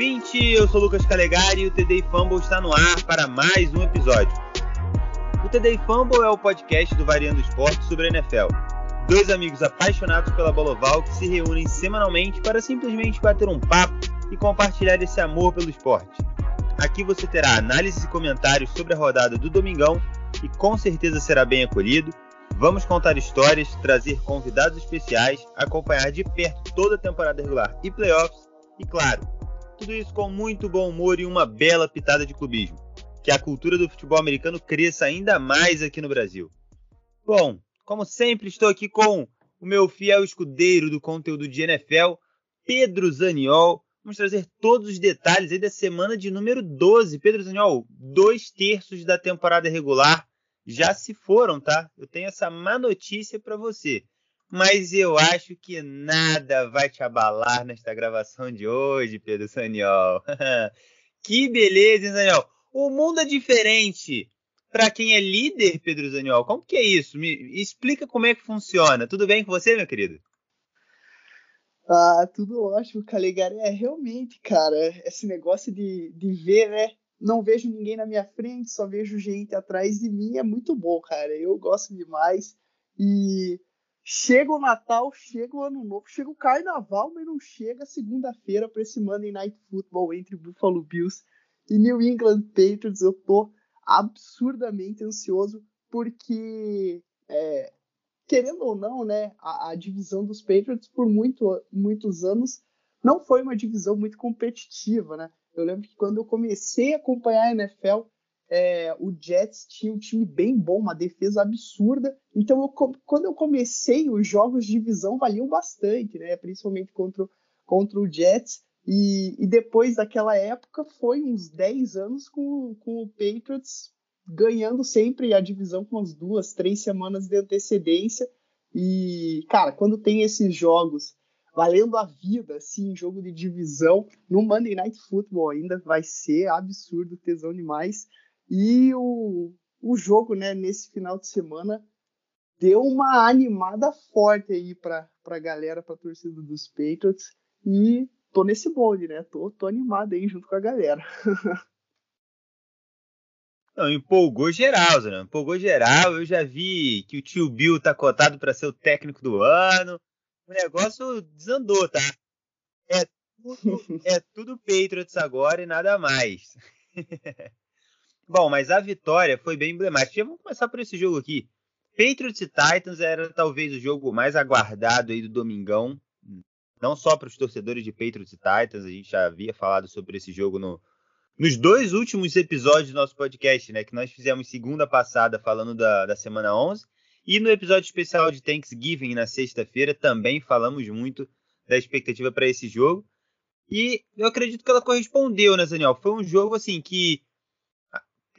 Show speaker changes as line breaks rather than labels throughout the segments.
ouvinte, eu sou Lucas Calegari e o TD Fumble está no ar para mais um episódio. O TD Fumble é o podcast do Variando Esporte sobre a NFL. Dois amigos apaixonados pela bola oval que se reúnem semanalmente para simplesmente bater um papo e compartilhar esse amor pelo esporte. Aqui você terá análises e comentários sobre a rodada do Domingão e com certeza será bem acolhido. Vamos contar histórias, trazer convidados especiais, acompanhar de perto toda a temporada regular e playoffs e, claro, tudo isso com muito bom humor e uma bela pitada de clubismo. Que a cultura do futebol americano cresça ainda mais aqui no Brasil. Bom, como sempre, estou aqui com o meu fiel escudeiro do conteúdo de NFL, Pedro Zaniol. Vamos trazer todos os detalhes aí da semana de número 12. Pedro Zaniol, dois terços da temporada regular já se foram, tá? Eu tenho essa má notícia para você. Mas eu acho que nada vai te abalar nesta gravação de hoje, Pedro Saniol. que beleza, hein, Saniol? O mundo é diferente para quem é líder, Pedro Zaniol. Como que é isso? Me explica como é que funciona. Tudo bem com você, meu querido?
Ah, tudo ótimo, Calegari. É realmente, cara, esse negócio de, de ver, né? Não vejo ninguém na minha frente, só vejo gente atrás de mim. É muito bom, cara. Eu gosto demais. E chega o Natal, chega o Ano Novo, chega o Carnaval, mas não chega segunda-feira para esse Monday Night Football entre Buffalo Bills e New England Patriots. Eu tô absurdamente ansioso porque, é, querendo ou não, né, a, a, divisão dos Patriots por muito, muitos anos não foi uma divisão muito competitiva, né? Eu lembro que quando eu comecei a acompanhar a NFL, é, o Jets tinha um time bem bom, uma defesa absurda. Então, eu, quando eu comecei, os jogos de divisão valiam bastante, né? Principalmente contra, contra o Jets. E, e depois daquela época, foi uns 10 anos com, com o Patriots ganhando sempre a divisão com umas duas, três semanas de antecedência. E, cara, quando tem esses jogos valendo a vida, assim, jogo de divisão, no Monday Night Football ainda vai ser absurdo, tesão demais. E o, o jogo, né, nesse final de semana, deu uma animada forte aí pra, pra galera, pra torcida dos Patriots. E tô nesse bonde, né? Tô, tô animado aí junto com a galera.
Não, empolgou geral, né? Empolgou geral. Eu já vi que o tio Bill tá cotado para ser o técnico do ano. O negócio desandou, tá? É tudo, é tudo Patriots agora e nada mais. Bom, mas a vitória foi bem emblemática. Vamos começar por esse jogo aqui. Patriots e Titans era talvez o jogo mais aguardado aí do domingão. Não só para os torcedores de Patriots e Titans, a gente já havia falado sobre esse jogo no, nos dois últimos episódios do nosso podcast, né? Que nós fizemos segunda passada falando da, da semana 11. E no episódio especial de Thanksgiving na sexta-feira também falamos muito da expectativa para esse jogo. E eu acredito que ela correspondeu, né, Daniel? Foi um jogo assim que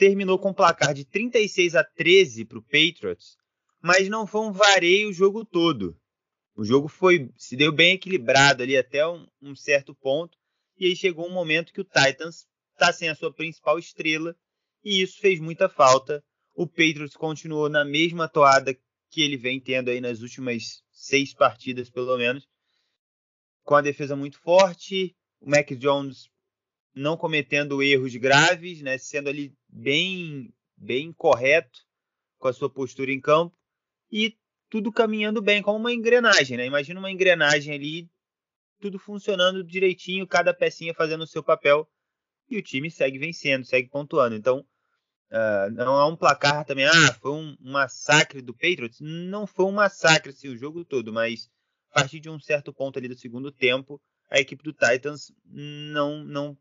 terminou com um placar de 36 a 13 para o Patriots, mas não foi um vareio o jogo todo. O jogo foi se deu bem equilibrado ali até um, um certo ponto, e aí chegou um momento que o Titans está sem a sua principal estrela, e isso fez muita falta. O Patriots continuou na mesma toada que ele vem tendo aí nas últimas seis partidas, pelo menos, com a defesa muito forte. O Mac Jones não cometendo erros graves, né, sendo ali bem, bem correto com a sua postura em campo e tudo caminhando bem, como uma engrenagem. Né? Imagina uma engrenagem ali, tudo funcionando direitinho, cada pecinha fazendo o seu papel e o time segue vencendo, segue pontuando. Então, uh, não é um placar também, ah, foi um, massacre do Patriots. Não foi um massacre assim, o jogo todo, mas a partir de um certo ponto ali do segundo tempo, a equipe do Titans não, não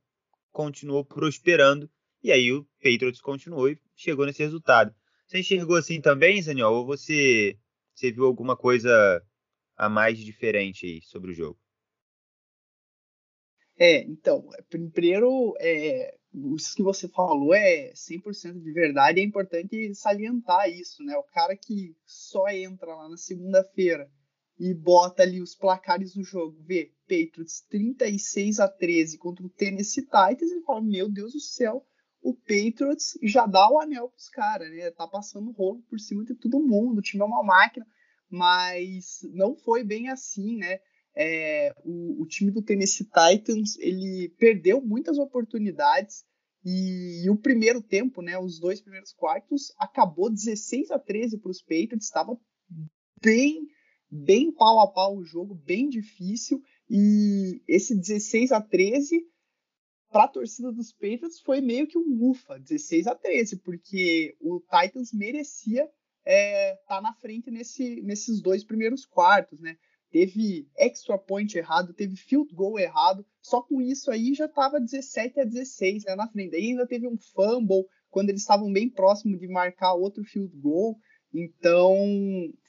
continuou prosperando. E aí o Patriots continuou e chegou nesse resultado. Você enxergou assim também, Zaniol? Ou você, você viu alguma coisa a mais diferente aí sobre o jogo?
É, então, primeiro, é, isso que você falou é 100% de verdade, é importante salientar isso, né? O cara que só entra lá na segunda-feira e bota ali os placares do jogo, vê Patriots 36 a 13 contra o Tennessee Titans, e fala: Meu Deus do céu, o Patriots já dá o anel pros caras, né? Tá passando rolo por cima de todo mundo, o time é uma máquina, mas não foi bem assim, né? é, o, o, time do Tennessee Titans ele perdeu muitas oportunidades e, e, o primeiro tempo, né, os dois primeiros quartos, acabou 16 a 13 para os Patriots, estava bem bem pau a pau o jogo, bem difícil e esse 16 a 13 para a torcida dos Patriots foi meio que um ufa, 16 a 13, porque o Titans merecia estar é, tá na frente nesse, nesses dois primeiros quartos, né? Teve extra point errado, teve field goal errado, só com isso aí já estava 17 a 16 né, na frente. Aí ainda teve um fumble quando eles estavam bem próximo de marcar outro field goal. Então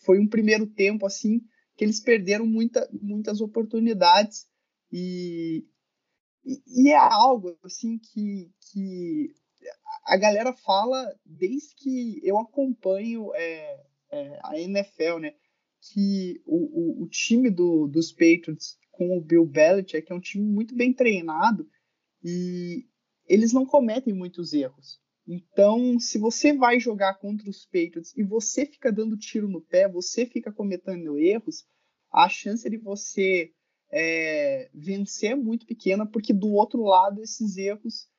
foi um primeiro tempo assim que eles perderam muita, muitas oportunidades e, e, é algo assim que, que a galera fala desde que eu acompanho é, é, a NFL, né? Que o, o, o time do, dos Patriots com o Bill Belichick é um time muito bem treinado e eles não cometem muitos erros. Então, se você vai jogar contra os Patriots e você fica dando tiro no pé, você fica cometendo erros, a chance de você é, vencer é muito pequena, porque do outro lado esses erros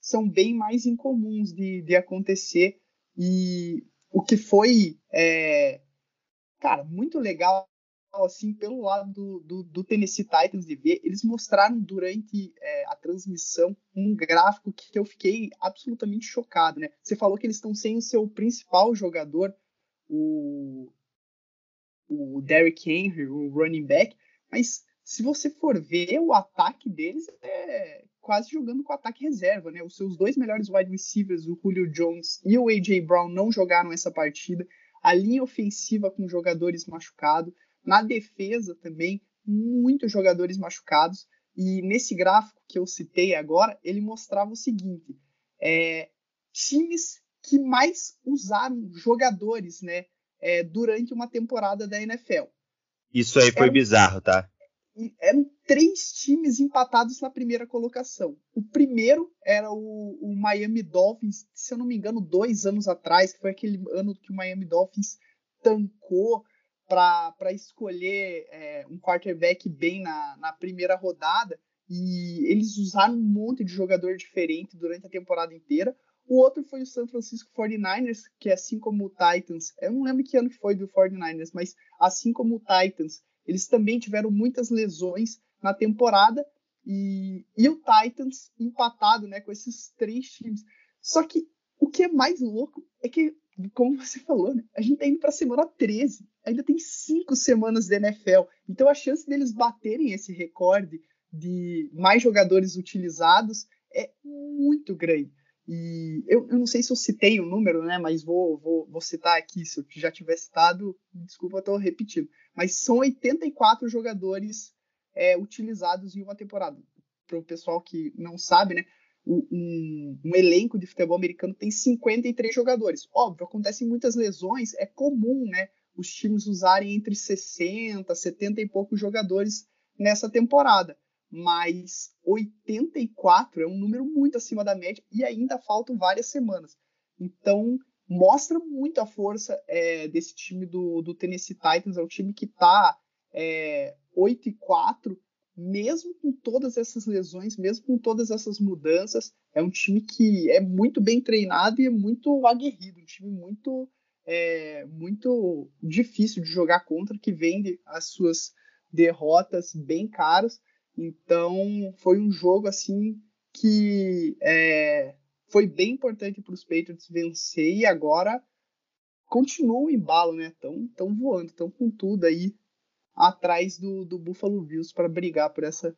são bem mais incomuns de, de acontecer. E o que foi, é, cara, muito legal, assim, pelo lado do, do, do, Tennessee Titans de ver, eles mostraram durante é, a transmissão um gráfico que eu fiquei absolutamente chocado, né? Você falou que eles estão sem o seu principal jogador, o, o Derrick Henry, o running back, mas se você for ver o ataque deles é quase jogando com ataque reserva, né? Os seus dois melhores wide receivers, o Julio Jones e o AJ Brown, não jogaram essa partida. A linha ofensiva com jogadores machucados. Na defesa também, muitos jogadores machucados. E nesse gráfico que eu citei agora, ele mostrava o seguinte: é, times que mais usaram jogadores, né, é, durante uma temporada da NFL.
Isso aí foi bizarro, tá?
eram três times empatados na primeira colocação. O primeiro era o, o, Miami Dolphins, se eu não me engano, dois anos atrás, que foi aquele ano que o Miami Dolphins tancou para escolher é, um quarterback bem na, na primeira rodada. E eles usaram um monte de jogador diferente durante a temporada inteira. O outro foi o San Francisco 49ers, que assim como o Titans, eu não lembro que ano que foi do 49ers, mas assim como o Titans, eles também tiveram muitas lesões na temporada e, e o Titans empatado né, com esses três times. Só que o que é mais louco é que, como você falou, né, a gente está indo para a semana 13. Ainda tem cinco semanas de NFL. Então a chance deles baterem esse recorde de mais jogadores utilizados é muito grande. E eu, eu, não sei se eu citei o número, né? Mas vou, vou, vou citar aqui. Se eu já tiver citado, desculpa, estou repetindo. Mas são 84 jogadores é, utilizados em uma temporada. Para o pessoal que não sabe, né? Um, um, elenco de futebol americano tem 53 jogadores. Óbvio, acontecem muitas lesões, é comum, né? Os times usarem entre 60, 70 e poucos jogadores nessa temporada mas 84 é um número muito acima da média e ainda faltam várias semanas. Então, mostra muito a força é, desse time do, do, Tennessee Titans. É um time que está é, 8 e 4, mesmo com todas essas lesões, mesmo com todas essas mudanças. É um time que é muito bem treinado e é muito aguerrido, um time muito, é, muito difícil de jogar contra, que vende as suas derrotas bem caras. Então foi um jogo assim que é, foi bem importante para os Patriots vencer e agora continuam em embalo, né? Estão tão voando, estão com tudo aí atrás do, do Buffalo Bills para brigar por essa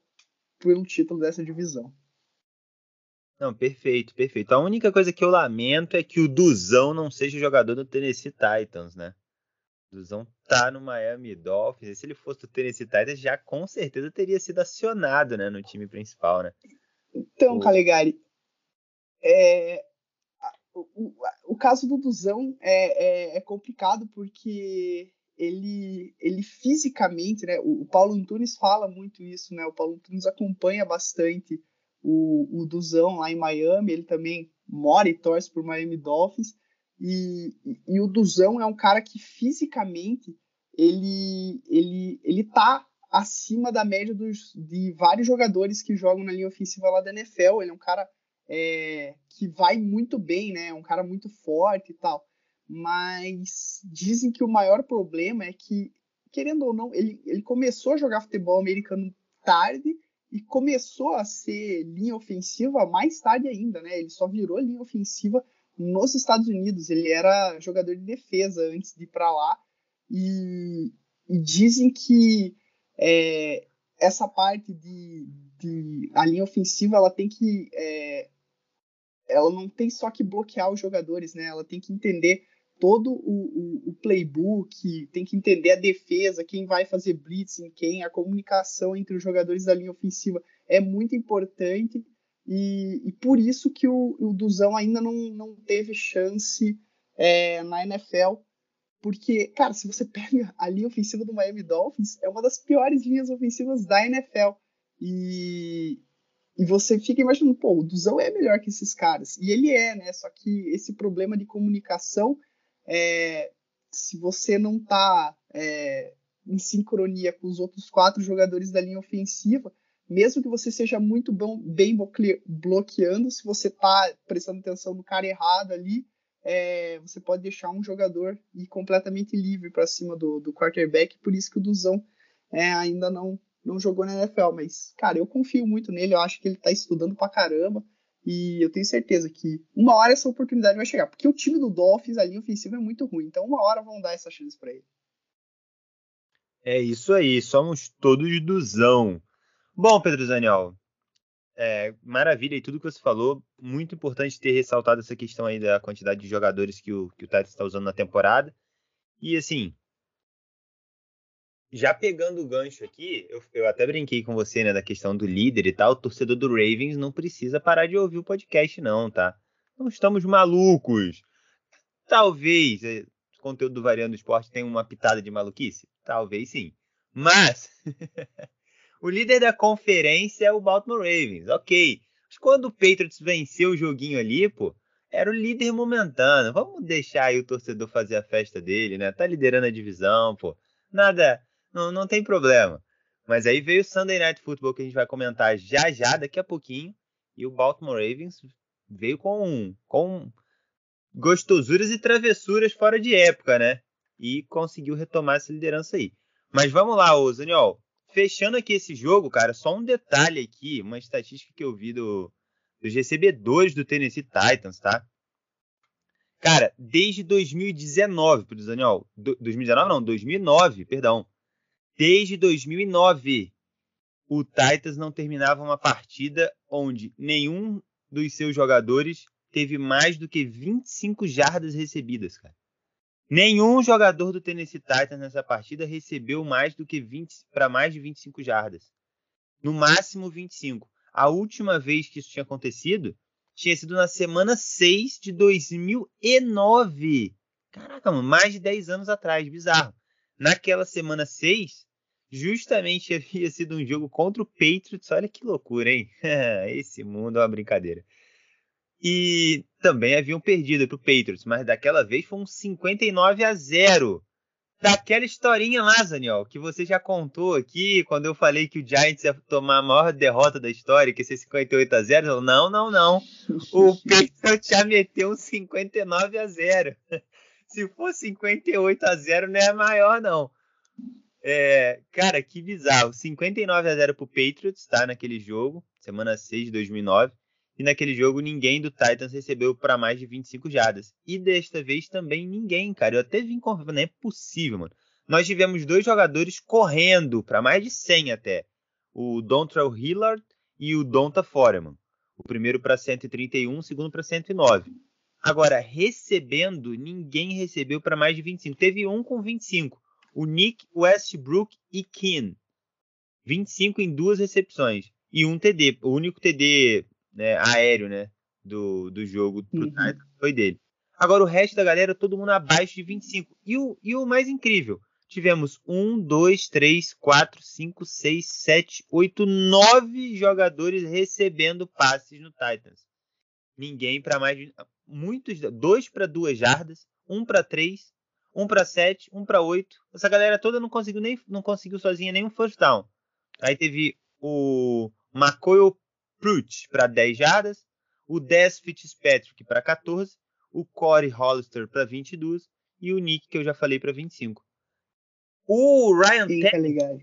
um título dessa divisão.
Não, perfeito, perfeito. A única coisa que eu lamento é que o Duzão não seja jogador do Tennessee Titans, né? Duzão tá no Miami Dolphins. E se ele fosse do Tennessee Titans, já com certeza teria sido acionado, né, no time principal, né?
Então, o... Calegari, é, o, o, caso do Duzão é, é, é, complicado porque ele, ele fisicamente, né? O, o, Paulo Antunes fala muito isso, né? O Paulo Antunes acompanha bastante o, o Duzão lá em Miami. Ele também mora e torce por Miami Dolphins. E, e, o Duzão é um cara que fisicamente ele, ele, ele tá acima da média dos, de vários jogadores que jogam na linha ofensiva lá da NFL. Ele é um cara é, que vai muito bem, né? Um cara muito forte e tal. Mas dizem que o maior problema é que, querendo ou não, ele, ele começou a jogar futebol americano tarde e começou a ser linha ofensiva mais tarde ainda, né? Ele só virou linha ofensiva nos Estados Unidos. Ele era jogador de defesa antes de ir para lá. E, e, dizem que é, essa parte de, de, a linha ofensiva ela tem que é, ela não tem só que bloquear os jogadores, né? Ela tem que entender todo o, o, o, playbook, tem que entender a defesa, quem vai fazer blitz em quem, a comunicação entre os jogadores da linha ofensiva é muito importante e, e por isso que o, o Duzão ainda não, não teve chance é, na NFL, porque, cara, se você pega a linha ofensiva do Miami Dolphins, é uma das piores linhas ofensivas da NFL e, e você fica imaginando, pô, o Duzão é melhor que esses caras. E ele é, né? Só que esse problema de comunicação é, se você não está é, em sincronia com os outros quatro jogadores da linha ofensiva, mesmo que você seja muito bom, bem bloqueando, se você está prestando atenção no cara errado ali, é, você pode deixar um jogador ir completamente livre para cima do, do quarterback. Por isso que o Duzão é, ainda não, não jogou na NFL. Mas, cara, eu confio muito nele. Eu acho que ele está estudando pra caramba. E eu tenho certeza que uma hora essa oportunidade vai chegar. Porque o time do Dolphins, a linha ofensiva é muito ruim. Então uma hora vão dar essa chance para ele.
É isso aí. Somos todos duzão. Bom, Pedro Zaniol. É, maravilha e tudo que você falou. Muito importante ter ressaltado essa questão aí da quantidade de jogadores que o, que o Titans está usando na temporada. E assim, já pegando o gancho aqui, eu, eu, até brinquei com você, né, da questão do líder e tal. O torcedor do Ravens não precisa parar de ouvir o podcast, não, tá? Não estamos malucos. Talvez é, o conteúdo do Variando Esporte tenha uma pitada de maluquice. Talvez sim. Mas o líder da conferência é o Baltimore Ravens, ok. Mas quando o Patriots venceu o joguinho ali, pô, era o líder momentâneo. Vamos deixar aí o torcedor fazer a festa dele, né? Tá liderando a divisão, pô. Nada, não, não tem problema. Mas aí veio o Sunday Night Football que a gente vai comentar já já, daqui a pouquinho. E o Baltimore Ravens veio com, com gostosuras e travessuras fora de época, né? E conseguiu retomar essa liderança aí. Mas vamos lá, ô Zaniol. Fechando aqui esse jogo, cara, só um detalhe aqui, uma estatística que eu vi do, dos recebedores do Tennessee Titans, tá? Cara, desde 2019, pro Daniel, 2019 não, 2009, perdão. Desde 2009, o Titans não terminava uma partida onde nenhum dos seus jogadores teve mais do que 25 jardas recebidas, cara. Nenhum jogador do Tennessee Titans nessa partida recebeu mais do que 20 para mais de 25 jardas. No máximo 25. A última vez que isso tinha acontecido tinha sido na semana 6 de 2009. Caraca, mano, mais de 10 anos atrás, bizarro. Naquela semana 6, justamente havia sido um jogo contra o Patriots. Olha que loucura, hein? Esse mundo é uma brincadeira. E também haviam perdido para o Patriots, mas daquela vez foi um 59 a 0. Daquela historinha lá, Zaniel, que você já contou aqui, quando eu falei que o Giants ia tomar a maior derrota da história, que ia ser 58 a 0. Não, não, não. O Patriots já meteu um 59 a 0. Se for 58 a 0, não é maior, não. É, cara, que bizarro. 59 a 0 pro Patriots, tá? Naquele jogo, semana 6 de 2009. E naquele jogo ninguém do Titans recebeu para mais de 25 jardas. E desta vez também ninguém, cara. Eu até vim confirmar, não é possível, mano. Nós tivemos dois jogadores correndo para mais de 100 até. O Dontrell Hillard e o Donta Foreman. O primeiro para 131, o segundo para 109. Agora, recebendo, ninguém recebeu para mais de 25. Teve um com 25 o Nick Westbrook e Keane. 25 em duas recepções. E um TD. O único TD né, aéreo né, do, do jogo pro uhum. foi dele. Agora o resto da galera, todo mundo abaixo de 25. E o, e o mais incrível, tivemos 1, 2, 3, 4, 5, 6, 7, 8, 9 jogadores recebendo passes no Titans. Ninguém para mais de. Muitos. Dois para duas jardas, um para três, um para 7, um para 8. Essa galera toda não conseguiu nem não conseguiu sozinha nenhum first down. Aí teve o Macoyo Pruitt para 10 jardas, o Des Fitzpatrick para 14, o Corey Hollister para 22 e o Nick que eu já falei para 25. O Ryan Tannehill,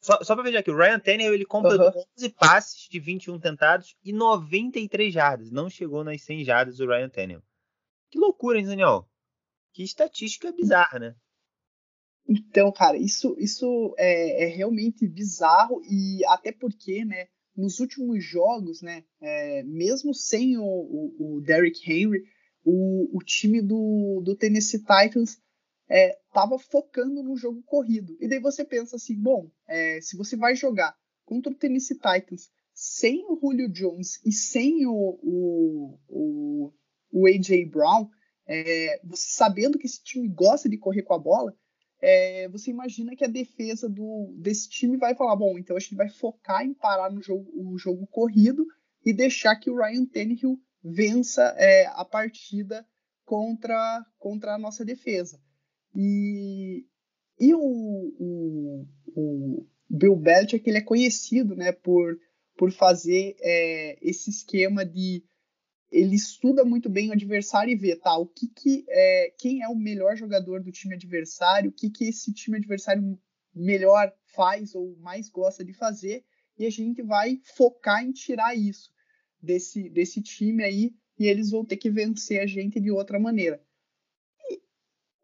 só, só para ver aqui, o Ryan Tannehill ele completou uhum. 11 passes de 21 tentados e 93 jardas. Não chegou nas 100 jardas o Ryan Tannehill. Que loucura, hein, Daniel? Que estatística bizarra, né?
Então, cara, isso, isso é, é, realmente bizarro e até porque, né, nos últimos jogos, né, é, mesmo sem o, o, o Derrick Henry, o, o, time do, do Tennessee Titans é, focando no jogo corrido. E daí você pensa assim, bom, é, se você vai jogar contra o Tennessee Titans sem o Julio Jones e sem o, o, o, o A.J. Brown, é, você sabendo que esse time gosta de correr com a bola, é, você imagina que a defesa do, desse time vai falar, bom, então a gente vai focar em parar no jogo, o jogo corrido e deixar que o Ryan Tannehill vença é, a partida contra, contra a nossa defesa. E, e o, o, o Bill Belichick ele é conhecido né, por, por fazer é, esse esquema de ele estuda muito bem o adversário e vê, tá, o que, que é, quem é o melhor jogador do time adversário, o que, que esse time adversário melhor faz ou mais gosta de fazer, e a gente vai focar em tirar isso desse, desse time aí, e eles vão ter que vencer a gente de outra maneira. E,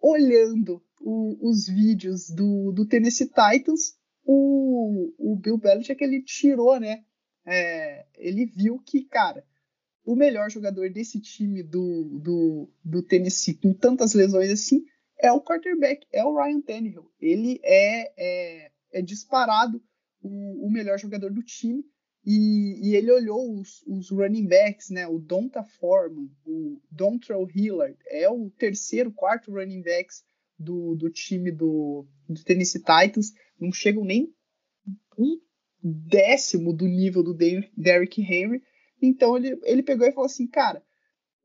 olhando o, os vídeos do, do Tennessee Titans, o, o Bill Belichick ele tirou, né? É, ele viu que, cara, o melhor jogador desse time do, do, do Tennessee, com tantas lesões assim, é o quarterback, é o Ryan Tannehill. Ele é, é, é disparado o, o, melhor jogador do time. E, e ele olhou os, os, running backs, né? O Donta Foreman, o Dontrell Hillard, é o terceiro, quarto running backs do, do time do, do Tennessee Titans. Não chegam nem um décimo do nível do Derrick Henry. Então ele, ele pegou e falou assim, cara,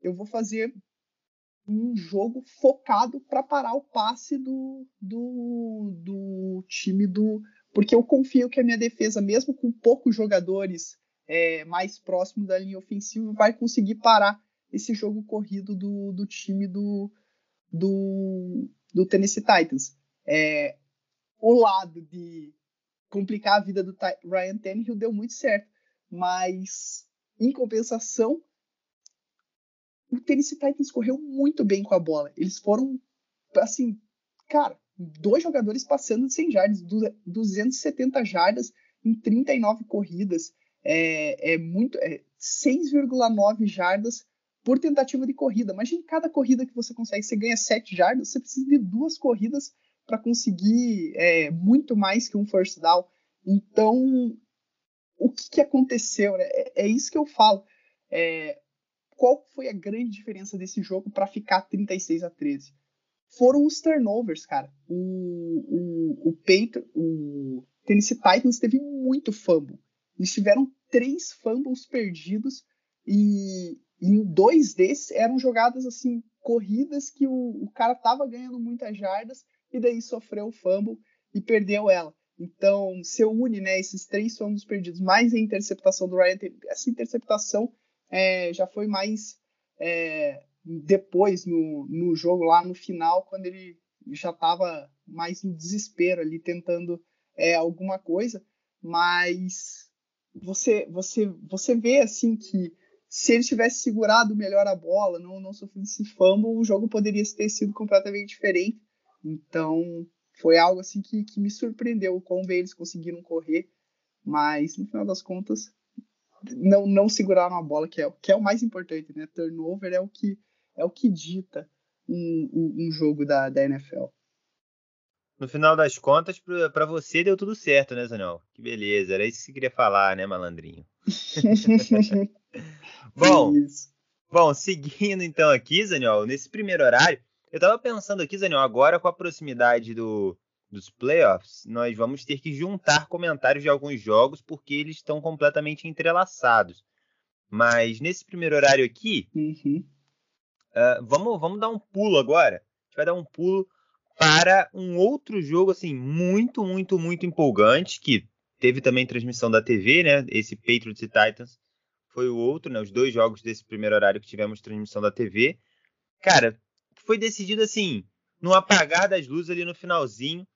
eu vou fazer um jogo focado para parar o passe do, do, do time do. Porque eu confio que a minha defesa, mesmo com poucos jogadores é, mais próximos da linha ofensiva, vai conseguir parar esse jogo corrido do, do time do, do, do Tennessee Titans. É, o lado de complicar a vida do Ryan Tannehill deu muito certo, mas em compensação, o Tennessee Titans correu muito bem com a bola. Eles foram, assim, cara, dois jogadores passando de 100 jardas, 270 jardas em 39 corridas. É, é muito. É 6,9 jardas por tentativa de corrida. Imagine cada corrida que você consegue. Você ganha 7 jardas, você precisa de duas corridas para conseguir é, muito mais que um first down. Então, o que, que aconteceu, né? É, é, isso que eu falo. É, qual foi a grande diferença desse jogo para ficar 36 a 13? Foram os turnovers, cara. O, o, o, Peito, o Tennessee Titans teve muito fumble. Eles tiveram três fumbles perdidos e, em dois desses eram jogadas assim corridas que o, o cara tava ganhando muitas jardas e daí sofreu o fumble e perdeu ela. Então, se une né, esses três fumbles perdidos, mais a interceptação do Ryan essa interceptação é, já foi mais é, depois no, no jogo, lá no final, quando ele já estava mais no desespero ali, tentando é, alguma coisa, mas você, você, você vê assim que se ele tivesse segurado melhor a bola, não, não sofrido esse fumble, o jogo poderia ter sido completamente diferente. Então, foi algo assim que, que me surpreendeu o quão bem eles conseguiram correr, mas no final das contas não, não seguraram a bola, que é, que é o mais importante, né? Turnover é o que é o que dita um, um, um jogo da, da NFL.
No final das contas, para você deu tudo certo, né, Zanel? Que beleza, era isso que você queria falar, né, malandrinho? bom, bom, seguindo então aqui, Zanel, nesse primeiro horário, eu tava pensando aqui, Zaniel, agora com a proximidade do, dos playoffs, nós vamos ter que juntar comentários de alguns jogos porque eles estão completamente entrelaçados. Mas nesse primeiro horário aqui,
uhum.
uh, vamos, vamos dar um pulo agora. A gente vai dar um pulo para um outro jogo assim muito, muito, muito empolgante que teve também transmissão da TV, né? Esse Patriots e Titans foi o outro, né? Os dois jogos desse primeiro horário que tivemos transmissão da TV. Cara, foi decidido assim, no apagar das luzes ali no finalzinho.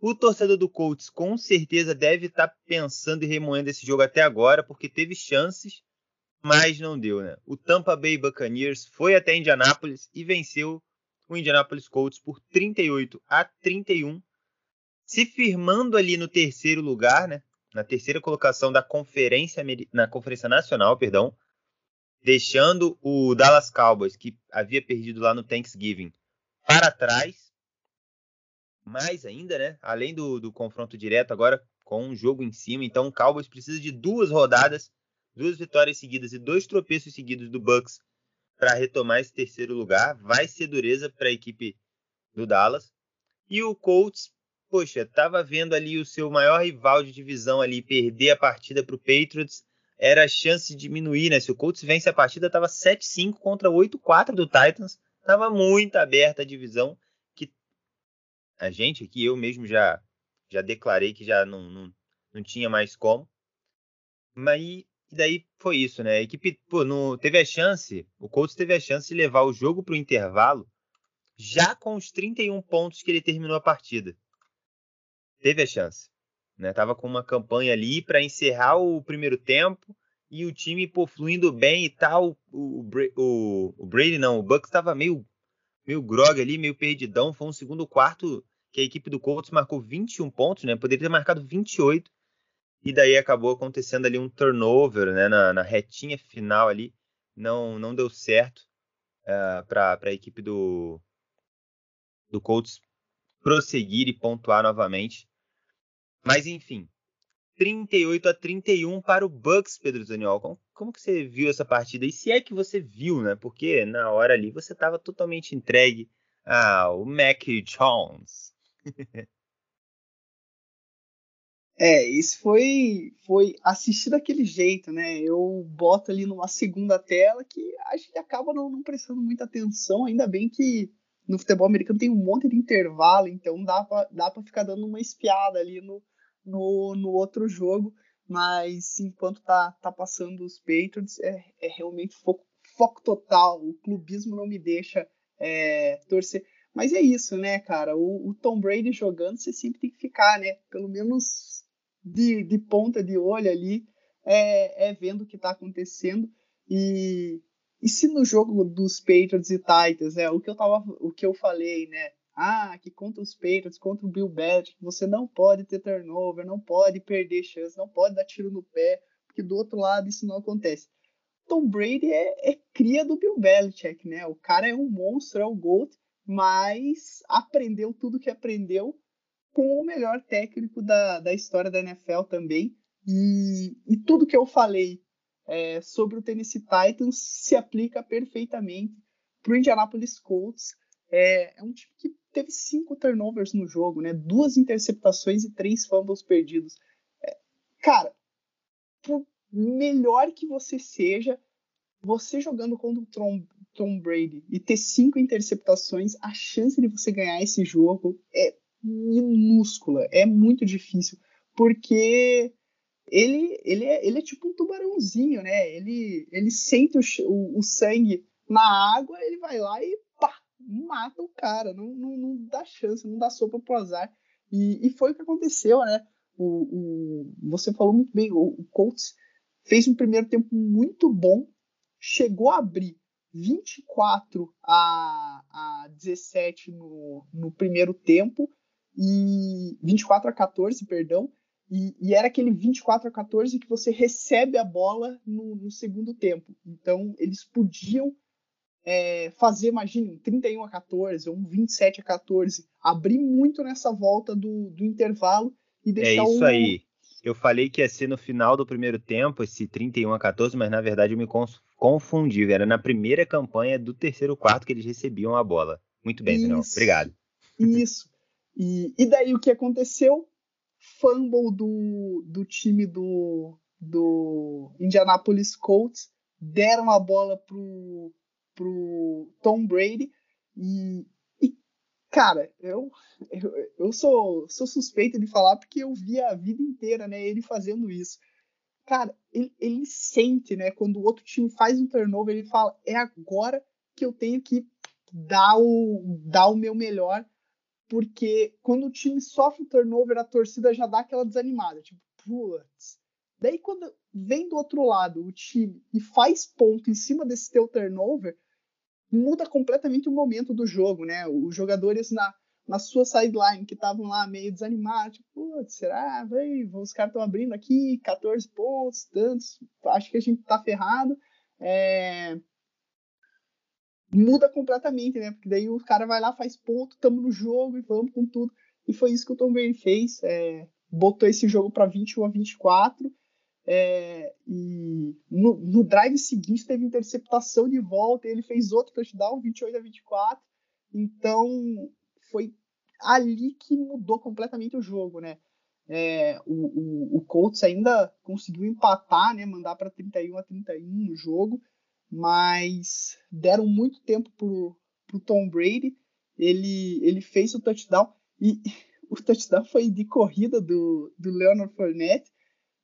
O torcedor do Colts com certeza deve estar tá pensando e remoendo esse jogo até agora, porque teve chances, mas não deu, né? O Tampa Bay Buccaneers foi até Indianápolis e venceu o Indianapolis Colts por 38 a 31, se firmando ali no terceiro lugar, né? Na terceira colocação da conferência na conferência nacional, perdão, deixando o Dallas Cowboys que havia perdido lá no Thanksgiving para trás. Mais ainda, né? Além do, do confronto direto agora com um jogo em cima, então o Cowboys precisa de duas rodadas, duas vitórias seguidas e dois tropeços seguidos do Bucks para retomar esse terceiro lugar. Vai ser dureza para a equipe do Dallas. E o Colts, poxa, estava vendo ali o seu maior rival de divisão ali perder a partida para o Patriots. Era a chance de diminuir, né? Se o Colts vence a partida, estava 7-5 contra 8-4 do Titans. Estava muito aberta a divisão. Que a gente aqui, eu mesmo já, já declarei que já não, não, não tinha mais como. Mas e daí foi isso, né? A equipe pô, no, teve a chance, o Colts teve a chance de levar o jogo para o intervalo já com os 31 pontos que ele terminou a partida. Teve a chance. Né? Tava com uma campanha ali para encerrar o primeiro tempo e o time pô, fluindo bem e tal. O, o, o Brady não, o Bucks estava meio, meio grog ali, meio perdidão. Foi um segundo quarto que a equipe do Colts marcou 21 pontos, né? Poderia ter marcado 28 e daí acabou acontecendo ali um turnover né, na, na retinha final ali, não, não deu certo uh, eh, para a equipe do, do Colts prosseguir e pontuar novamente. Mas enfim, 38 a 31 para o Bucks, Pedro Daniel. Como, como que você viu essa partida? E se é que você viu, né? Porque na hora ali você estava totalmente entregue ao Mac Jones.
É, isso foi, foi assistir daquele jeito, né? Eu boto ali numa segunda tela que a gente acaba não, não prestando muita atenção, ainda bem que no futebol americano tem um monte de intervalo, então dá pra, dá pra ficar dando uma espiada ali no, no, no outro jogo, mas enquanto tá, tá passando os Patriots, é, é realmente foco, foco total, o clubismo não me deixa é, torcer. Mas é isso, né, cara? O, o Tom Brady jogando, você sempre tem que ficar, né? Pelo menos de, de ponta de olho ali, é, é vendo o que está acontecendo. E, e se no jogo dos Patriots e Titans, é o que eu tava, o que eu falei, né? Ah, que contra os Patriots, contra o Bill Belichick, você não pode ter turnover, não pode perder chance, não pode dar tiro no pé, porque do outro lado isso não acontece. Tom Brady é, é cria do Bill Belichick, né? O cara é um monstro, é o GOAT, mas aprendeu tudo que aprendeu com o melhor técnico da, da história da NFL também. E, e tudo que eu falei é, sobre o Tennessee Titans se aplica perfeitamente para o Indianapolis Colts. É, é, um time que teve cinco turnovers no jogo, né? duas interceptações e três fumbles perdidos. É, cara, por melhor que você seja, você jogando contra o Tom, Tom Brady e ter cinco interceptações, a chance de você ganhar esse jogo é minúscula, é muito difícil, porque ele, ele, é, ele é tipo um tubarãozinho, né? Ele, ele sente o, o, o sangue na água, ele vai lá e pá, mata o cara, não, não, não dá chance, não dá sopa pro azar. E, e foi o que aconteceu, né? O, o, você falou muito bem, o, o Colts fez um primeiro tempo muito bom, chegou a abrir 24 a, a 17 no, no primeiro tempo, e 24 a 14, perdão, e, e, era aquele 24 a 14 que você recebe a bola no, no segundo tempo. Então, eles podiam é, fazer, imagine, um 31 a 14 ou um 27 a 14, abrir muito nessa volta do, do intervalo e deixar
É isso aí. Eu falei que ia ser no final do primeiro tempo, esse 31 a 14, mas na verdade eu me confundi. Era na primeira campanha do terceiro quarto que eles recebiam a bola. Muito bem, Daniel. Obrigado.
Isso. E, e daí o que aconteceu? Fumble do, do time do, do Indianapolis Colts, deram a bola pro, pro Tom Brady e, e Cara, eu, eu, eu sou, sou suspeito de falar porque eu vi a vida inteira, né, ele fazendo isso. Cara, ele, ele sente, né, quando o outro time faz um turnover, ele fala, é agora que eu tenho que dar o, dar o meu melhor, porque quando o time sofre o turnover, a torcida já dá aquela desanimada, tipo, putz. Daí quando vem do outro lado o time e faz ponto em cima desse teu turnover, muda completamente o momento do jogo, né? Os jogadores na, na sua sideline que estavam lá meio desanimados, tipo, putz, será? Véi, os caras estão abrindo aqui 14 pontos, tantos, acho que a gente tá ferrado. É... Muda completamente, né? Porque daí o cara vai lá, faz ponto, tamo no jogo e vamos com tudo. E foi isso que o Tom Brady fez. É... Botou esse jogo para 21 a 24 é, e no, no, drive seguinte teve interceptação de volta, ele fez outro touchdown, 28 a 24. Então foi ali que mudou completamente o jogo, né? É, o, o, o, Colts ainda conseguiu empatar, né? Mandar para 31 a 31 no jogo, mas deram muito tempo pro, pro Tom Brady. Ele, ele fez o touchdown e o touchdown foi de corrida do, do Leonard Fournette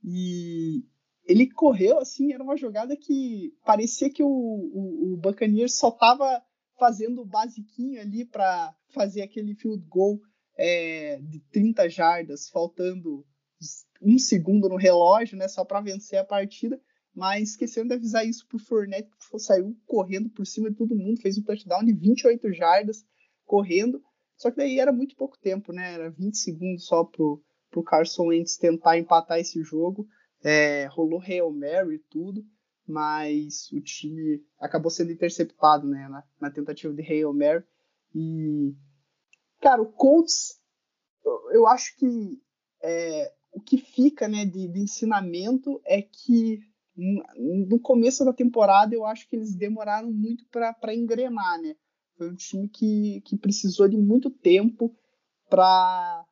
e ele correu assim, era uma jogada que parecia que o, o, o Buccaneers só estava fazendo o basiquinho ali para fazer aquele field goal é, de 30 jardas, faltando um segundo no relógio, né, só para vencer a partida, mas esqueceram de avisar isso pro Fournette, que saiu correndo por cima de todo mundo, fez um touchdown de 28 jardas correndo, só que daí era muito pouco tempo, né, era 20 segundos só pro, pro Carson Wentz tentar empatar esse jogo. É, rolou Hail Mary e tudo, mas o time acabou sendo interceptado né, na, na tentativa de Hail Mary. E, cara, o Colts, eu, eu acho que é, o que fica né, de, de ensinamento é que no começo da temporada eu acho que eles demoraram muito para engrenar, né? Foi um time que, que precisou de muito tempo para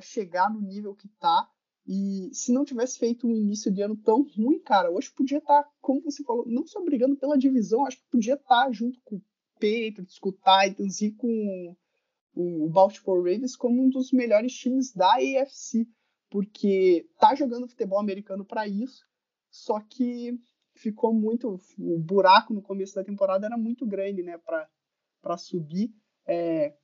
chegar no nível que tá. E se não tivesse feito um início de ano tão ruim, cara, hoje podia estar, tá, como você falou, não só brigando pela divisão, acho que podia estar tá junto com o Patriots, com o Titans e com o Baltimore Ravens como um dos melhores times da AFC, porque tá jogando futebol americano para isso, só que ficou muito o buraco no começo da temporada era muito grande, né, para subir. É,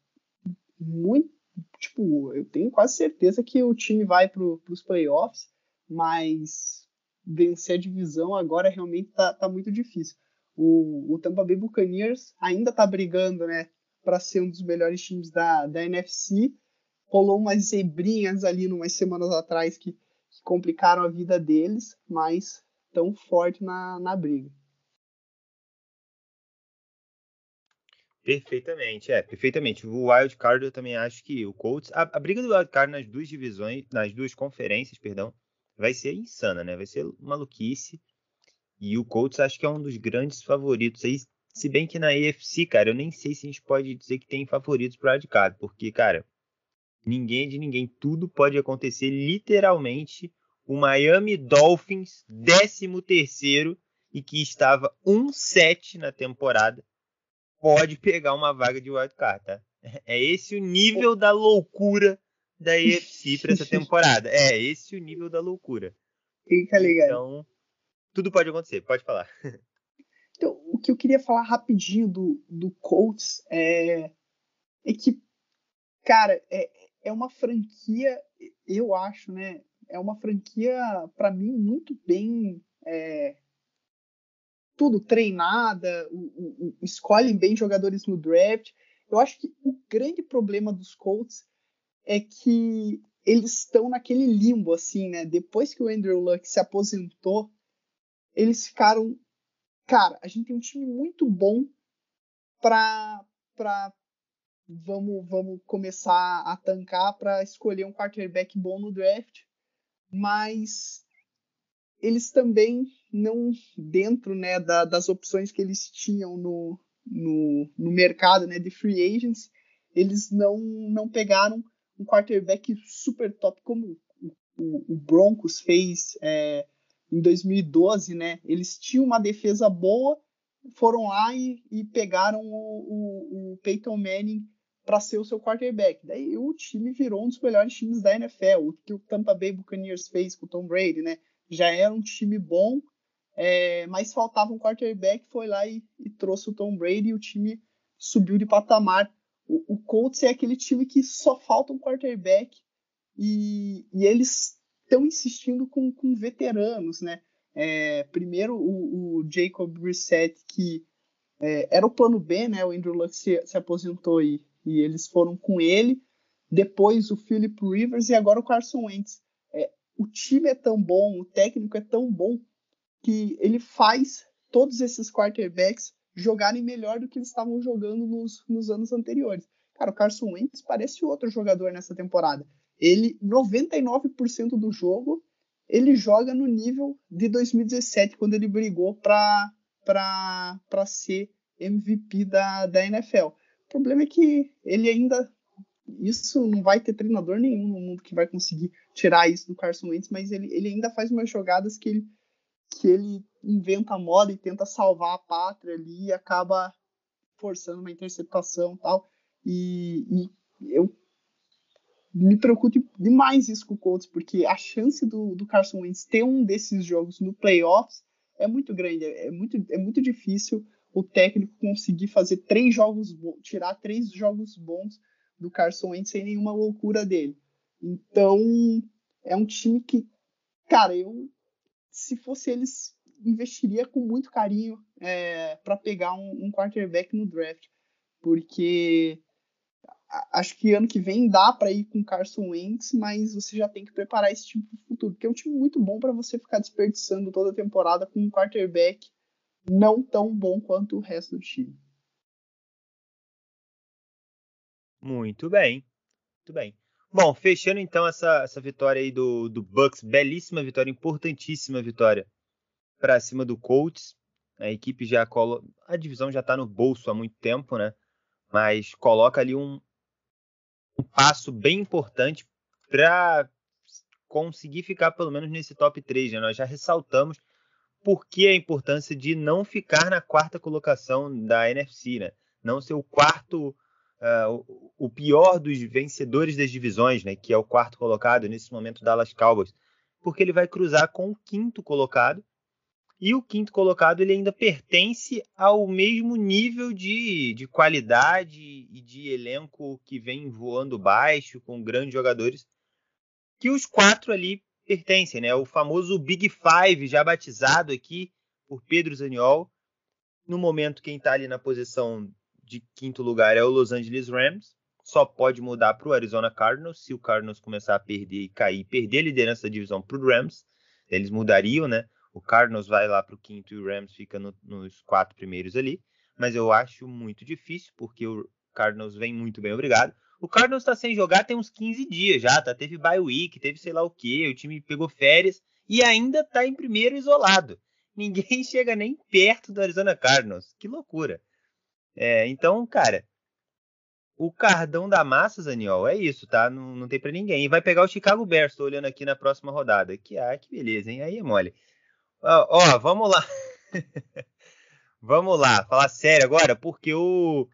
muito tipo, eu tenho quase certeza que o time vai para os playoffs, mas vencer a divisão agora realmente tá, tá muito difícil. O, o Tampa Bay Buccaneers ainda tá brigando, né, para ser um dos melhores times da, da NFC. Rolou umas zebrinhas ali umas semanas atrás que, complicaram a vida deles, mas tão forte na, na briga.
Perfeitamente, é, perfeitamente. O Wild Card eu também acho que o Colts, a, a, briga do Wild Card nas duas divisões, nas duas conferências, perdão, vai ser insana, né? Vai ser maluquice. E o Colts acho que é um dos grandes favoritos aí, se bem que na AFC, cara, eu nem sei se a gente pode dizer que tem favoritos pro Wild Card, porque, cara, ninguém de ninguém, tudo pode acontecer literalmente. O Miami Dolphins, 13 terceiro e que estava 1-7 na temporada, pode pegar uma vaga de wildcard, tá? É esse o nível da loucura da AFC para essa temporada. É esse o nível da loucura.
Fica ligado.
Então, tudo pode acontecer, pode falar.
Então, o que eu queria falar rapidinho do, do Colts é, é que, cara, é, é uma franquia, eu acho, né? É uma franquia, para mim, muito bem é, tudo treinada, o, o, escolhem bem jogadores no draft. Eu acho que o grande problema dos Colts é que eles estão naquele limbo, assim, né? Depois que o Andrew Luck se aposentou, eles ficaram. Cara, a gente tem um time muito bom para vamos vamos começar a tancar para escolher um quarterback bom no draft, mas eles também não dentro né, da, das opções que eles tinham no, no, no, mercado né, de free agents, eles não, não pegaram um quarterback super top como o, o Broncos fez é, em 2012, né? Eles tinham uma defesa boa, foram lá e, e pegaram o, o, o Peyton Manning para ser o seu quarterback. Daí o time virou um dos melhores times da NFL. O que o Tampa Bay Buccaneers fez com o Tom Brady, né? Já era um time bom, é, mas faltava um quarterback, foi lá e, e, trouxe o Tom Brady e o time subiu de patamar. O, o Colts é aquele time que só falta um quarterback e, e eles estão insistindo com, com veteranos, né? É, primeiro o, o, Jacob Brissett, que é, era o plano B, né? O Andrew Luck se, se aposentou e, e, eles foram com ele. Depois o Philip Rivers e agora o Carson Wentz. É, o time é tão bom, o técnico é tão bom que ele faz todos esses quarterbacks jogarem melhor do que eles estavam jogando nos, nos anos anteriores. Cara, o Carson Wentz parece outro jogador nessa temporada. Ele, 99% do jogo, ele joga no nível de 2017, quando ele brigou para ser MVP da, da NFL. O problema é que ele ainda. Isso não vai ter treinador nenhum no mundo que vai conseguir tirar isso do Carson Wentz, mas ele, ele ainda faz umas jogadas que ele, que ele inventa moda e tenta salvar a pátria ali e acaba forçando uma interceptação tal. E, e eu me preocupa demais isso com o Colts, porque a chance do, do Carson Wentz ter um desses jogos no playoffs é muito grande, é muito, é muito difícil o técnico conseguir fazer três jogos tirar três jogos bons do Carson Wentz sem nenhuma loucura dele. Então, é um time que, cara, eu, se fosse eles, investiria com muito carinho é, para pegar um, um quarterback no draft, porque acho que ano que vem dá para ir com Carson Wentz, mas você já tem que preparar esse time para o futuro, porque é um time muito bom para você ficar desperdiçando toda a temporada com um quarterback não tão bom quanto o resto do time.
Muito bem, muito bem. Bom, fechando então essa, essa vitória aí do, do Bucks, belíssima vitória, importantíssima vitória para cima do Colts. A equipe já colo... a divisão já está no bolso há muito tempo, né? Mas coloca ali um, um passo bem importante para conseguir ficar pelo menos nesse top 3. Né? Nós já ressaltamos por que a importância de não ficar na quarta colocação da NFC, né? não ser o quarto, uh, o pior dos vencedores das divisões, né? que é o quarto colocado, nesse momento Dallas Cowboys, porque ele vai cruzar com o quinto colocado, e o quinto colocado ele ainda pertence ao mesmo nível de, de qualidade e de elenco que vem voando baixo, com grandes jogadores, que os quatro ali pertencem, né? O famoso Big Five, já batizado aqui por Pedro Zaniol. No momento, quem está ali na posição de quinto lugar é o Los Angeles Rams. Só pode mudar para o Arizona Cardinals se o Cardinals começar a perder e cair, perder a liderança da divisão para o Rams. Eles mudariam, né? O Cardinals vai lá para o quinto e o Rams fica no, nos quatro primeiros ali. Mas eu acho muito difícil, porque o Cardinals vem muito bem, obrigado. O Cardinals está sem jogar tem uns 15 dias já, tá? Teve bye week, teve sei lá o que, o time pegou férias e ainda está em primeiro isolado. Ninguém chega nem perto do Arizona Cardinals. Que loucura. É, então, cara, o cardão da massa, Zaniol, é isso, tá? Não, não tem para ninguém. E vai pegar o Chicago Bears, tô olhando aqui na próxima rodada. Que, ah, que beleza, hein? Aí é mole. Ó, vamos lá. vamos lá, falar sério agora, porque o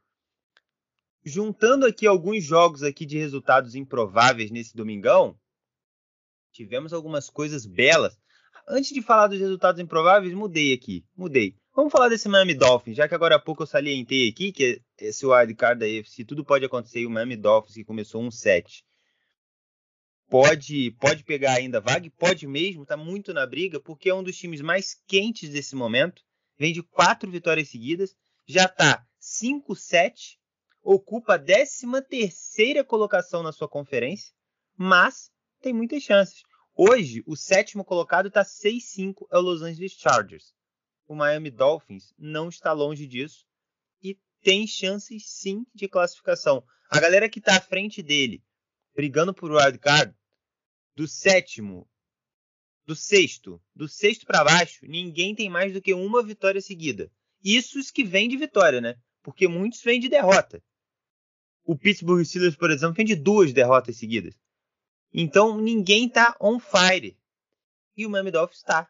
juntando aqui alguns jogos aqui de resultados improváveis nesse domingão, tivemos algumas coisas belas. Antes de falar dos resultados improváveis, mudei aqui, mudei. Vamos falar desse Miami Dolphins, já que agora há pouco eu salientei aqui que esse wildcard da AFC, tudo pode acontecer, e o Miami Dolphins que começou 1-7 pode pode pegar ainda vaga, pode mesmo, está muito na briga, porque é um dos times mais quentes desse momento. Vem de quatro vitórias seguidas, já está 5-7, ocupa a 13 terceira colocação na sua conferência, mas tem muitas chances. Hoje, o sétimo colocado está 6-5, é o Los Angeles Chargers. O Miami Dolphins não está longe disso e tem chances sim de classificação. A galera que está à frente dele, brigando por wildcard, do sétimo, do sexto, do sexto para baixo, ninguém tem mais do que uma vitória seguida. Isso os que vem de vitória, né? Porque muitos vêm de derrota. O Pittsburgh Steelers, por exemplo, vem de duas derrotas seguidas. Então ninguém tá on fire. E o Miami Dolphins está.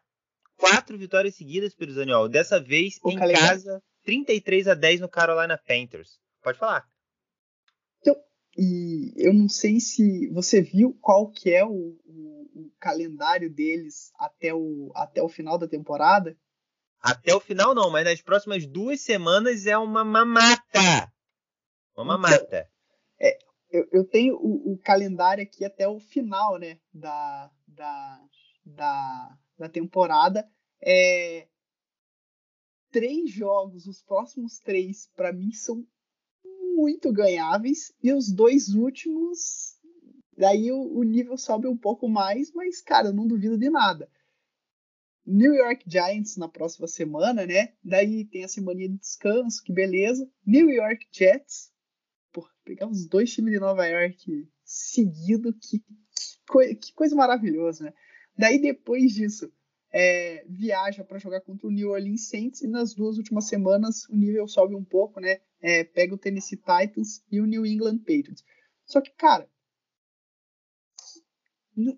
Quatro vitórias seguidas pelo Zaniol. Dessa vez em casa, 33 a 10 no Carolina Panthers. Pode falar.
E eu não sei se você viu qual que é o, o, o, calendário deles até o, até o final da temporada.
Até o final não, mas nas próximas duas semanas é uma mamata. Uma mamata. Então,
é, eu, eu, tenho o, o, calendário aqui até o final, né, da, da, da, da temporada. É, três jogos, os próximos três, para mim, são muito ganháveis. E os dois últimos, daí o, o nível sobe um pouco mais, mas, cara, eu não duvido de nada. New York Giants na próxima semana, né? Daí tem a semana de descanso, que beleza. New York Jets. Pô, pegar os dois times de Nova York seguido, que, que, que coisa maravilhosa, né? Daí depois disso, é, viaja para jogar contra o New Orleans Saints e nas duas últimas semanas o nível sobe um pouco, né? É, pega o Tennessee Titans e o New England Patriots. Só que, cara,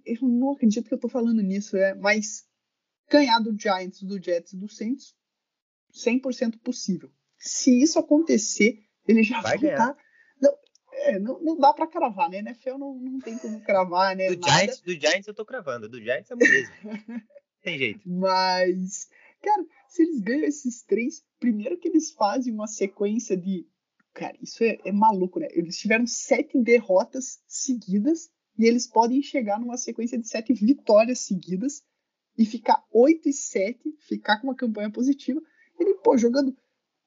eu não acredito que eu tô falando nisso, é, mas ganhar do Giants, do Jets e do Saints, 100% possível. Se isso acontecer, ele já vai estar. Tá... Não, é, não, não dá para cravar, né? NFL não, não tem como cravar, né?
Do Giants, do Giants eu tô cravando, do Giants é beleza. Tem jeito.
Mas, cara, se eles ganham esses três, primeiro que eles fazem uma sequência de. Cara, isso é, é maluco, né? Eles tiveram sete derrotas seguidas e eles podem chegar numa sequência de sete vitórias seguidas e ficar 8 e 7, ficar com uma campanha positiva. Ele, pô, jogando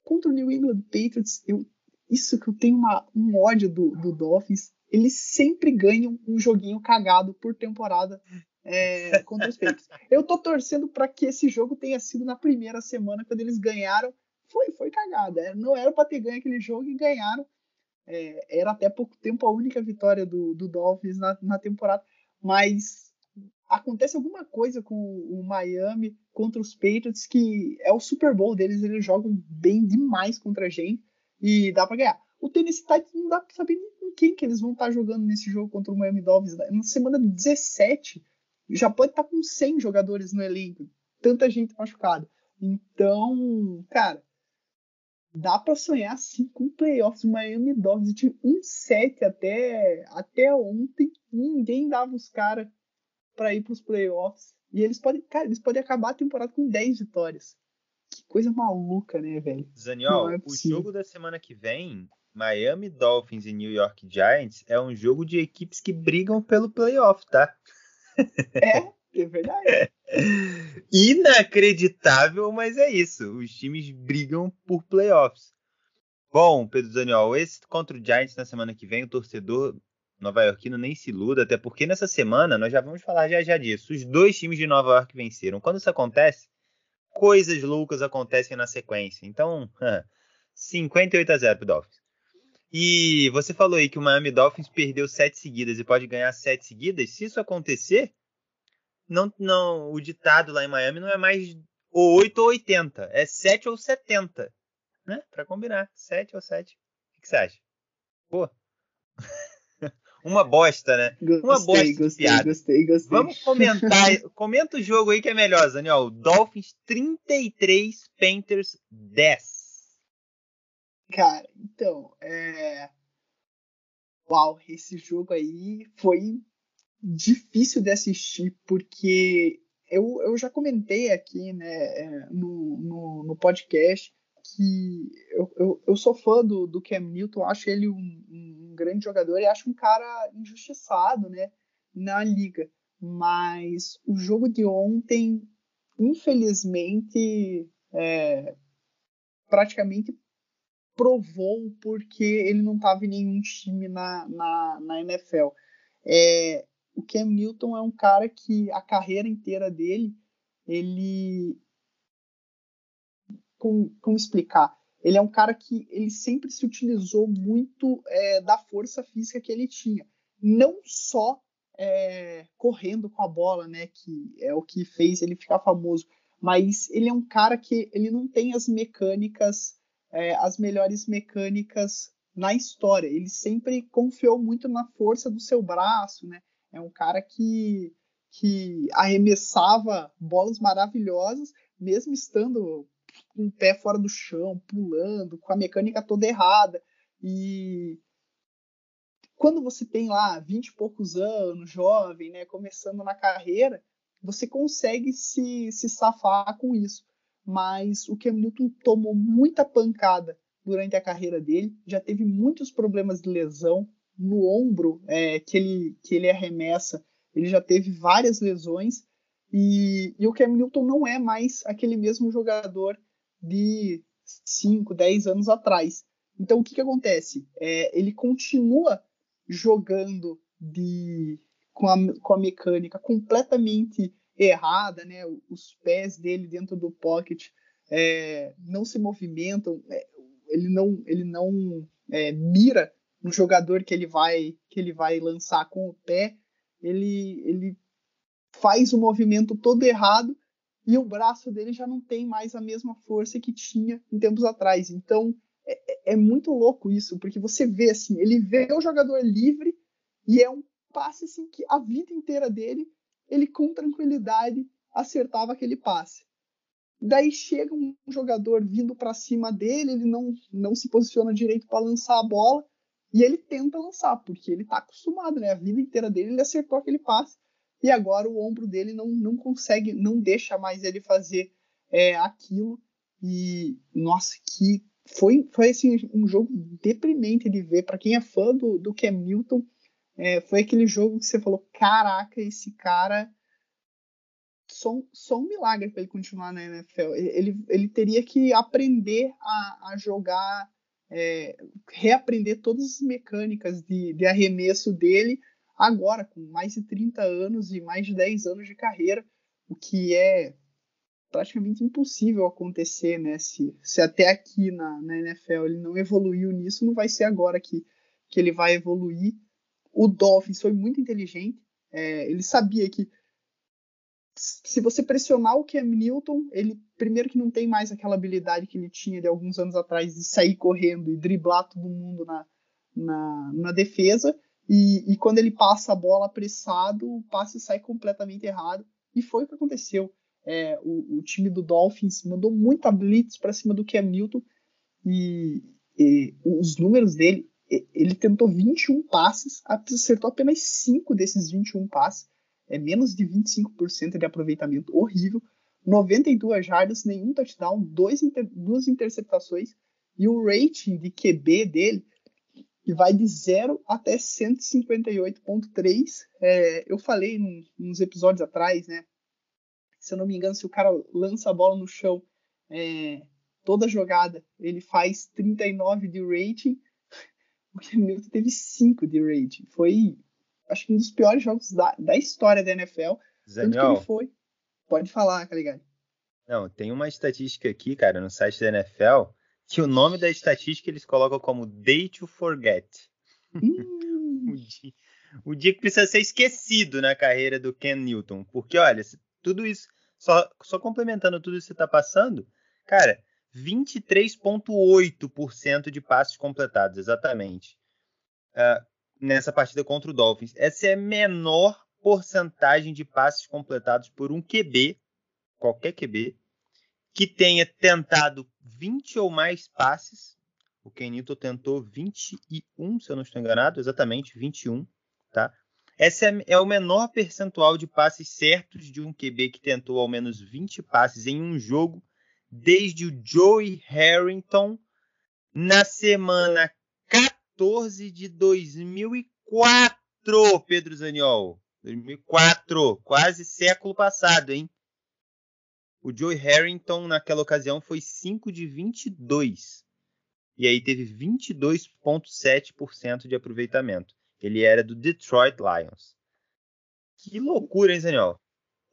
contra o New England Patriots, eu, isso que eu tenho uma, um ódio do, do Dolphins. Eles sempre ganham um joguinho cagado por temporada é, contra os Patriots. Eu tô torcendo para que esse jogo tenha sido na primeira semana, quando eles ganharam. Foi, foi cagada. Não era para ter ganho aquele jogo e ganharam. É, era até pouco tempo a única vitória do, do Dolphins na, na temporada. Mas acontece alguma coisa com o Miami contra os Patriots que é o Super Bowl deles, eles jogam bem demais contra a gente e dá para ganhar. O Tennessee Titans não dá para saber com quem que eles vão estar jogando nesse jogo contra o Miami Dolphins. Na semana 17, já pode estar tá com 100 jogadores no elenco, tanta gente machucada. Então, cara, dá para sonhar sim com playoffs. O Miami Dolphins tinha um 7 até, até ontem, ninguém dava os caras para ir para os playoffs. E eles podem, cara, eles podem acabar a temporada com 10 vitórias. Que coisa maluca, né, velho?
Zaniol, é o jogo da semana que vem, Miami Dolphins e New York Giants, é um jogo de equipes que brigam pelo playoff, tá?
É, é verdade.
Inacreditável, mas é isso. Os times brigam por playoffs. Bom, Pedro Daniel, esse contra o Giants na semana que vem, o torcedor nova-iorquino nem se iluda, até porque nessa semana nós já vamos falar já já disso. Os dois times de Nova York venceram. Quando isso acontece, coisas loucas acontecem na sequência. Então, 58 a 0 pro Dolphins. E você falou aí que o Miami Dolphins perdeu sete seguidas e pode ganhar sete seguidas. Se isso acontecer, não, não, o ditado lá em Miami não é mais ou 8 ou 80, é 7 ou 70, né? Para combinar, 7 ou 7. O que você acha? Pô. Uma bosta, né?
Gostei,
Uma bosta
gostei, piada. Gostei, gostei.
Vamos comentar, comenta o jogo aí que é melhor, Daniel. Dolphins 33, Panthers 10.
Cara, então, é. Uau, esse jogo aí foi difícil de assistir, porque eu, eu já comentei aqui né, é, no, no, no podcast que eu, eu, eu, sou fã do, do Cam Newton, acho ele um, um, grande jogador e acho um cara injustiçado né, na liga. Mas o jogo de ontem, infelizmente, é, praticamente provou porque ele não estava em nenhum time na, na, na NFL. É, o Cam Newton é um cara que a carreira inteira dele, ele. Como, como explicar? Ele é um cara que ele sempre se utilizou muito é, da força física que ele tinha. Não só é, correndo com a bola, né, que é o que fez ele ficar famoso, mas ele é um cara que ele não tem as mecânicas é, as melhores mecânicas na história. Ele sempre confiou muito na força do seu braço, né? É um cara que, que arremessava bolas maravilhosas, mesmo estando com o pé fora do chão, pulando, com a mecânica toda errada. E quando você tem lá 20 e poucos anos, jovem, né, começando na carreira, você consegue se, se safar com isso. Mas o Cam Newton tomou muita pancada durante a carreira dele, já teve muitos problemas de lesão no ombro é, que, ele, que ele arremessa, ele já teve várias lesões e, e o Cam Newton não é mais aquele mesmo jogador de 5, 10 anos atrás. Então o que, que acontece? É, ele continua jogando de, com, a, com a mecânica completamente errada, né? Os pés dele dentro do pocket é, não se movimentam, é, ele não, ele não é, mira um jogador que ele vai que ele vai lançar com o pé, ele, ele faz o movimento todo errado e o braço dele já não tem mais a mesma força que tinha em tempos atrás. Então é, é, é muito louco isso, porque você vê assim, ele vê o jogador livre e é um passe assim que a vida inteira dele ele com tranquilidade acertava aquele passe. Daí chega um jogador vindo para cima dele, ele não, não se posiciona direito para lançar a bola e ele tenta lançar, porque ele está acostumado, né? A vida inteira dele ele acertou aquele passe e agora o ombro dele não, não consegue, não deixa mais ele fazer é, aquilo. E nossa, que foi, foi assim, um jogo deprimente de ver. Para quem é fã do, do Cam é, foi aquele jogo que você falou: caraca, esse cara. Só, só um milagre para ele continuar na NFL. Ele, ele teria que aprender a, a jogar, é, reaprender todas as mecânicas de, de arremesso dele agora, com mais de 30 anos e mais de 10 anos de carreira, o que é praticamente impossível acontecer, né? Se, se até aqui na, na NFL ele não evoluiu nisso, não vai ser agora que, que ele vai evoluir. O Dolphins foi muito inteligente, é, ele sabia que se você pressionar o Cam Newton, ele primeiro que não tem mais aquela habilidade que ele tinha de alguns anos atrás de sair correndo e driblar todo mundo na, na, na defesa, e, e, quando ele passa a bola apressado, o passe sai completamente errado. E foi o que aconteceu. É, o, o, time do Dolphins mandou muita blitz para cima do Cam Newton e, e, os números dele, ele tentou 21 passes, acertou apenas 5 desses 21 passes, é menos de 25% de aproveitamento, horrível. 92 jardas, nenhum touchdown, dois inter, duas interceptações e o rating de QB dele que vai de 0 até 158.3. É, eu falei num, uns episódios atrás, né? Se eu não me engano, se o cara lança a bola no chão, é, toda jogada, ele faz 39 de rating. O Hamilton teve 5 de rating. Foi, acho que um dos piores jogos da, da história da NFL. Zaniel, tanto que ele foi. Pode falar, Caligari.
Não, tem uma estatística aqui, cara, no site da NFL que o nome da estatística eles colocam como Day to Forget.
Hum.
o, dia, o, dia, que precisa ser esquecido na carreira do Ken Newton. Porque, olha, tudo isso, só, só complementando tudo isso que você está passando, cara, 23,8% de passes completados, exatamente. Uh, nessa partida contra o Dolphins. Essa é a menor porcentagem de passes completados por um QB, qualquer QB, que tenha tentado 20 ou mais passes. O Ken tentou 21, se eu não estou enganado, exatamente 21, tá? Esse é, é o menor percentual de passes certos de um QB que tentou ao menos 20 passes em um jogo desde o Joey Harrington na semana 14 de 2004, Pedro Zaniol. 2004, quase século passado, hein? O Joe Harrington, naquela ocasião, foi 5 de 22. E aí teve 22,7% de aproveitamento. Ele era do Detroit Lions. Que loucura, hein, Zaniol?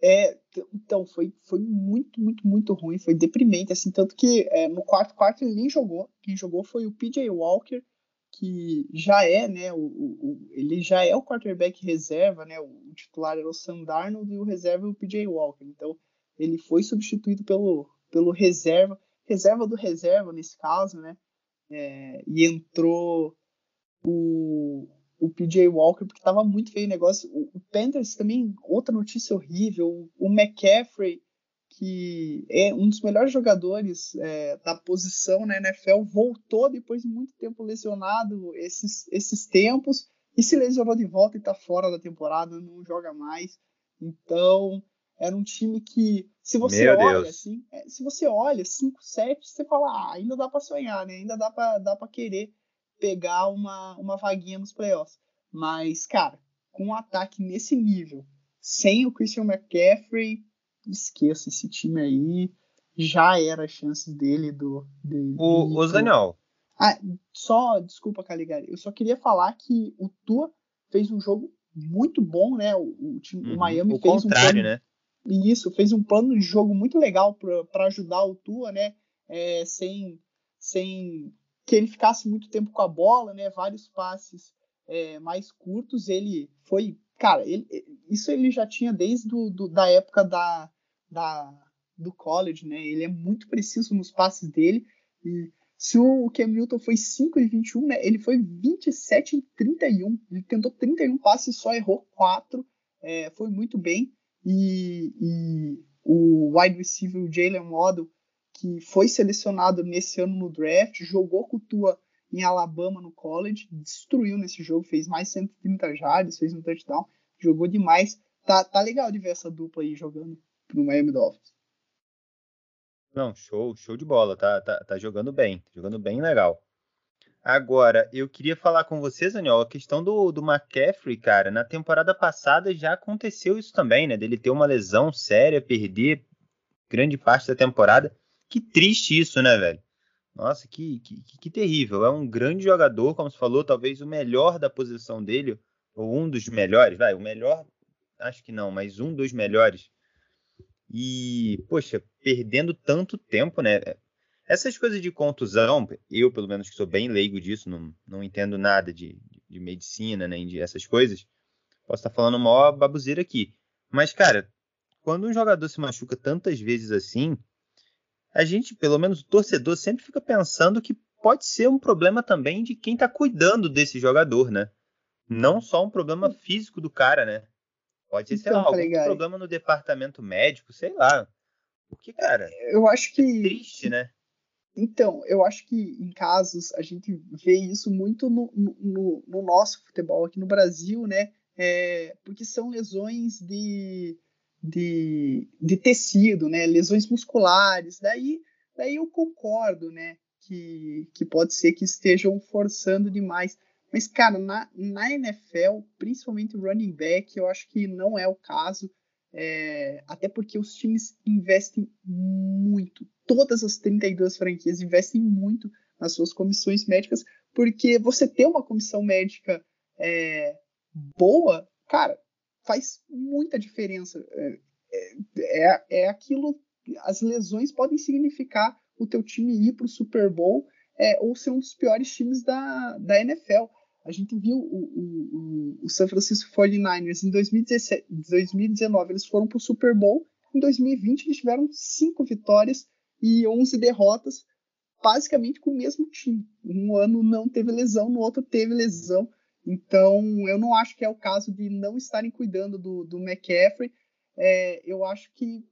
É, então, foi, foi muito, muito, muito ruim. Foi deprimente, assim, tanto que é, no quarto quarto ele nem jogou. Quem jogou foi o PJ Walker, que já é, né, o, o, ele já é o quarterback reserva, né, o titular era o Sam Darnold e o reserva é o PJ Walker. Então, ele foi substituído pelo, pelo reserva, reserva do reserva nesse caso, né? É, e entrou o, o PJ Walker, porque estava muito feio o negócio. O, o, Panthers também, outra notícia horrível. O, McCaffrey, que é um dos melhores jogadores é, da posição na NFL, voltou depois de muito tempo lesionado esses, esses tempos e se lesionou de volta e tá fora da temporada, não joga mais. Então, era um time que, se você Meu olha Deus. assim, é, se você olha 5, 7, você fala, ah, ainda dá para sonhar, né? Ainda dá para dá pra querer pegar uma, uma vaguinha nos playoffs. Mas, cara, com um ataque nesse nível, sem o Christian McCaffrey, esqueça esse time aí. Já era a chance dele do. De,
o,
de,
o Daniel.
Ah, só, desculpa, Caligari. Eu só queria falar que o Tua fez um jogo muito bom, né? O, o, time, uhum, o Miami
o
fez
um plano, né?
Isso, fez um plano de jogo muito legal para ajudar o Tua, né? É, sem, sem que ele ficasse muito tempo com a bola, né? Vários passes é, mais curtos. Ele foi, cara, ele, isso ele já tinha desde do, do, da época da, da, do college, né? Ele é muito preciso nos passes dele. E se o Cam Newton foi 5 e 21, né? Ele foi 27 e 31. Ele tentou 31 passes, só errou 4. É, foi muito bem. E, e o wide receiver Jalen Waddle que foi selecionado nesse ano no draft, jogou com o Tua em Alabama no college, destruiu nesse jogo, fez mais 130 jardas, fez um touchdown, jogou demais. Tá, tá legal de ver essa dupla aí jogando no Miami Dolphins.
Não, show, show de bola, tá, tá, tá jogando bem, tá jogando bem legal. Agora, eu queria falar com vocês, Daniel, a questão do, do McCaffrey, cara, na temporada passada já aconteceu isso também, né, dele ter uma lesão séria, perder grande parte da temporada. Que triste isso, né, velho? Nossa, que, que, que terrível. É um grande jogador, como você falou, talvez o melhor da posição dele, ou um dos melhores, vai, o melhor, acho que não, mas um dos melhores. E, poxa, perdendo tanto tempo, né? Essas coisas de contusão, eu, pelo menos, que sou bem leigo disso, não, não entendo nada de, de medicina, nem de essas coisas, posso estar falando maior babuzeira aqui. Mas, cara, quando um jogador se machuca tantas vezes assim, a gente, pelo menos o torcedor, sempre fica pensando que pode ser um problema também de quem está cuidando desse jogador, né? Não só um problema físico do cara, né? Pode ser, então, sei lá, algum problema no departamento médico, sei lá. Porque, cara,
eu acho que
é triste, né?
Então, eu acho que em casos a gente vê isso muito no, no, no nosso futebol aqui no Brasil, né? É, porque são lesões de de, de tecido, né? Lesões musculares. Daí, daí eu concordo, né? Que, que pode ser que estejam forçando demais. Mas, cara, na, na NFL, principalmente running back, eu acho que não é o caso. É, até porque os times investem muito. Todas as 32 franquias investem muito nas suas comissões médicas, porque você ter uma comissão médica é, boa, cara, faz muita diferença. É, é, é aquilo, as lesões podem significar o teu time ir para o Super Bowl é, ou ser um dos piores times da, da NFL. A gente viu o, o, o San Francisco 49ers em 2017, 2019, eles foram para o Super Bowl. Em 2020, eles tiveram cinco vitórias e 11 derrotas, basicamente com o mesmo time. Um ano não teve lesão, no outro teve lesão. Então, eu não acho que é o caso de não estarem cuidando do, do McCaffrey. É, eu acho que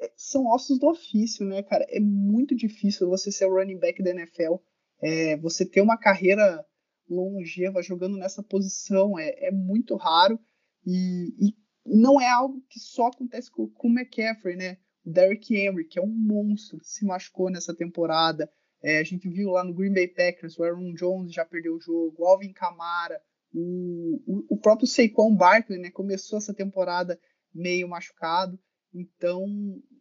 é, são ossos do ofício, né, cara? É muito difícil você ser o running back da NFL. É, você ter uma carreira longeva jogando nessa posição é, é muito raro e, e, não é algo que só acontece com, com o McCaffrey, né? O Derrick Henry, que é um monstro, se machucou nessa temporada. É, a gente viu lá no Green Bay Packers, o Aaron Jones já perdeu o jogo, o Alvin Kamara, o, o, o próprio Saquon Barkley, né, começou essa temporada meio machucado, então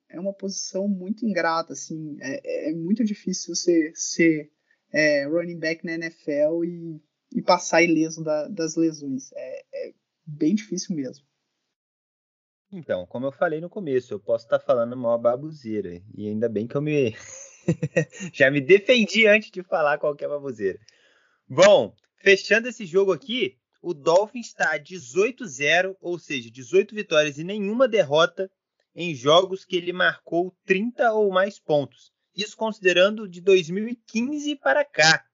é uma posição muito ingrata, assim, é, é muito difícil você ser é, running back na NFL e, e passar ileso da, das lesões, é, é bem difícil mesmo.
Então, como eu falei no começo, eu posso estar falando uma babuzeira, e ainda bem que eu me Já me defendi antes de falar qualquer baboseira. Bom, fechando esse jogo aqui, o Dolphins está 18-0, ou seja, 18 vitórias e nenhuma derrota em jogos que ele marcou 30 ou mais pontos. Isso considerando de 2015 para cá.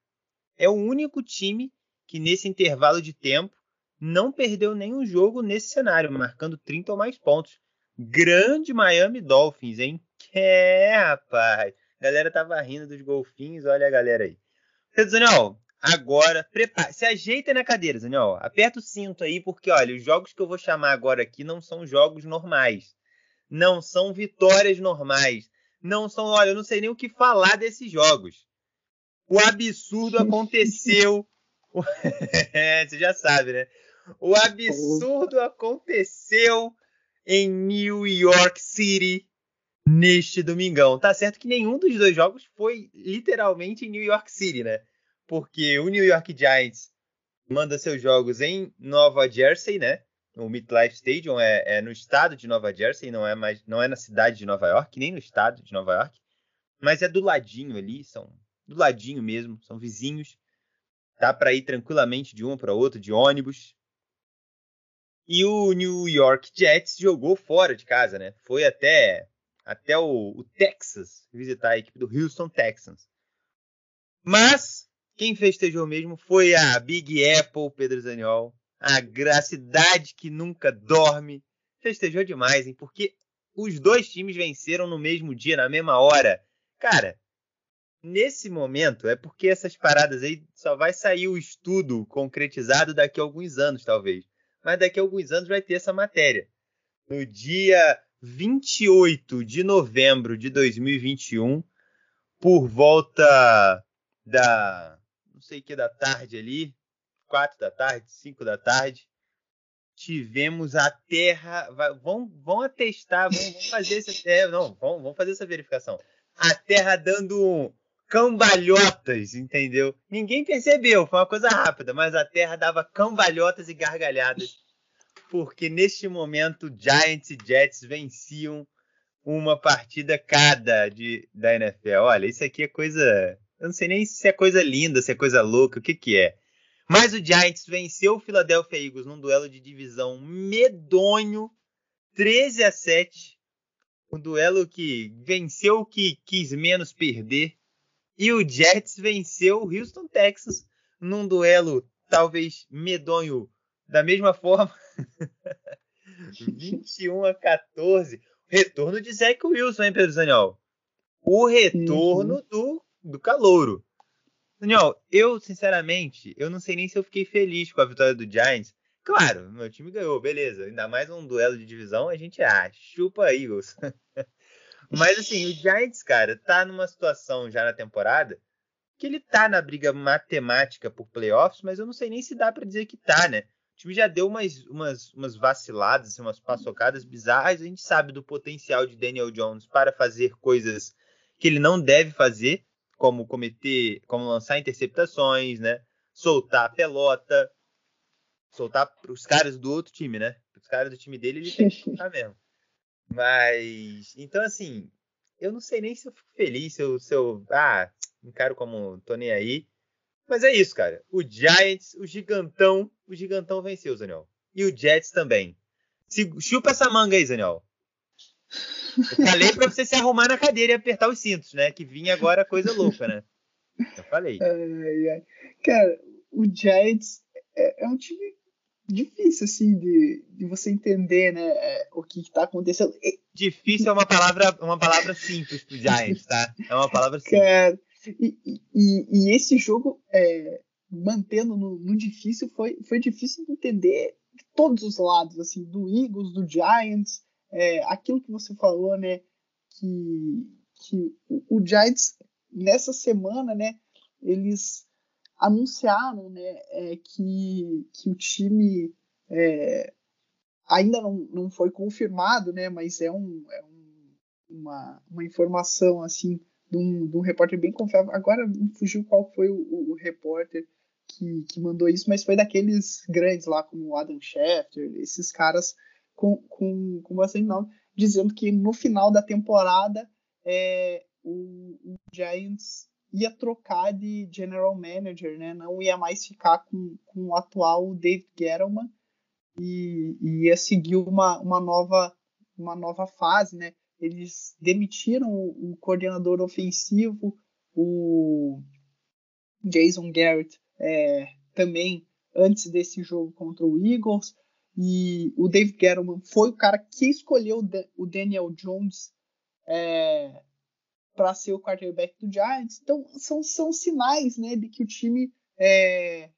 É o único time que nesse intervalo de tempo não perdeu nenhum jogo nesse cenário, marcando 30 ou mais pontos. Grande Miami Dolphins, hein? É, rapaz. A galera tava rindo dos golfinhos, olha a galera aí. Daniel, agora, prepare, se ajeita na cadeira, Daniel. Aperta o cinto aí, porque olha, os jogos que eu vou chamar agora aqui não são jogos normais. Não são vitórias normais. Não são, olha, eu não sei nem o que falar desses jogos. O absurdo aconteceu. é, você já sabe, né? O absurdo aconteceu em New York City neste domingão. Tá certo que nenhum dos dois jogos foi literalmente em New York City, né? Porque o New York Giants manda seus jogos em Nova Jersey, né? O MetLife Stadium é, é, no estado de Nova Jersey, não é mais, não é na cidade de Nova York, nem no estado de Nova York, mas é do ladinho ali, são do ladinho mesmo, são vizinhos. Dá para ir tranquilamente de uma para outra de ônibus. E o New York Jets jogou fora de casa, né? Foi até até o, o Texas visitar a equipe do Houston Texans. Mas quem festejou mesmo foi a Big Apple, Pedro Zaniol. A, a cidade que nunca dorme. Festejou demais, hein? Porque os dois times venceram no mesmo dia, na mesma hora. Cara, nesse momento é porque essas paradas aí só vai sair o estudo concretizado daqui a alguns anos, talvez. Mas daqui a alguns anos vai ter essa matéria. No dia 28 de novembro de 2021, por volta da não sei que da tarde ali, quatro da tarde, cinco da tarde, tivemos a Terra. Vão, vão atestar, vão, vão fazer essa. É, não, vão, vão fazer essa verificação. A Terra dando cambalhotas, entendeu? Ninguém percebeu, foi uma coisa rápida, mas a Terra dava cambalhotas e gargalhadas, porque neste momento Giants e Jets venciam uma partida cada de, da NFL. Olha, isso aqui é coisa. Eu não sei nem se é coisa linda, se é coisa louca, o que que é. Mas o Giants venceu o Philadelphia Eagles num duelo de divisão medonho, 13 a 7. Um duelo que venceu o que quis menos perder. E o Jets venceu o Houston Texas num duelo talvez medonho da mesma forma. 21 a 14. Retorno de Zach Wilson, hein, Pedro Daniel? O retorno uhum. do, do calouro. Daniel, eu, sinceramente, eu não sei nem se eu fiquei feliz com a vitória do Giants. Claro, meu time ganhou, beleza. Ainda mais um duelo de divisão, a gente ah, chupa Eagles. Mas assim, o Giants, cara, tá numa situação já na temporada que ele tá na briga matemática por playoffs, mas eu não sei nem se dá para dizer que tá, né? Time já deu umas, umas, umas vaciladas, assim, umas paçocadas bizarras. A gente sabe do potencial de Daniel Jones para fazer coisas que ele não deve fazer como cometer, como lançar interceptações, né? Soltar a pelota, soltar para os caras do outro time, né? Os caras do time dele ele tem que soltar mesmo. Mas então assim, eu não sei nem se eu fico feliz, se eu, se eu ah, encaro como tô nem aí. Mas é isso, cara. O Giants, o gigantão, o gigantão venceu, Zaniel. E o Jets também. Se, chupa essa manga aí, Zaniel. Eu falei pra você se arrumar na cadeira e apertar os cintos, né? Que vinha agora coisa louca, né? Eu falei.
Ai, ai. Cara, o Giants é, é, um time difícil, assim, de, de você entender, né? É, o que está acontecendo.
Difícil é uma palavra, uma palavra simples pro Giants, tá? É uma palavra simples.
Cara, e, e, esse jogo, é, mantendo no, no, difícil, foi, foi difícil de entender de todos os lados, assim, do Eagles, do Giants, é, aquilo que você falou, né, que, que o, o, Giants nessa semana, né, eles anunciaram, né, é, que, que o time é, ainda não, não foi confirmado, né, mas é, um, é um, uma, uma informação assim de um, de um repórter bem confiável. Agora me fugiu qual foi o, o, repórter que, que mandou isso, mas foi daqueles grandes lá, como o Adam Schefter, esses caras com, com, com bastante nome, dizendo que no final da temporada é, o, o, Giants ia trocar de general manager, né? Não ia mais ficar com, com o atual David Gettleman e, e ia seguir uma, uma, nova, uma nova fase, né? Eles demitiram o, coordenador ofensivo, o Jason Garrett, é, também antes desse jogo contra o Eagles. E o Dave Gettleman foi o cara que escolheu o Daniel Jones é, para ser o quarterback do Giants. Então, são, são sinais né, de que o time é,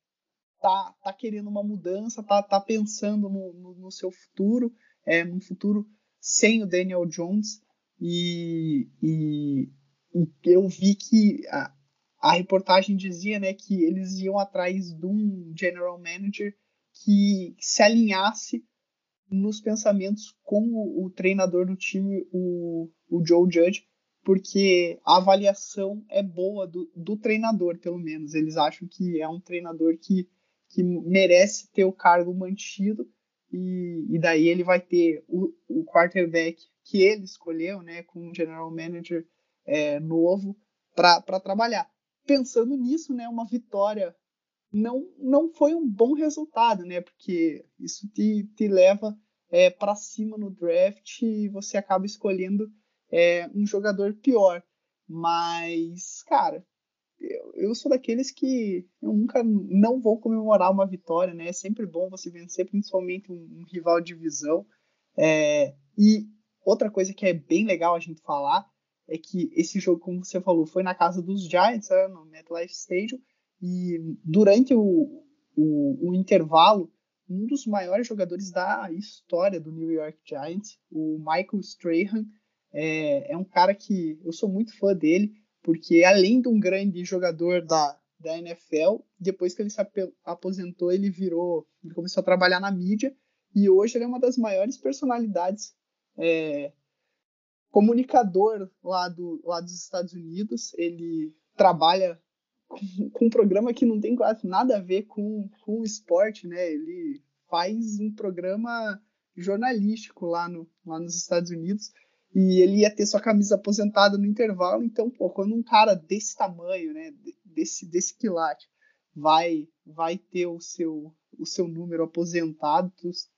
tá, tá querendo uma mudança, tá, tá pensando no, no, no seu futuro, é, num futuro sem o Daniel Jones. E, e, e eu vi que a, a, reportagem dizia né, que eles iam atrás de um general manager que se alinhasse nos pensamentos com o, o treinador do time, o, o Joe Judge, porque a avaliação é boa do, do, treinador, pelo menos. Eles acham que é um treinador que, que merece ter o cargo mantido e, e daí ele vai ter o, o quarterback que ele escolheu, né, com um general manager é, novo para trabalhar. Pensando nisso, né, uma vitória não, não foi um bom resultado, né, porque isso te, te leva é, para cima no draft e você acaba escolhendo é, um jogador pior. Mas, cara, eu, sou daqueles que eu nunca não vou comemorar uma vitória, né? É sempre bom você vencer, principalmente um, um rival de divisão. É, e outra coisa que é bem legal a gente falar é que esse jogo, como você falou, foi na casa dos Giants, né, no MetLife Stadium, e durante o, o, o intervalo, um dos maiores jogadores da história do New York Giants, o Michael Strahan, é, é um cara que eu sou muito fã dele porque além de um grande jogador da, da NFL, depois que ele se aposentou, ele virou, ele começou a trabalhar na mídia e hoje ele é uma das maiores personalidades é, comunicador lá, do, lá dos Estados Unidos. Ele trabalha com, com, um programa que não tem quase nada a ver com, com o esporte, né? Ele faz um programa jornalístico lá, no, lá nos Estados Unidos e ele ia ter sua camisa aposentada no intervalo. Então, pô, quando um cara desse tamanho, né, desse, desse quilate, vai vai ter o seu o seu número aposentado,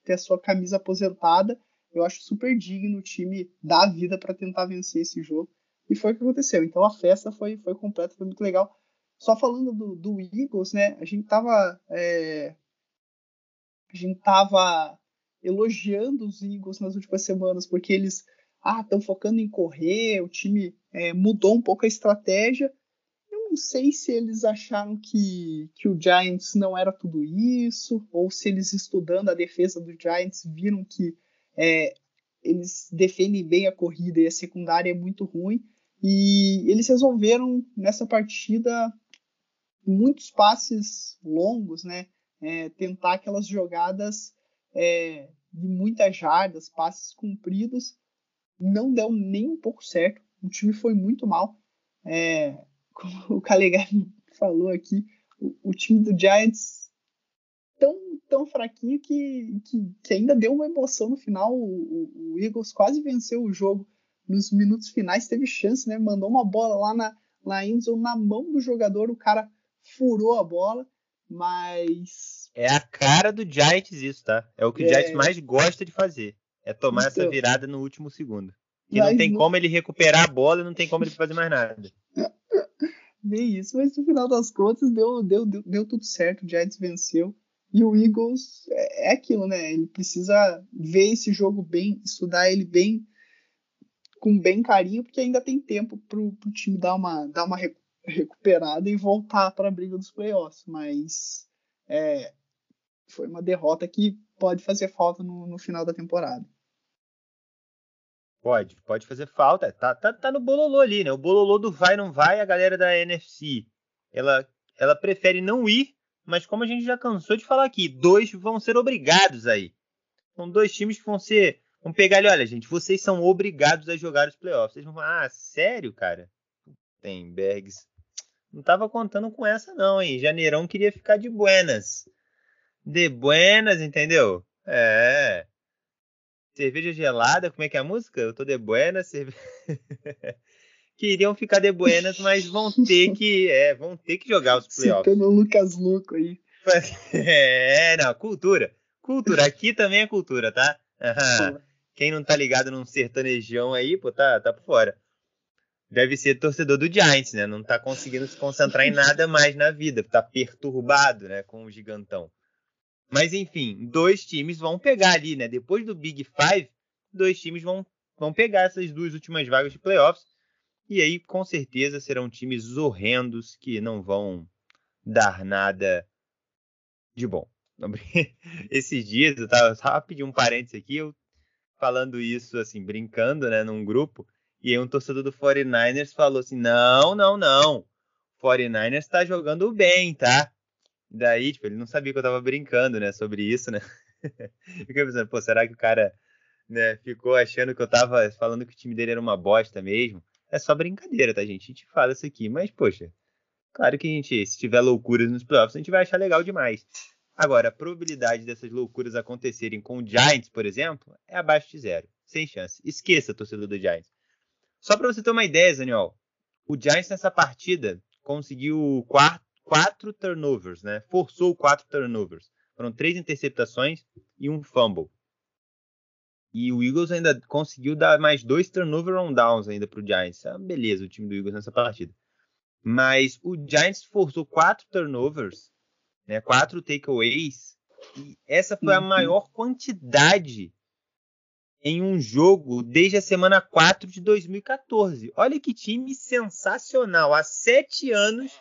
ter a sua camisa aposentada, eu acho super digno o time dar a vida para tentar vencer esse jogo. E foi o que aconteceu. Então a festa foi, foi completa, foi muito legal. Só falando do, do Eagles, né? A gente tava. É, a gente tava elogiando os Eagles nas últimas semanas, porque eles ah, estão focando em correr, o time é, mudou um pouco a estratégia. Eu não sei se eles acharam que, que o Giants não era tudo isso, ou se eles estudando a defesa do Giants viram que é, eles defendem bem a corrida e a secundária é muito ruim. E eles resolveram nessa partida muitos passes longos, né? É, tentar aquelas jogadas é, de muitas jardas, passes compridos, não deu nem um pouco certo. O time foi muito mal. É, como o Calegari falou aqui, o, o, time do Giants tão, tão fraquinho que, que, que, ainda deu uma emoção no final. O, o, Eagles quase venceu o jogo nos minutos finais, teve chance, né? Mandou uma bola lá na, na endzone, na mão do jogador, o cara furou a bola, mas...
É a cara do Giants isso, tá? É o que é... o Giants mais gosta de fazer. É tomar então, essa virada no último segundo. Que não tem como ele recuperar a bola e não tem como ele fazer mais nada.
Bem isso, mas no final das contas deu, deu, deu, deu tudo certo, o Giants venceu. E o Eagles é, é aquilo, né? Ele precisa ver esse jogo bem, estudar ele bem, com bem carinho, porque ainda tem tempo pro, pro time dar uma, dar uma recuperada e voltar para a briga dos playoffs. Mas é, foi uma derrota que pode fazer falta no, no final da temporada.
Pode, pode fazer falta. Tá, tá, tá no bololô ali, né? O bololô do vai não vai, a galera da NFC. Ela, ela prefere não ir, mas como a gente já cansou de falar aqui, dois vão ser obrigados aí. São dois times que vão ser. Vão pegar ali, olha, gente, vocês são obrigados a jogar os playoffs. Vocês vão falar, ah, sério, cara? Tem bags. Não tava contando com essa, não, hein? Janeirão queria ficar de buenas. De buenas, entendeu? É. Cerveja gelada, como é que é a música? Eu tô de buenas, cerve... Queriam ficar de buenas, mas vão ter que, é, vão ter que jogar os playoffs.
Citando o Lucas Louco aí.
É, não, cultura. Cultura, aqui também é cultura, tá? Quem não tá ligado num sertanejão aí, pô, tá, tá por fora. Deve ser torcedor do Giants, né? Não tá conseguindo se concentrar em nada mais na vida, tá perturbado, né, com o gigantão. Mas enfim, dois times vão pegar ali, né? Depois do Big Five, dois times vão, vão pegar essas duas últimas vagas de playoffs. E aí, com certeza, serão times horrendos que não vão dar nada de bom. Esses dias eu tava só pedindo um parênteses aqui, eu falando isso assim, brincando, né, num grupo, e aí um torcedor do 49ers falou assim: "Não, não, não. 49ers tá jogando bem, tá?" Daí, tipo, ele não sabia que eu tava brincando, né, sobre isso, né? Fiquei pensando, pô, será que o cara, né, ficou achando que eu tava falando que o time dele era uma bosta mesmo? É só brincadeira, tá, gente? A gente fala isso aqui, mas, poxa, claro que a gente, se tiver loucuras nos playoffs, a gente vai achar legal demais. Agora, a probabilidade dessas loucuras acontecerem com o Giants, por exemplo, é abaixo de zero. Sem chance. Esqueça, torcedor do Giants. Só para você ter uma ideia, Zaniol, o Giants nessa partida conseguiu quatro, quatro turnovers, né? Forçou quatro turnovers. Foram três interceptações e um fumble. E o Eagles ainda conseguiu dar mais dois turnover on downs ainda para o Giants. É beleza o time do Eagles nessa partida. Mas o Giants forçou quatro turnovers, né, quatro takeaways, e essa foi a uhum. maior quantidade em um jogo desde a semana 4 de 2014. Olha que time sensacional. Há sete anos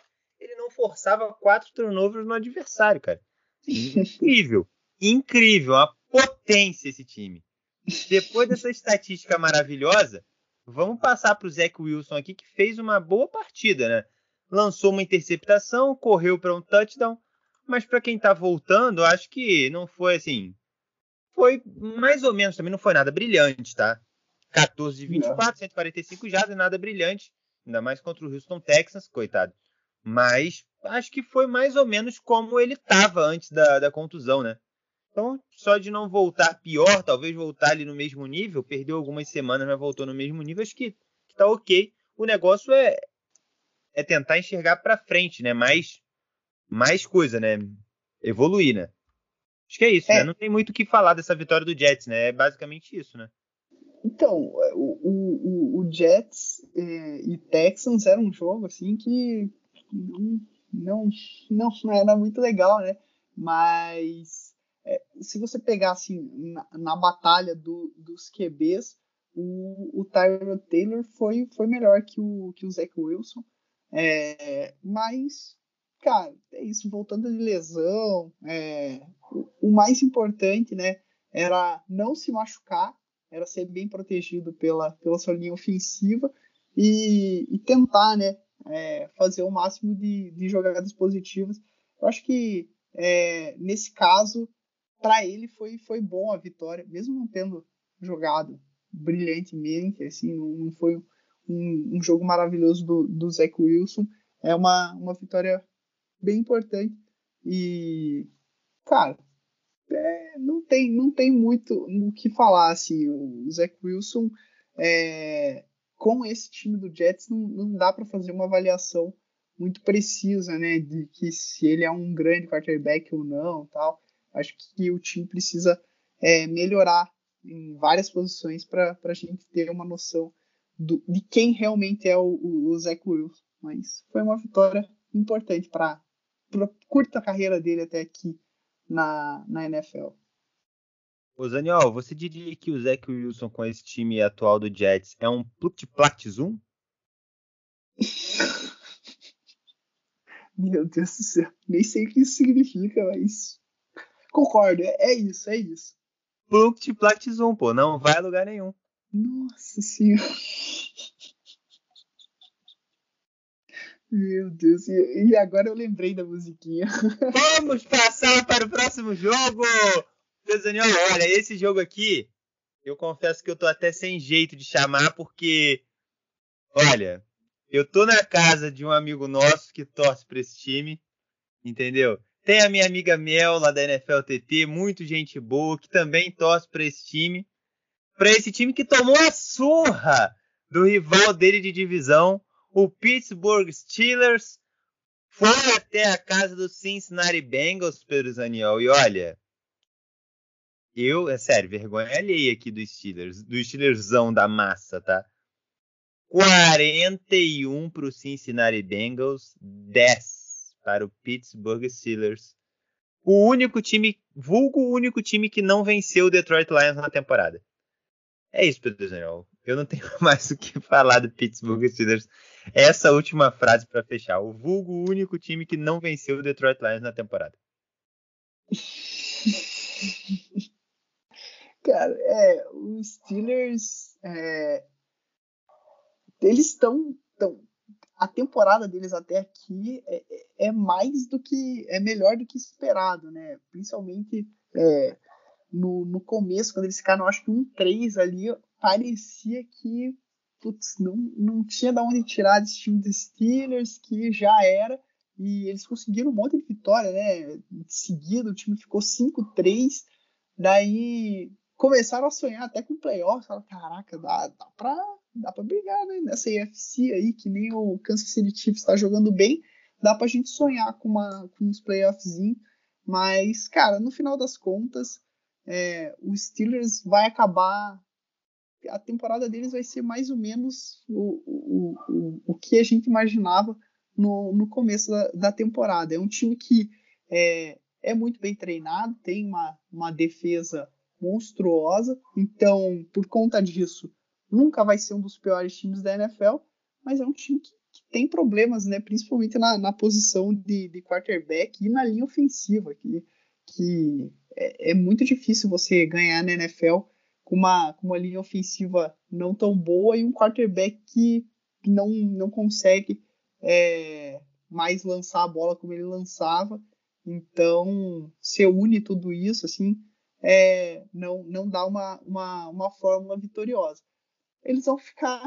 ele não forçava quatro turnovers no adversário, cara. Incrível. Incrível. Uma potência esse time. Depois dessa estatística maravilhosa, vamos passar para o Zach Wilson aqui, que fez uma boa partida, né? Lançou uma interceptação, correu para um touchdown, mas para quem está voltando, acho que não foi assim. Foi mais ou menos, também não foi nada brilhante, tá? 14 de 24, 145 jardas, nada brilhante, ainda mais contra o Houston Texans, coitado. Mas acho que foi mais ou menos como ele estava antes da, da contusão, né? Então, só de não voltar pior, talvez voltar ali no mesmo nível, perdeu algumas semanas, mas voltou no mesmo nível, acho que, que tá ok. O negócio é, é tentar enxergar para frente, né? Mais, mais coisa, né? Evoluir, né? Acho que é isso, é. né? Não tem muito o que falar dessa vitória do Jets, né? É basicamente isso, né?
Então, o, o, o Jets é, e Texans era um jogo assim que não, não, não era muito legal, né? Mas é, se você pegar assim, na, na batalha do, dos QBs, o, o Tyler Taylor foi, foi melhor que o, que o Zach Wilson. É, mas, cara, é isso, voltando de lesão, é, o, o, mais importante, né, era não se machucar, era ser bem protegido pela, pela sua linha ofensiva e, e tentar, né, é, fazer o máximo de, de jogadas positivas. Eu acho que é, nesse caso para ele foi, foi bom a vitória, mesmo não tendo jogado brilhantemente, assim, não foi um, um jogo maravilhoso do, do Wilson, é uma, uma vitória bem importante e, cara, é, não, tem, não tem muito o que falar, assim, o Zach Wilson é, com esse time do Jets não, não dá para fazer uma avaliação muito precisa, né, de que se ele é um grande quarterback ou não, tal. Acho que o time precisa é, melhorar em várias posições para a gente ter uma noção do, de quem realmente é o, o, o Zach Wilson. Mas foi uma vitória importante para a curta carreira dele até aqui na, na NFL.
Ô Zaniol, você diria que o Zach Wilson com esse time atual do Jets é um Plutplatzum?
Meu Deus do céu, nem sei o que isso significa, mas Concordo, é, é isso, é isso.
Pluct Platzum, pô, não vai a lugar nenhum.
Nossa senhora. Meu Deus, e agora eu lembrei da musiquinha.
Vamos passar para o próximo jogo! Daniel, olha, esse jogo aqui, eu confesso que eu tô até sem jeito de chamar, porque, olha, eu tô na casa de um amigo nosso que torce para esse time, entendeu? Tem a minha amiga Mel lá da NFL TT, muito gente boa, que também torce para esse time. Para esse time que tomou a surra do rival dele de divisão, o Pittsburgh Steelers. Foi até a casa do Cincinnati Bengals, Pedro Zaniol. E olha, eu, é sério, vergonha alheia aqui dos Steelers, do Steelersão da massa, tá? 41 para o Cincinnati Bengals, 10 para o Pittsburgh Steelers. O único time, vulgo o único time que não venceu o Detroit Lions na temporada. É isso, Pedro Daniel. Eu não tenho mais o que falar do Pittsburgh Steelers. essa última frase para fechar. O vulgo único time que não venceu o Detroit Lions na temporada.
Cara, é, os Steelers, é, eles estão, a temporada deles até aqui é, é, é, mais do que, é melhor do que esperado, né? Principalmente é, no, no começo, quando eles ficaram, acho que um 3 ali, parecia que putz, não, não tinha da onde tirar esse time dos Steelers, que já era, e eles conseguiram um monte de vitória, né? De seguida, o time ficou 5-3, daí começaram a sonhar até com playoffs, falaram, caraca, dá, dá, pra, dá pra brigar, né? Nessa AFC aí, que nem o Kansas City Chiefs está jogando bem, dá pra gente sonhar com, uma, com uns playoffs, mas, cara, no final das contas, é, o Steelers vai acabar a temporada deles vai ser mais ou menos o, o, o, o que a gente imaginava no, no começo da, da temporada. É um time que é, é muito bem treinado, tem uma, uma defesa monstruosa, então, por conta disso, nunca vai ser um dos piores times da NFL, mas é um time que, que tem problemas, né, principalmente na, na posição de, de quarterback e na linha ofensiva, que, que é, é muito difícil você ganhar na NFL com uma, com uma linha ofensiva não tão boa e um quarterback que não, não consegue é, mais lançar a bola como ele lançava. Então, se une tudo isso, assim, é, não, não dá uma, uma, uma fórmula vitoriosa. Eles vão ficar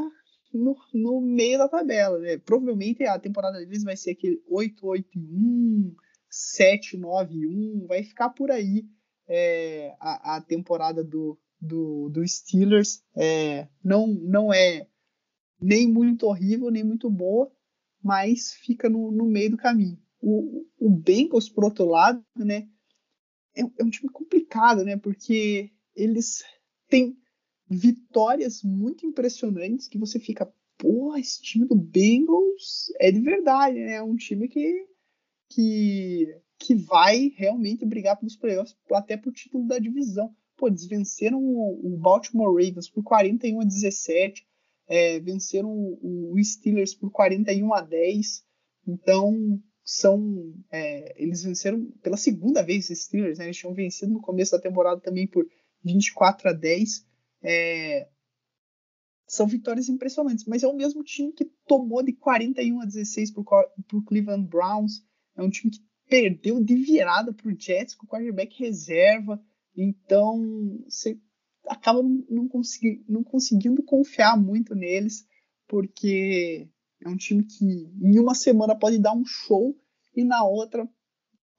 no, no meio da tabela. Né? Provavelmente a temporada deles vai ser aquele 8-8-1, 7-9-1, vai ficar por aí é, a, a temporada do, do, do Steelers é, não, não é nem muito horrível, nem muito boa, mas fica no, no meio do caminho. O, o Bengals, por outro lado, né, é, é um time complicado, né, porque eles têm vitórias muito impressionantes que você fica, pô, esse time do Bengals é de verdade, né? É um time que, que, que vai realmente brigar pelos playoffs, até por título da divisão pô, eles venceram o, Baltimore Ravens por 41 a 17, é, venceram o, Steelers por 41 a 10. Então, são é, eles venceram pela segunda vez os Steelers, né? Eles tinham vencido no começo da temporada também por 24 a 10. É, são vitórias impressionantes, mas é o mesmo time que tomou de 41 a 16 para o Cleveland Browns. É um time que perdeu de virada para o Jets com o quarterback reserva. Então, você acaba não, consegui, não conseguindo confiar muito neles, porque é um time que em uma semana pode dar um show e na outra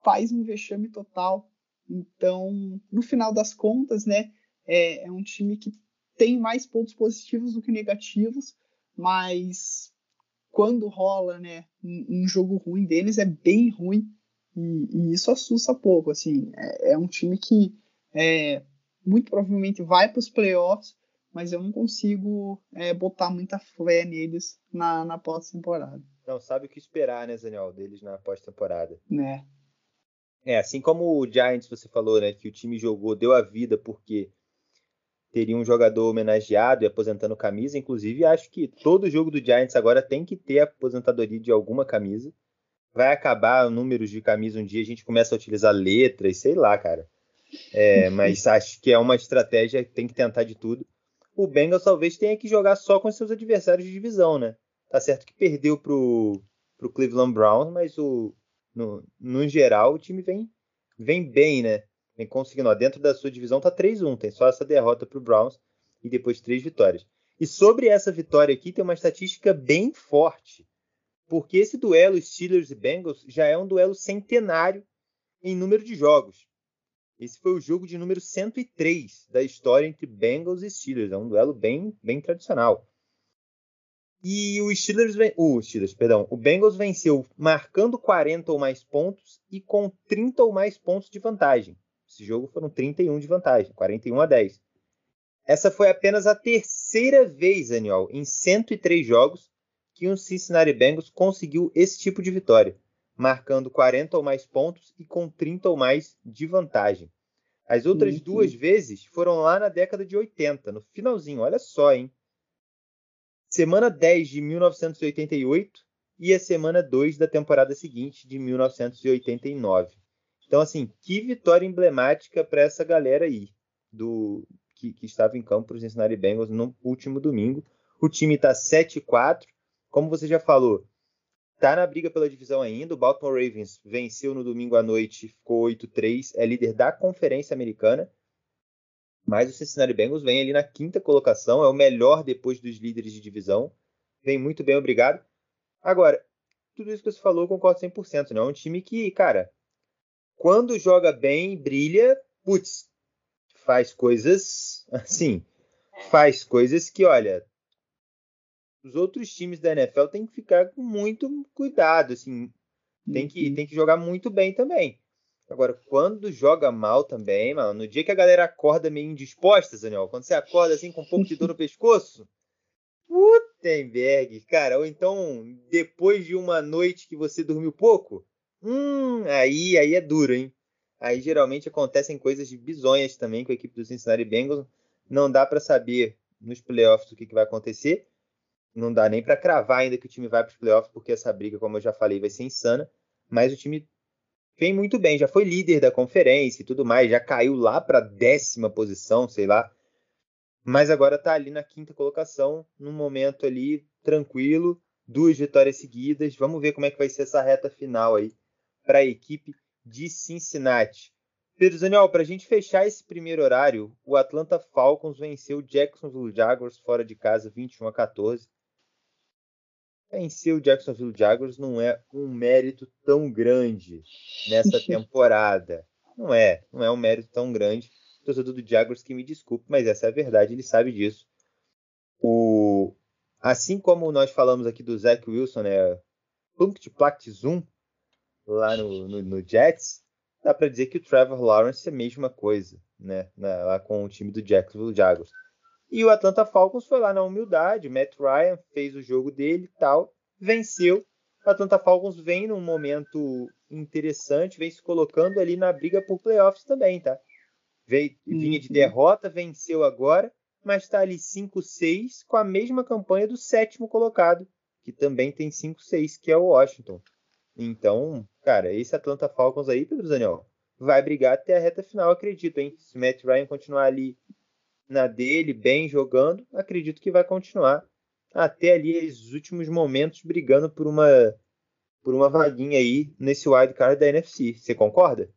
faz um vexame total. Então, no final das contas, né, é, é um time que tem mais pontos positivos do que negativos, mas quando rola, né, um, um jogo ruim deles é bem ruim e, e isso assusta pouco. Assim, é, é um time que é, muito provavelmente vai para os playoffs, mas eu não consigo é, botar muita fé neles na, na pós-temporada.
Não sabe o que esperar, né, Daniel, deles na pós-temporada.
Né.
É, assim como o Giants, você falou, né, que o time jogou, deu a vida porque teria um jogador homenageado e aposentando camisa. Inclusive, acho que todo jogo do Giants agora tem que ter aposentadoria de alguma camisa. Vai acabar números de camisa um dia, a gente começa a utilizar letras, sei lá, cara. É, mas acho que é uma estratégia que tem que tentar de tudo. O Bengals talvez tenha que jogar só com seus adversários de divisão, né? Tá certo que perdeu pro, pro Cleveland Browns, mas o, no, no geral o time vem, vem bem, né? Vem conseguindo. Ó, dentro da sua divisão tá 3-1, tem só essa derrota pro Browns e depois três vitórias. E sobre essa vitória aqui tem uma estatística bem forte, porque esse duelo Steelers e Bengals já é um duelo centenário em número de jogos. Esse foi o jogo de número 103 da história entre Bengals e Steelers. É um duelo bem, bem tradicional. E o Steelers, o Steelers, perdão, o Bengals venceu marcando 40 ou mais pontos e com 30 ou mais pontos de vantagem. Esse jogo foram 31 de vantagem, 41 a 10. Essa foi apenas a terceira vez, Daniel, em 103 jogos que um Cincinnati Bengals conseguiu esse tipo de vitória marcando 40 ou mais pontos e com 30 ou mais de vantagem. As outras uhum. duas vezes foram lá na década de 80, no finalzinho, olha só, hein? semana 10 de 1988 e a semana 2 da temporada seguinte, de 1989. Então, assim, que vitória emblemática para essa galera aí, do que, que estava em campo para os Cincinnati Bengals no último domingo. O time está 7-4, como você já falou, está na briga pela divisão ainda. O Baltimore Ravens venceu no domingo à noite, ficou 8-3, é líder da Conferência Americana. Mas o Cincinnati Bengals vem ali na quinta colocação, é o melhor depois dos líderes de divisão. Vem muito bem, obrigado. Agora, tudo isso que você falou, eu concordo 100%. Né? É um time que, cara, quando joga bem, brilha, putz, faz coisas assim, faz coisas que, olha, os outros times da NFL têm que ficar com muito cuidado, assim, tem que, uhum. tem que jogar muito bem também. Agora, quando joga mal também, mano, no dia que a galera acorda meio indisposta, Daniel, quando você acorda assim com um pouco de dor no pescoço, Gutenberg, cara, ou então depois de uma noite que você dormiu pouco, hum, aí, aí é duro, hein? Aí geralmente acontecem coisas bizonhas também com a equipe do Cincinnati Bengals. Não dá para saber nos playoffs o que, que vai acontecer. Não dá nem para cravar ainda que o time vai para os playoffs, porque essa briga, como eu já falei, vai ser insana. Mas o time vem muito bem, já foi líder da conferência e tudo mais, já caiu lá para décima posição, sei lá. Mas agora está ali na quinta colocação, num momento ali tranquilo, duas vitórias seguidas. Vamos ver como é que vai ser essa reta final aí para a equipe de Cincinnati. Pedro Daniel, para a gente fechar esse primeiro horário, o Atlanta Falcons venceu o Jacksonville Jaguars fora de casa 21 a 14 vencer o Jacksonville Jaguars não é um mérito tão grande nessa temporada. Não é, não é um mérito tão grande. O torcedor do Jaguars que me desculpe, mas essa é a verdade, ele sabe disso. O... Assim como nós falamos aqui do Zach Wilson, né? Punct Plact Zoom, lá no, no, no, Jets, dá para dizer que o Trevor Lawrence é a mesma coisa, né? Na, lá com o time do Jacksonville Jaguars. E o Atlanta Falcons foi lá na humildade. Matt Ryan fez o jogo dele e tal, venceu. O Atlanta Falcons vem num momento interessante, vem se colocando ali na briga por playoffs também, tá? Veio, vinha de uhum. derrota, venceu agora, mas está ali 5-6 com a mesma campanha do sétimo colocado, que também tem 5-6, que é o Washington. Então, cara, esse Atlanta Falcons aí, Pedro Daniel, vai brigar até a reta final, acredito, hein? Se Matt Ryan continuar ali na dele, bem jogando, acredito que vai continuar até ali os últimos momentos brigando por uma por uma vaguinha aí nesse wild card da NFC. Você concorda?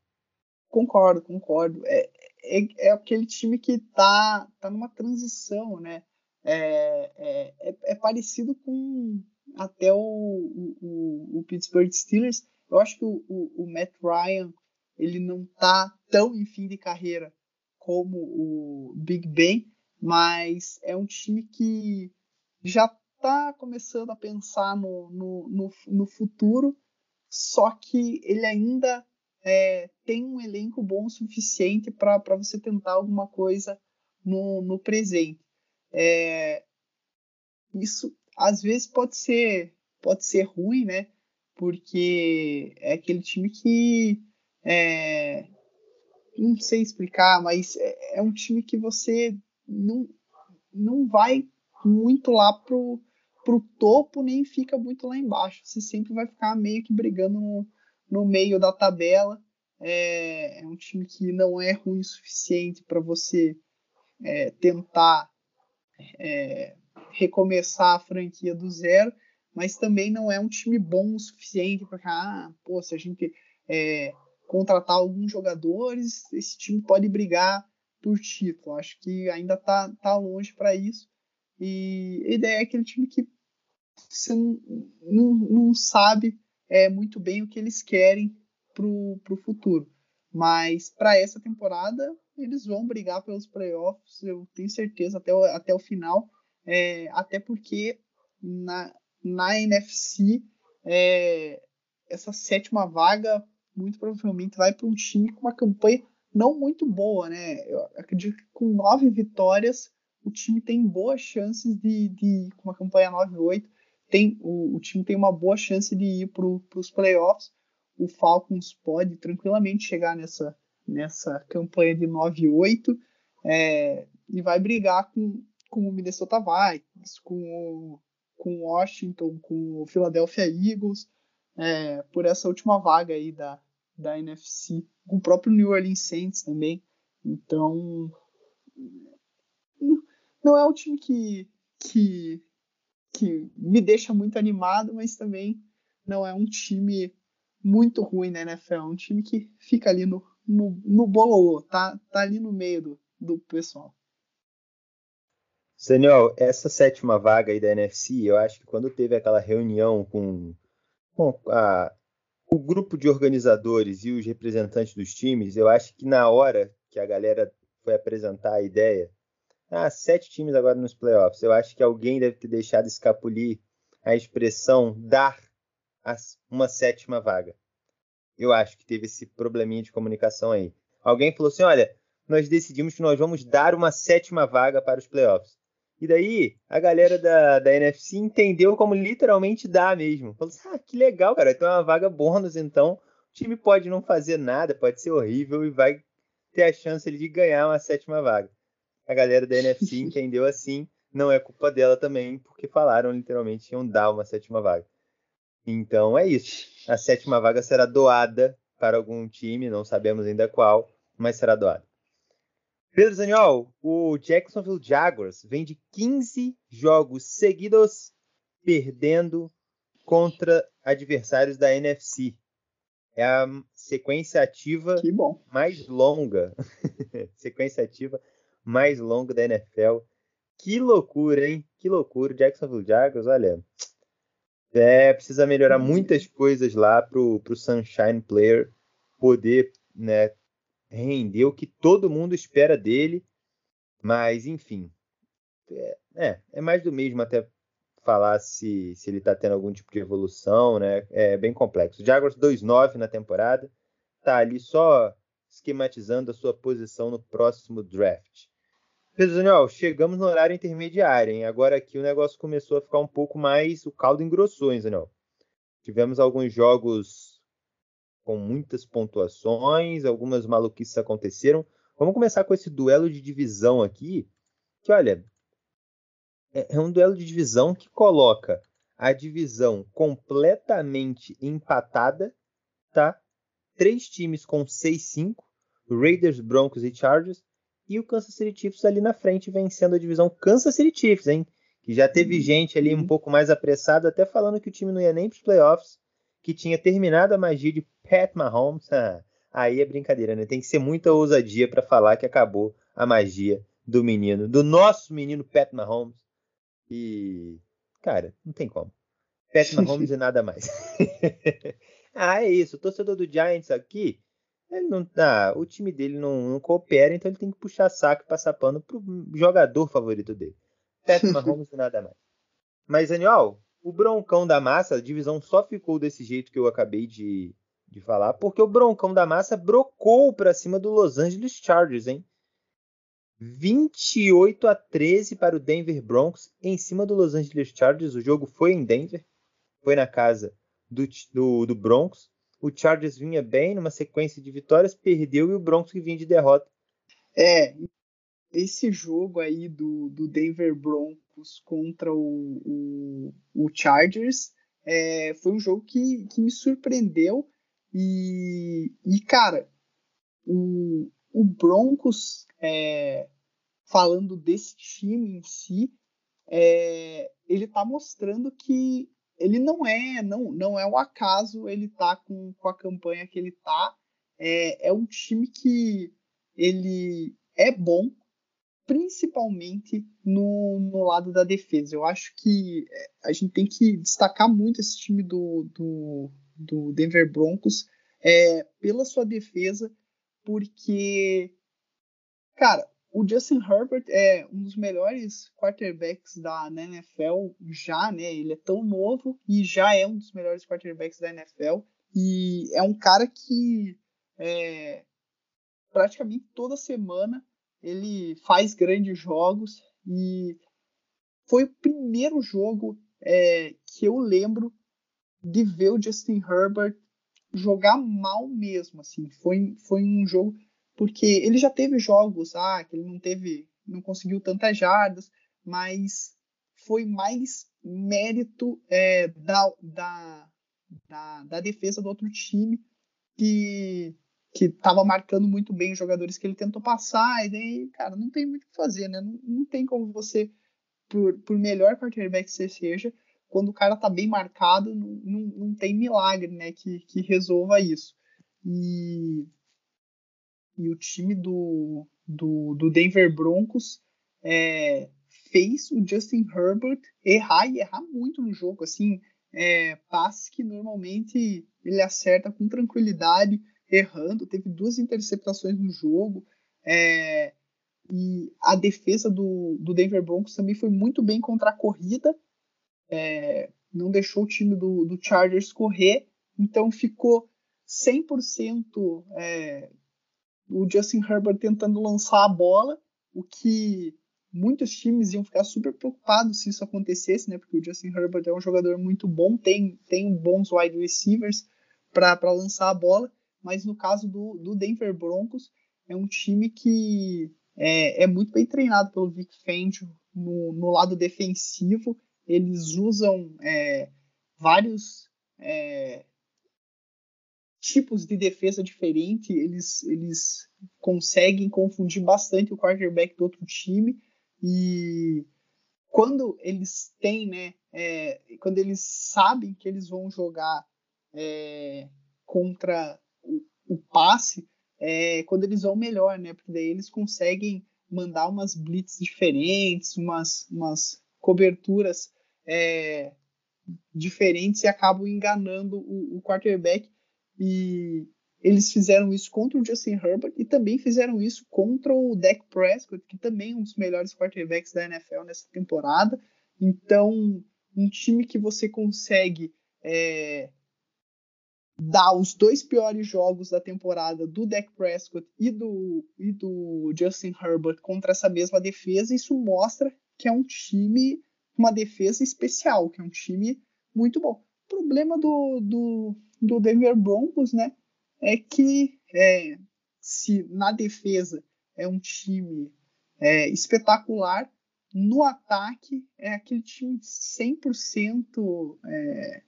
Concordo, concordo. É, é, é aquele time que tá, tá numa transição, né? É, é, é, é parecido com até o, o, o, Pittsburgh Steelers. Eu acho que o, o, o Matt Ryan ele não tá tão em fim de carreira como o Big Ben, mas é um time que já está começando a pensar no, no, no, no, futuro, só que ele ainda é, tem um elenco bom o suficiente para você tentar alguma coisa no, no presente. É, isso às vezes pode ser pode ser ruim, né? Porque é aquele time que é, não sei explicar, mas é, é, um time que você não, não vai muito lá pro, pro topo, nem fica muito lá embaixo. Você sempre vai ficar meio que brigando no, no meio da tabela. É, é um time que não é ruim o suficiente para você é, tentar é, recomeçar a franquia do zero, mas também não é um time bom o suficiente para ah, pô, se a gente é, contratar alguns jogadores, esse time pode brigar por título. Acho que ainda tá, tá longe para isso. E a ideia é aquele time que você não, não, não sabe é, muito bem o que eles querem para o futuro. Mas para essa temporada, eles vão brigar pelos playoffs, eu tenho certeza, até o, até o final. É, até porque na, na NFC, é, essa sétima vaga muito provavelmente vai para um time com uma campanha não muito boa, né? Eu acredito que com nove vitórias o time tem boas chances de, de com uma campanha 9-8, tem, o, o, time tem uma boa chance de ir para os playoffs. O Falcons pode tranquilamente chegar nessa, nessa campanha de 9-8 é, e vai brigar com, com o Minnesota Vikings, com o com Washington, com o Philadelphia Eagles, é, por essa última vaga aí da, da NFC, com o próprio New Orleans Saints também. Então, não é um time que, que, que me deixa muito animado, mas também não é um time muito ruim na NFL. É um time que fica ali no, no, no bololô, tá, tá ali no meio do, do pessoal.
Daniel, essa sétima vaga aí da NFC, eu acho que quando teve aquela reunião com, com a, o grupo de organizadores e os representantes dos times, eu acho que na hora que a galera foi apresentar a ideia, ah, sete times agora nos playoffs, eu acho que alguém deve ter deixado escapulir a expressão dar uma sétima vaga. Eu acho que teve esse probleminha de comunicação aí. Alguém falou assim: olha, nós decidimos que nós vamos dar uma sétima vaga para os playoffs. E daí a galera da, da NFC entendeu como literalmente dá mesmo. Falou assim: ah, que legal, cara, tem uma vaga bônus, então o time pode não fazer nada, pode ser horrível e vai ter a chance de ganhar uma sétima vaga. A galera da NFC entendeu assim, não é culpa dela também, porque falaram literalmente que iam dar uma sétima vaga. Então é isso. A sétima vaga será doada para algum time, não sabemos ainda qual, mas será doada. Pedro Zaniol, o Jacksonville Jaguars vem de 15 jogos seguidos perdendo contra adversários da NFC. É a sequência ativa mais longa. sequência ativa mais longa da NFL. Que loucura, hein? Que loucura. Jacksonville Jaguars, olha. É, precisa melhorar muitas coisas lá pro, pro Sunshine Player poder né, render o que todo mundo espera dele. Mas, enfim. É, é, é mais do mesmo até falar se, se ele está tendo algum tipo de evolução, né? É bem complexo. Jaguars 2-9 na temporada. Tá ali só esquematizando a sua posição no próximo draft. Pedro Daniel, chegamos no horário intermediário, hein? Agora aqui o negócio começou a ficar um pouco mais. O caldo engrossou, hein, Daniel? Tivemos alguns jogos com muitas pontuações, algumas maluquices aconteceram. Vamos começar com esse duelo de divisão aqui, que olha, é, é um duelo de divisão que coloca a divisão completamente empatada, tá? Três times com 6-5, Raiders, Broncos e Chargers, e o Kansas City Chiefs ali na frente vencendo a divisão Kansas City Chiefs, hein? Que já teve uhum. gente ali um pouco mais apressada, até falando que o time não ia nem para os playoffs, que tinha terminado a magia de Pat Mahomes. Aí é brincadeira, né? Tem que ser muita ousadia para falar que acabou a magia do menino, do nosso menino Pat Mahomes. E, cara, não tem como. Pat Mahomes e nada mais. ah, é isso. O torcedor do Giants aqui ele não tá, o time dele não, não, coopera, então ele tem que puxar saco e passar pano pro jogador favorito dele. Pat Mahomes e nada mais. Mas, Daniel, o Broncão da Massa, a divisão só ficou desse jeito que eu acabei de, de falar, porque o Broncão da Massa brocou para cima do Los Angeles Chargers, hein? 28 a 13 para o Denver Broncos em cima do Los Angeles Chargers. O jogo foi em Denver, foi na casa do, do, do Broncos. O Chargers vinha bem numa sequência de vitórias, perdeu e o Broncos que vinha de derrota.
É, esse jogo aí do, do Denver Broncos contra o, o, o Chargers é, foi um jogo que, que me surpreendeu e, e cara, o, o Broncos, é, falando desse time em si, é, ele tá mostrando que ele não é, não, não é um acaso ele tá com, com a campanha que ele tá. É, é um time que ele é bom, principalmente no, no lado da defesa. Eu acho que é, a gente tem que destacar muito esse time do, do, do Denver Broncos é, pela sua defesa, porque, cara, o Justin Herbert é um dos melhores quarterbacks da NFL já, né? Ele é tão novo e já é um dos melhores quarterbacks da NFL. E é um cara que é, praticamente toda semana ele faz grandes jogos e foi o primeiro jogo é, que eu lembro de ver o Justin Herbert jogar mal mesmo, assim. Foi, foi um jogo porque ele já teve jogos ah, que ele não teve, não conseguiu tantas jardas, mas foi mais mérito é, da, da, da, da, defesa do outro time que que estava marcando muito bem os jogadores que ele tentou passar, e daí, cara, não tem muito o que fazer, né? Não, não tem como você, por, por melhor quarterback que você seja, quando o cara tá bem marcado, não, não, não tem milagre, né, que, que resolva isso. E, e o time do, do, do Denver Broncos é, fez o Justin Herbert errar e errar muito no jogo, assim, é, passes que normalmente ele acerta com tranquilidade, errando, teve duas interceptações no jogo, é, e a defesa do, do Denver Broncos também foi muito bem contra a corrida, é, não deixou o time do, do Chargers correr, então ficou 100% é, o Justin Herbert tentando lançar a bola, o que muitos times iam ficar super preocupados se isso acontecesse, né? Porque o Justin Herbert é um jogador muito bom, tem, tem bons wide receivers para lançar a bola, mas no caso do, do Denver Broncos, é um time que é, é muito bem treinado pelo Vic Fangio no, no lado defensivo. Eles usam é, vários é, tipos de defesa diferente, eles, eles conseguem confundir bastante o quarterback do outro time. E quando eles têm, né, é, quando eles sabem que eles vão jogar é, contra o, passe, é, quando eles vão melhor, né, porque daí eles conseguem mandar umas blitz diferentes, umas, umas coberturas é, diferentes e acabam enganando o, o, quarterback. E eles fizeram isso contra o Justin Herbert e também fizeram isso contra o Dak Prescott, que também é um dos melhores quarterbacks da NFL nessa temporada. Então, um time que você consegue é, dar os dois piores jogos da temporada do Dak Prescott e do, e do Justin Herbert contra essa mesma defesa, isso mostra que é um time uma defesa especial, que é um time muito bom. O problema do, do, do Denver Broncos, né, é que é, se na defesa é um time é, espetacular, no ataque é aquele time 100% é,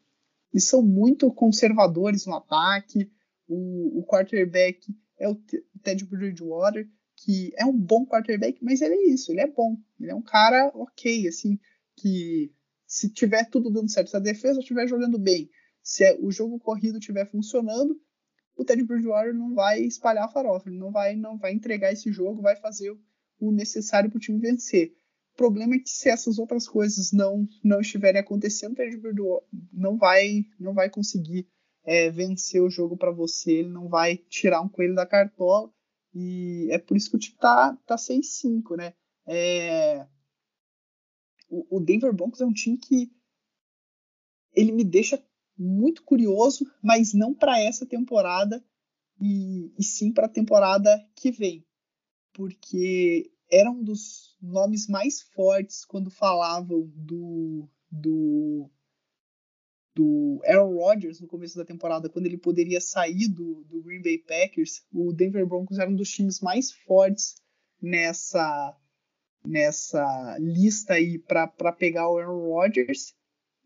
e são muito conservadores no ataque. O, o quarterback é o Ted Bridgewater, que é um bom quarterback, mas ele é isso, ele é bom. Ele é um cara ok, assim, que se tiver tudo dando certo, se a defesa estiver jogando bem, se é, o jogo corrido estiver funcionando, o Ted Bridgewater não vai espalhar a farofa, ele não vai, não vai entregar esse jogo, vai fazer o necessário para o time vencer. O problema é que se essas outras coisas não, não estiverem acontecendo, o Ted não vai, não vai conseguir é, vencer o jogo para você, ele não vai tirar um coelho da cartola, e é por isso que o time tá, tá 6-5, né? É, o, Denver Broncos é um time que ele me deixa muito curioso, mas não para essa temporada e, e sim para a temporada que vem, porque era um dos nomes mais fortes quando falavam do do do Aaron Rodgers no começo da temporada, quando ele poderia sair do, do Green Bay Packers, o Denver Broncos era um dos times mais fortes nessa nessa lista aí para pegar o Aaron Rodgers.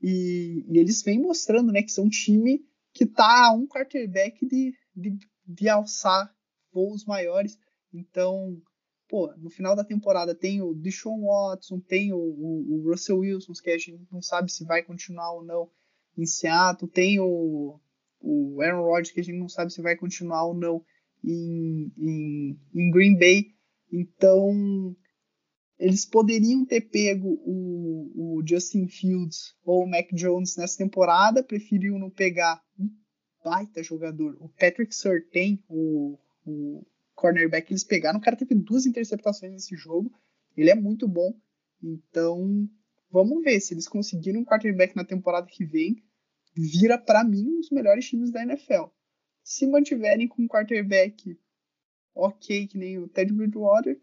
E, e, eles vêm mostrando né, que são um time que está a um quarterback de, de, de alçar voos maiores. Então, pô, no final da temporada tem o Deshaun Watson, tem o, o, o, Russell Wilson, que a gente não sabe se vai continuar ou não em Seattle, tem o, o Aaron Rodgers, que a gente não sabe se vai continuar ou não em, em, em Green Bay. Então, eles poderiam ter pego o, o, Justin Fields ou o Mac Jones nessa temporada, preferiram não pegar um baita jogador. O Patrick Surtain, o, o cornerback que eles pegaram, o cara teve duas interceptações nesse jogo, ele é muito bom. Então, vamos ver se eles conseguirem um quarterback na temporada que vem, vira para mim um dos melhores times da NFL. Se mantiverem com um quarterback ok, que nem o Ted Bridgewater,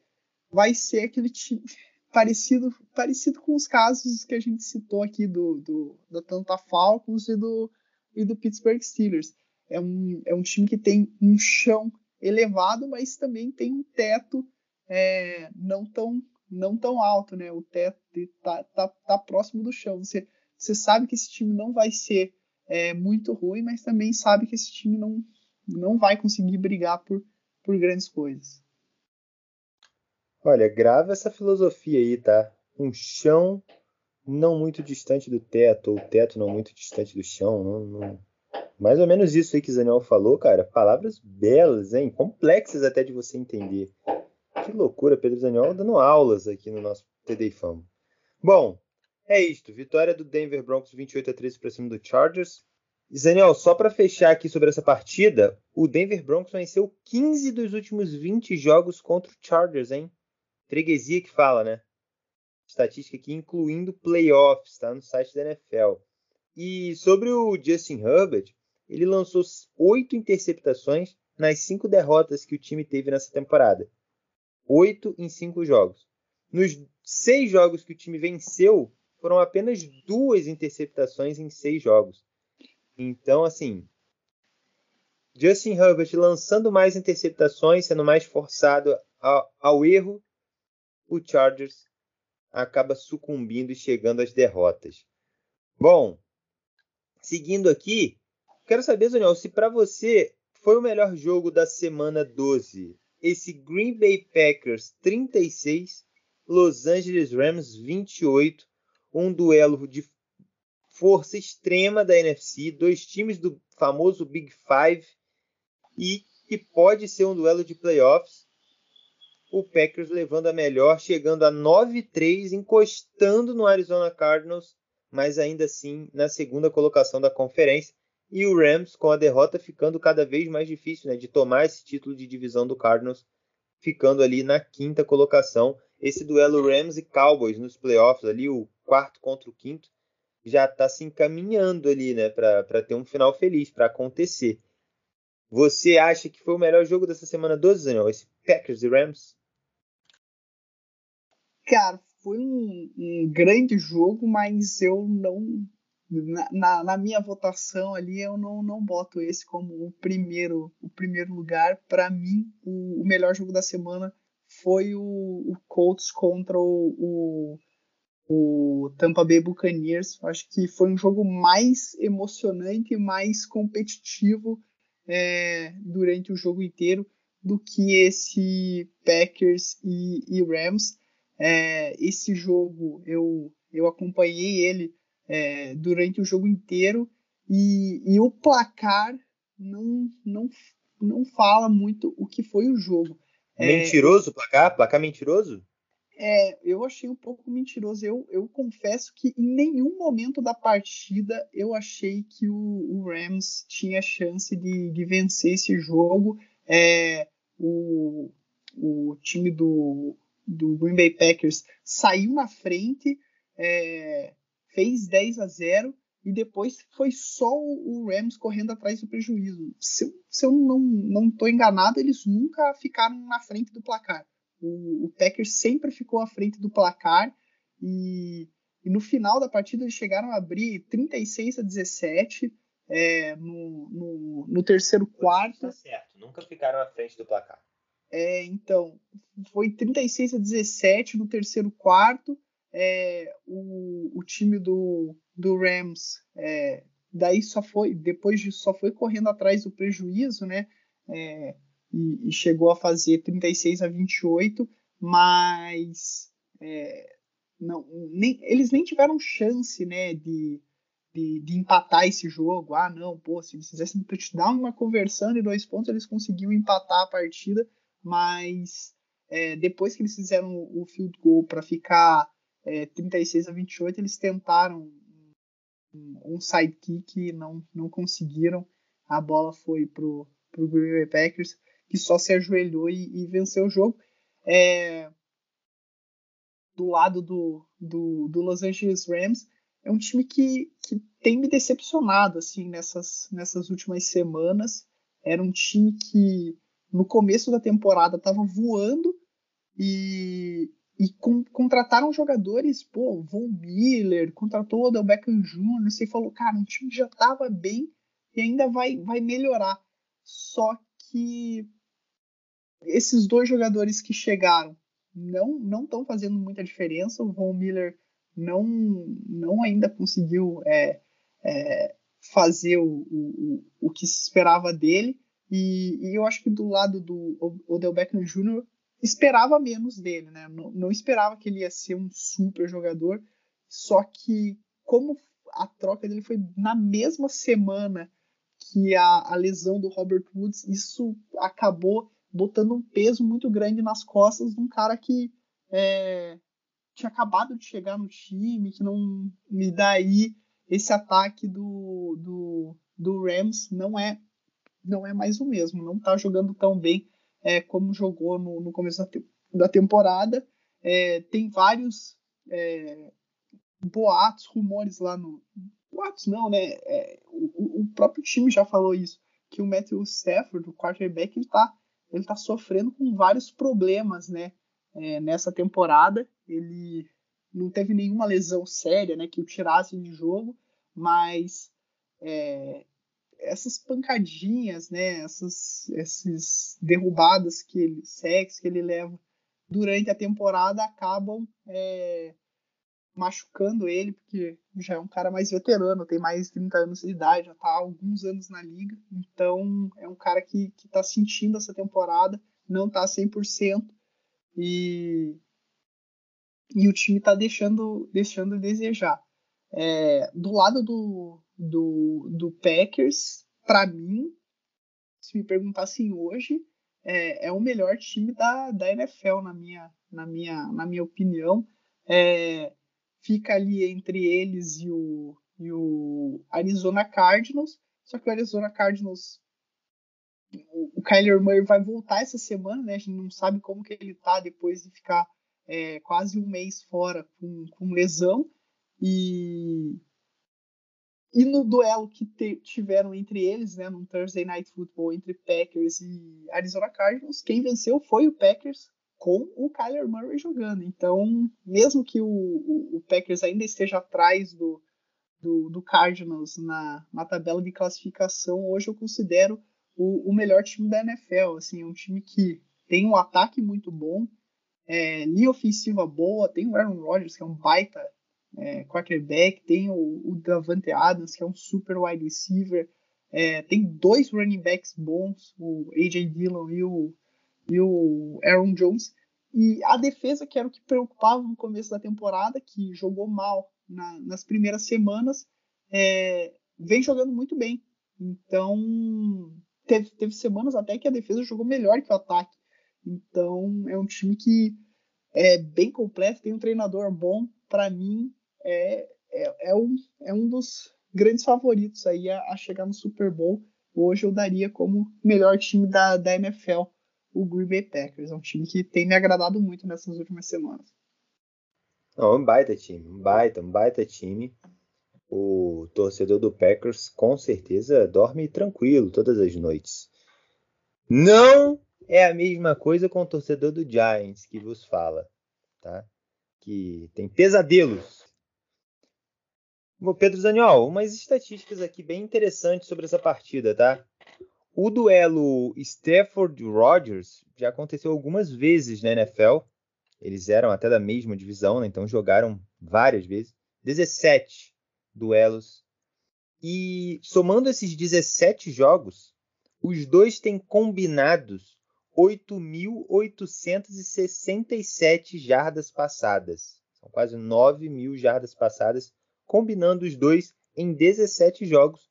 vai ser aquele time parecido, parecido com os casos que a gente citou aqui do, do da Atlanta Falcons e do, e do Pittsburgh Steelers. É um, é um time que tem um chão elevado, mas também tem um teto é, não tão não tão alto, né? O teto tá, tá, tá próximo do chão. Você, você sabe que esse time não vai ser é, muito ruim, mas também sabe que esse time não, não vai conseguir brigar por, por grandes coisas.
Olha, grava essa filosofia aí, tá? Um chão não muito distante do teto, ou teto não muito distante do chão. Não, não... Mais ou menos isso aí que Zaniel falou, cara. Palavras belas, hein? Complexas até de você entender. Que loucura, Pedro Zaniel dando aulas aqui no nosso TD Fama. Bom, é isto. Vitória do Denver Broncos 28 a 13 para cima do Chargers. Zaniel, só para fechar aqui sobre essa partida, o Denver Broncos venceu 15 dos últimos 20 jogos contra o Chargers, hein? Freguesia que fala, né? Estatística aqui incluindo playoffs, tá no site da NFL. E sobre o Justin Herbert, ele lançou oito interceptações nas cinco derrotas que o time teve nessa temporada. Oito em cinco jogos. Nos seis jogos que o time venceu, foram apenas duas interceptações em seis jogos. Então, assim, Justin Herbert lançando mais interceptações, sendo mais forçado ao, ao erro o Chargers acaba sucumbindo e chegando às derrotas. Bom, seguindo aqui, quero saber, Daniel, se para você foi o melhor jogo da semana 12, esse Green Bay Packers 36, Los Angeles Rams 28, um duelo de força extrema da NFC, dois times do famoso Big Five e que pode ser um duelo de playoffs. O Packers levando a melhor, chegando a 9-3, encostando no Arizona Cardinals, mas ainda assim na segunda colocação da conferência. E o Rams com a derrota ficando cada vez mais difícil né, de tomar esse título de divisão do Cardinals, ficando ali na quinta colocação. Esse duelo Rams e Cowboys nos playoffs, ali o quarto contra o quinto, já está se encaminhando ali né, para ter um final feliz, para acontecer. Você acha que foi o melhor jogo dessa semana 12, Daniel? Esse Packers e Rams?
Cara, foi um, um grande jogo, mas eu não. Na, na, minha votação ali, eu não, não boto esse como o primeiro, o primeiro lugar. Para mim, o, o, melhor jogo da semana foi o, o Colts contra o, o, o Tampa Bay Buccaneers. Acho que foi um jogo mais emocionante, mais competitivo é, durante o jogo inteiro do que esse Packers e, e Rams. É, esse jogo eu, eu acompanhei ele é, durante o jogo inteiro e, e, o placar não, não, não fala muito o que foi o jogo.
É, mentiroso o placar? Placar mentiroso?
É, eu achei um pouco mentiroso. Eu, eu confesso que em nenhum momento da partida eu achei que o, o Rams tinha chance de, de vencer esse jogo. É, o, o time do, do Green Bay Packers saiu na frente, é, fez 10 a 0 e depois foi só o Rams correndo atrás do prejuízo. Se, eu, se eu não estou enganado, eles nunca ficaram na frente do placar. O, o, Packers sempre ficou à frente do placar e, e, no final da partida eles chegaram a abrir 36 a 17 é, no, no, no, terceiro quarto. Tá
certo, nunca ficaram à frente do placar.
É, então, foi 36 a 17 no terceiro quarto. É, o, o time do, do Rams é, daí só foi depois só foi correndo atrás do prejuízo, né? É, e, e, chegou a fazer 36 a 28, mas é, não, nem, eles nem tiveram chance, né, de, de, de, empatar esse jogo. Ah, não, pô, se eles fizessem um touchdown, uma conversão de dois pontos, eles conseguiam empatar a partida mas é, depois que eles fizeram o field goal para ficar é, 36 a 28, eles tentaram um, sidekick e não, não conseguiram. A bola foi pro, pro Green Bay Packers, que só se ajoelhou e, e venceu o jogo. É, do lado do, do, do, Los Angeles Rams, é um time que, que tem me decepcionado assim nessas, nessas últimas semanas. Era um time que no começo da temporada estava voando e, e com, contrataram jogadores, pô, Von Miller, contratou o Odell Beckham Jr., você falou, cara, o time já estava bem e ainda vai, vai melhorar. Só que esses dois jogadores que chegaram não não estão fazendo muita diferença. O Von Miller não, não ainda conseguiu é, é, fazer o, o, o que se esperava dele. E, e, eu acho que do lado do Odell Beckham Jr. esperava menos dele, né? Não, não, esperava que ele ia ser um super jogador. Só que como a troca dele foi na mesma semana que a, a lesão do Robert Woods, isso acabou botando um peso muito grande nas costas de um cara que é, tinha acabado de chegar no time, que não me dá aí esse ataque do, do, do Rams não é não é mais o mesmo, não está jogando tão bem é, como jogou no, no começo da, te da temporada. É, tem vários é, boatos, rumores lá no. Boatos não, né? É, o, o, próprio time já falou isso, que o Matthew Stafford, o quarterback, ele está ele tá sofrendo com vários problemas, né? É, nessa temporada. Ele não teve nenhuma lesão séria, né, que o tirasse de jogo, mas é, essas pancadinhas, né, essas, essas derrubadas que ele, sex que ele leva durante a temporada acabam é, machucando ele, porque já é um cara mais veterano, tem mais de 30 anos de idade, já está há alguns anos na liga, então é um cara que está sentindo essa temporada, não está 100%, e e o time está deixando, deixando a desejar. É, do lado do, do, do Packers, para mim, se me perguntassem hoje, é, é, o melhor time da, da NFL, na minha, na minha, na minha opinião. É, fica ali entre eles e o, e o Arizona Cardinals, só que o Arizona Cardinals o, Kyler Murray vai voltar essa semana, né? A gente não sabe como que ele tá depois de ficar é, quase um mês fora com, com lesão. E, e no duelo que te, tiveram entre eles, né, no Thursday Night Football entre Packers e Arizona Cardinals, quem venceu foi o Packers com o Kyler Murray jogando. Então, mesmo que o, o, o Packers ainda esteja atrás do, do, do, Cardinals na, na tabela de classificação, hoje eu considero o, o melhor time da NFL. Assim, é um time que tem um ataque muito bom, é, linha ofensiva boa, tem o Aaron Rodgers, que é um baita é, quarterback, tem o, o Davante Adams, que é um super wide receiver, é, tem dois running backs bons, o AJ Dillon e o, e o Aaron Jones, e a defesa, que era o que preocupava no começo da temporada, que jogou mal na, nas primeiras semanas, é, vem jogando muito bem. Então, teve, teve semanas até que a defesa jogou melhor que o ataque. Então é um time que é bem completo, tem um treinador bom. Para mim é, é, é, um, é um dos grandes favoritos aí a, a, chegar no Super Bowl. Hoje eu daria como melhor time da, da NFL o Green Bay Packers. É um time que tem me agradado muito nessas últimas semanas.
Não, um baita time, um baita, um baita time. O torcedor do Packers com certeza dorme tranquilo todas as noites. Não é a mesma coisa com o torcedor do Giants que vos fala, tá? Que tem pesadelos. Pedro Zaniol, umas estatísticas aqui bem interessantes sobre essa partida, tá? O duelo Stafford-Rodgers já aconteceu algumas vezes na NFL. Eles eram até da mesma divisão, né? então jogaram várias vezes. 17 duelos. E somando esses 17 jogos, os dois têm combinados 8.867 jardas passadas. São quase 9 mil jardas passadas, combinando os dois em 17 jogos,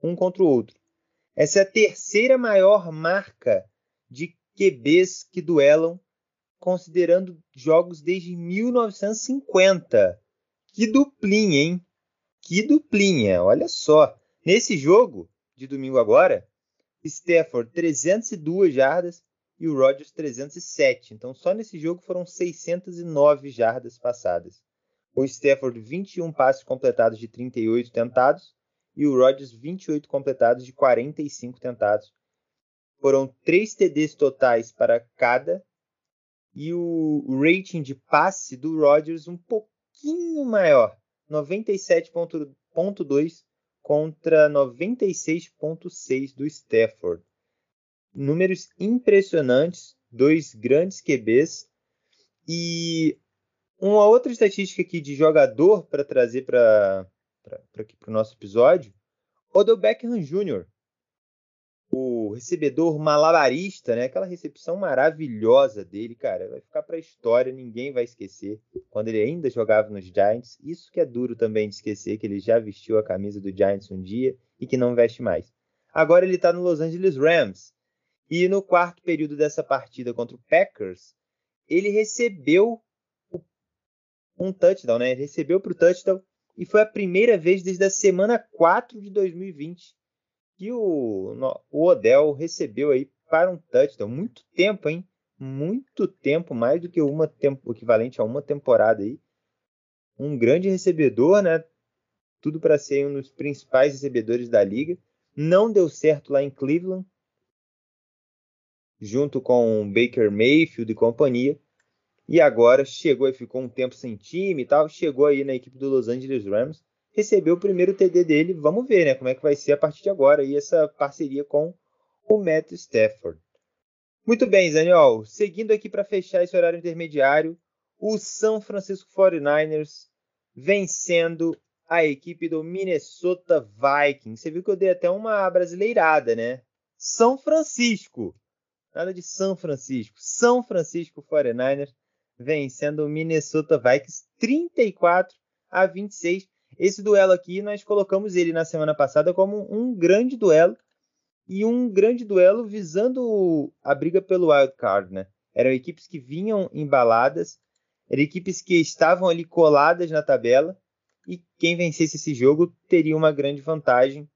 um contra o outro. Essa é a terceira maior marca de QBs que duelam, considerando jogos desde 1950. Que duplinha, hein? Que duplinha, olha só. Nesse jogo de domingo agora, Stafford 302 jardas, e o Rodgers 307. Então, só nesse jogo foram 609 jardas passadas. O Stafford, 21 passes completados de 38 tentados e o Rodgers, 28 completados de 45 tentados. Foram 3 TDs totais para cada e o rating de passe do Rodgers um pouquinho maior, 97.2 contra 96.6 do Stafford números impressionantes, dois grandes QBs. E Uma outra estatística aqui de jogador para trazer para o nosso episódio, Odell Beckham Jr., o recebedor malabarista, né? Aquela recepção maravilhosa dele, cara, vai ficar para a história, ninguém vai esquecer. Quando ele ainda jogava nos Giants, isso que é duro também de esquecer que ele já vestiu a camisa do Giants um dia e que não veste mais. Agora ele está no Los Angeles Rams. E no quarto período dessa partida contra o Packers, ele recebeu um touchdown, né? Recebeu para o touchdown e foi a primeira vez desde a semana 4 de 2020 que o, o Odell recebeu aí para um touchdown. Muito tempo, hein? Muito tempo, mais do que uma tempo, equivalente a uma temporada aí. Um grande recebedor, né? Tudo para ser um dos principais recebedores da liga. Não deu certo lá em Cleveland, junto com Baker Mayfield e companhia. E agora chegou e ficou um tempo sem time e tal. Chegou aí na equipe do Los Angeles Rams. Recebeu o primeiro TD dele. Vamos ver, né? Como é que vai ser a partir de agora. E essa parceria com o Matt Stafford. Muito bem, Daniel. Seguindo aqui para fechar esse horário intermediário. O São Francisco 49ers vencendo a equipe do Minnesota Vikings. Você viu que eu dei até uma brasileirada, né? São Francisco. Nada de São Francisco. São Francisco 49ers vencendo o Minnesota Vikings 34 a 26. Esse duelo aqui nós colocamos ele na semana passada como um grande duelo e um grande duelo visando a briga pelo wild card, né? Eram equipes que vinham embaladas, eram equipes que estavam ali coladas na tabela e quem vencesse esse jogo teria uma grande vantagem,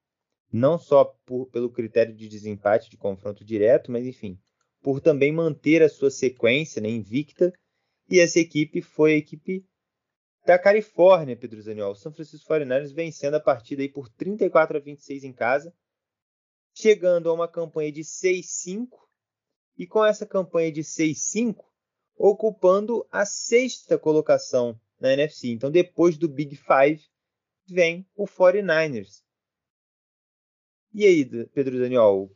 não só por, pelo critério de desempate de confronto direto, mas enfim, por também manter a sua sequência né, invicta e essa equipe foi a equipe da Califórnia, Pedro Zaniol. São Francisco 49ers vencendo a partida aí por 34 a 26 em casa, chegando a uma campanha de 6-5 e com essa campanha de 6-5 ocupando a sexta colocação na NFC. Então, depois do Big Five, vem o 49ers. E aí, Pedro Daniel?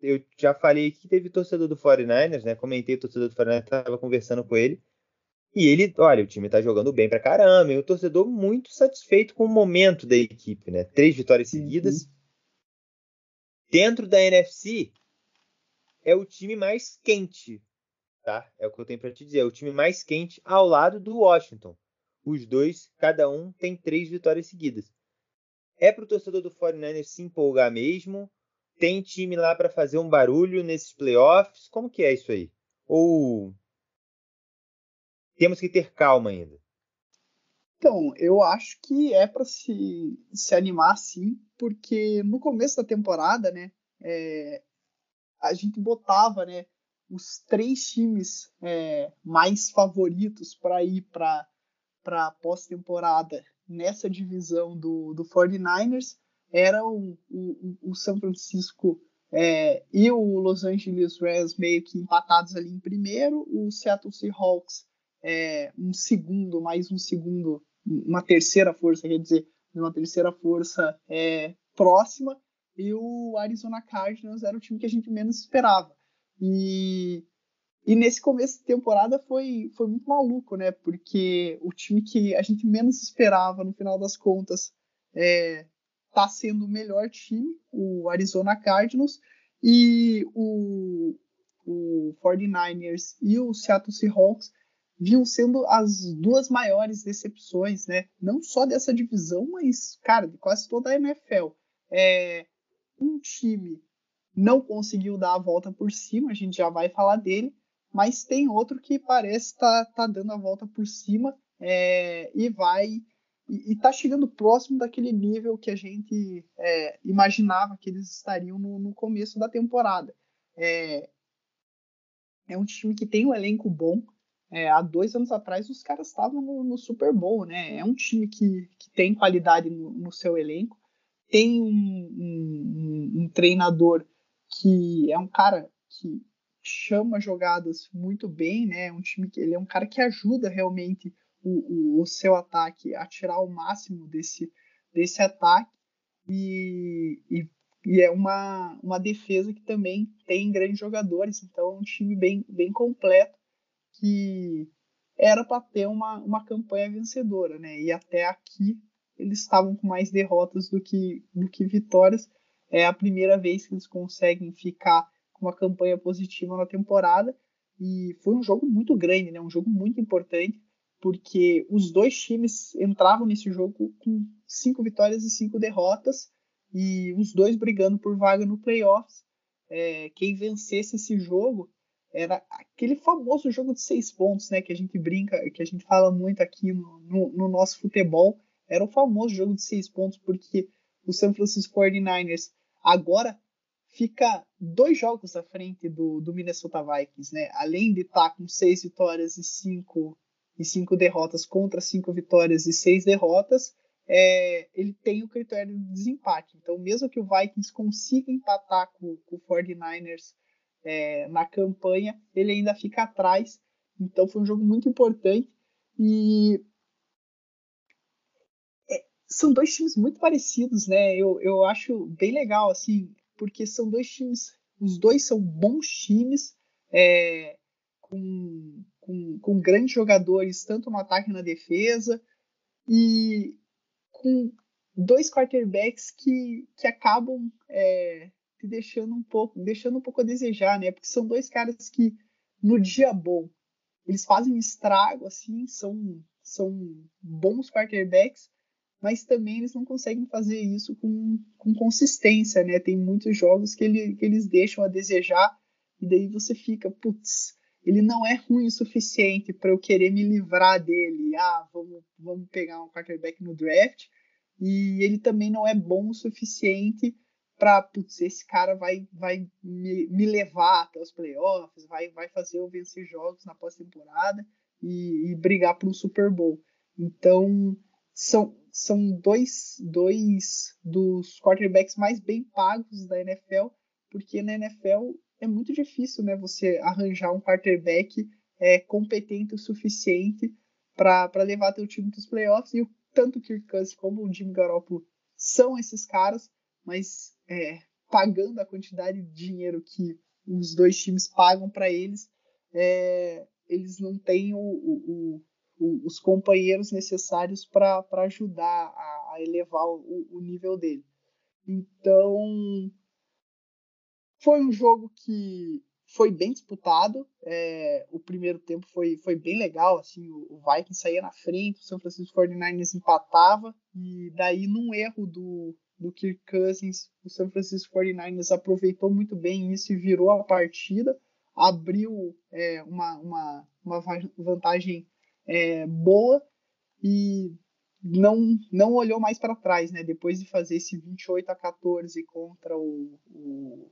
Eu já falei que teve torcedor do 49ers, né? Comentei o torcedor do 49ers, estava conversando com ele. E ele, olha, o time tá jogando bem pra caramba, e o torcedor muito satisfeito com o momento da equipe, né? Três vitórias uhum. seguidas. Uhum. Dentro da NFC, é o time mais quente, tá? É o que eu tenho para te dizer, é o time mais quente ao lado do Washington. Os dois, cada um tem três vitórias seguidas. É pro torcedor do 49ers se empolgar mesmo? Tem time lá para fazer um barulho nesses playoffs? Como que é isso aí? Ou temos que ter calma ainda.
Então, eu acho que é para se, se animar sim, porque no começo da temporada, né, é, a gente botava, né, os três times é, mais favoritos para ir para para pós-temporada nessa divisão do, do 49ers eram o, o, o São Francisco é, e o Los Angeles Rams meio que empatados ali em primeiro, o Seattle Seahawks é, um segundo, mais um segundo, uma terceira força, quer dizer, uma terceira força é, próxima, e o Arizona Cardinals era o time que a gente menos esperava. E, e nesse começo de temporada foi, foi muito maluco, né? Porque o time que a gente menos esperava, no final das contas, é, tá sendo o melhor time, o Arizona Cardinals, e o, o 49ers e o Seattle Seahawks vinham sendo as duas maiores decepções, né? Não só dessa divisão, mas, cara, de quase toda a NFL. É, um time não conseguiu dar a volta por cima, a gente já vai falar dele, mas tem outro que parece estar tá, tá dando a volta por cima é, e vai e está chegando próximo daquele nível que a gente é, imaginava que eles estariam no, no começo da temporada. É, é um time que tem um elenco bom, é, há dois anos atrás os caras estavam no, no, Super Bowl, né? É um time que, que tem qualidade no, no seu elenco, tem um, um, um, treinador que é um cara que chama jogadas muito bem, né? É um time que ele é um cara que ajuda realmente o, o, o seu ataque a tirar o máximo desse, desse ataque e, e, e, é uma, uma defesa que também tem grandes jogadores, então é um time bem, bem completo que era para ter uma, uma campanha vencedora, né? E até aqui eles estavam com mais derrotas do que, do que vitórias. É a primeira vez que eles conseguem ficar com uma campanha positiva na temporada. E foi um jogo muito grande, né? Um jogo muito importante, porque os dois times entravam nesse jogo com cinco vitórias e cinco derrotas, e os dois brigando por vaga no playoffs. É, quem vencesse esse jogo era aquele famoso jogo de seis pontos, né? Que a gente brinca, que a gente fala muito aqui no, no, no nosso futebol. Era o famoso jogo de seis pontos, porque o San Francisco 49ers agora fica dois jogos à frente do, do Minnesota Vikings, né? Além de estar tá com seis vitórias e cinco, e cinco derrotas contra cinco vitórias e seis derrotas, é, ele tem o critério de desempate. Então, mesmo que o Vikings consiga empatar com, com o 49ers é, na campanha, ele ainda fica atrás. Então foi um jogo muito importante e é, são dois times muito parecidos, né? Eu, eu acho bem legal assim, porque são dois times, os dois são bons times é, com, com, com grandes jogadores tanto no ataque e na defesa e com dois quarterbacks que, que acabam é, te deixando um pouco, deixando um pouco a desejar, né? Porque são dois caras que no dia bom eles fazem estrago, assim, são são bons quarterbacks, mas também eles não conseguem fazer isso com, com consistência, né? Tem muitos jogos que, ele, que eles deixam a desejar e daí você fica, putz, ele não é ruim o suficiente para eu querer me livrar dele. Ah, vamos, vamos pegar um quarterback no draft. E ele também não é bom o suficiente para, putz, esse cara vai, vai me, me, levar até os playoffs, vai, vai fazer eu vencer jogos na pós-temporada e, e, brigar para um Super Bowl. Então, são, são dois, dois dos quarterbacks mais bem pagos da NFL, porque na NFL é muito difícil né, você arranjar um quarterback é, competente o suficiente para levar teu time para os playoffs, e tanto o Kirk Cousins como o Jimmy Garoppolo são esses caras, mas é, pagando a quantidade de dinheiro que os dois times pagam para eles, é, eles não têm o, o, o, os companheiros necessários para ajudar a, a elevar o, nível dele. Então, foi um jogo que foi bem disputado. É, o primeiro tempo foi, foi bem legal. Assim, o, o Vikings saía na frente, o São Francisco 49ers empatava. E daí, num erro do, do Kirk Cousins, o San Francisco 49ers aproveitou muito bem isso e virou a partida, abriu é, uma, uma, uma vantagem é, boa e não, não olhou mais para trás, né? Depois de fazer esse 28 a 14 contra o, o,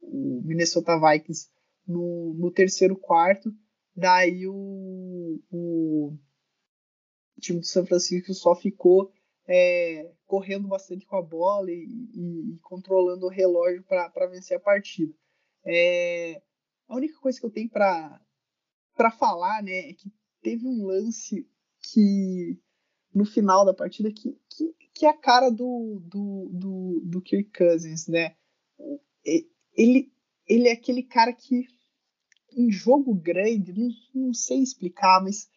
o Minnesota Vikings no, no, terceiro quarto, daí o, o time do São Francisco só ficou é, correndo bastante com a bola e, e, e controlando o relógio para vencer a partida. É, a única coisa que eu tenho para falar né, é que teve um lance que no final da partida que, que, que é a cara do, do, do, do Kirk Cousins, né? Ele, ele é aquele cara que em jogo grande, não, não sei explicar, mas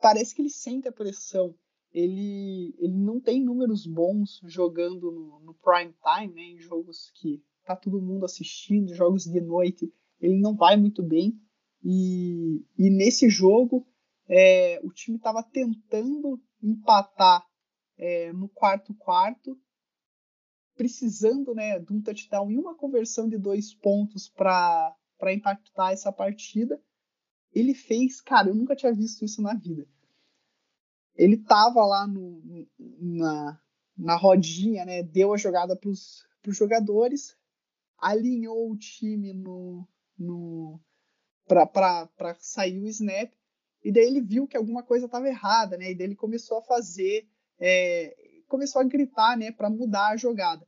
parece que ele sente a pressão ele, ele não tem números bons jogando no, no prime time, né, em jogos que tá todo mundo assistindo, jogos de noite, ele não vai muito bem. E, e nesse jogo, é, o time estava tentando empatar é, no quarto quarto, precisando né, de um touchdown e uma conversão de dois pontos para impactar essa partida. Ele fez, cara, eu nunca tinha visto isso na vida ele tava lá no, na, na rodinha, né? Deu a jogada para os jogadores, alinhou o time no, no para sair o snap e daí ele viu que alguma coisa estava errada, né? E daí ele começou a fazer, é, começou a gritar, né? Para mudar a jogada.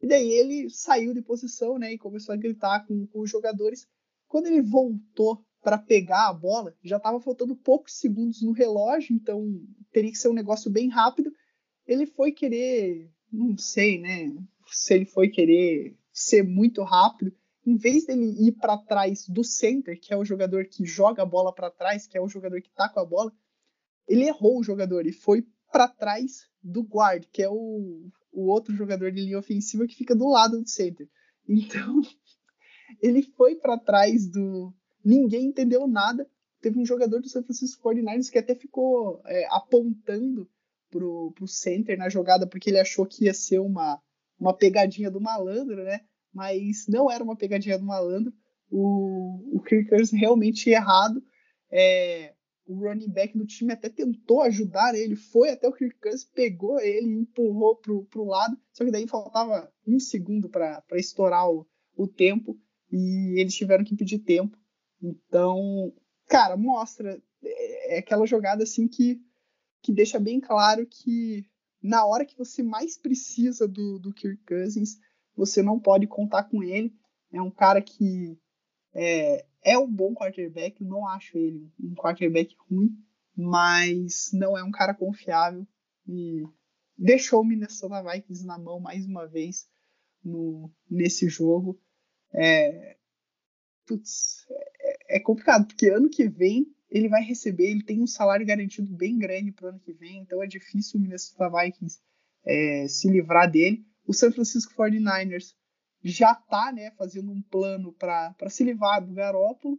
E daí ele saiu de posição, né? E começou a gritar com, com os jogadores. Quando ele voltou para pegar a bola, já estava faltando poucos segundos no relógio, então teria que ser um negócio bem rápido. Ele foi querer, não sei, né? Se ele foi querer ser muito rápido, em vez dele ir para trás do center, que é o jogador que joga a bola para trás, que é o jogador que tá com a bola, ele errou o jogador e foi para trás do guard, que é o, o outro jogador de linha ofensiva que fica do lado do center. Então, ele foi para trás do. Ninguém entendeu nada. Teve um jogador do San Francisco 49ers que até ficou é, apontando pro, pro center na jogada porque ele achou que ia ser uma, uma pegadinha do malandro, né? Mas não era uma pegadinha do malandro. O, o Kirk realmente errado. É, o running back do time até tentou ajudar ele, foi até o Kirk Cousins, pegou ele empurrou pro, pro lado, só que daí faltava um segundo para estourar o, o tempo e eles tiveram que pedir tempo. Então, cara, mostra é, é aquela jogada assim que, que deixa bem claro que na hora que você mais precisa do, do Kirk Cousins, você não pode contar com ele. É um cara que é, é um bom quarterback, não acho ele um quarterback ruim, mas não é um cara confiável e deixou o Minnesota Vikings na mão mais uma vez no, nesse jogo. É, putz, é, complicado, porque ano que vem ele vai receber, ele tem um salário garantido bem grande para o ano que vem, então é difícil o Minnesota Vikings é, se livrar dele. O San Francisco 49ers já está né, fazendo um plano para se livrar do Garópolo.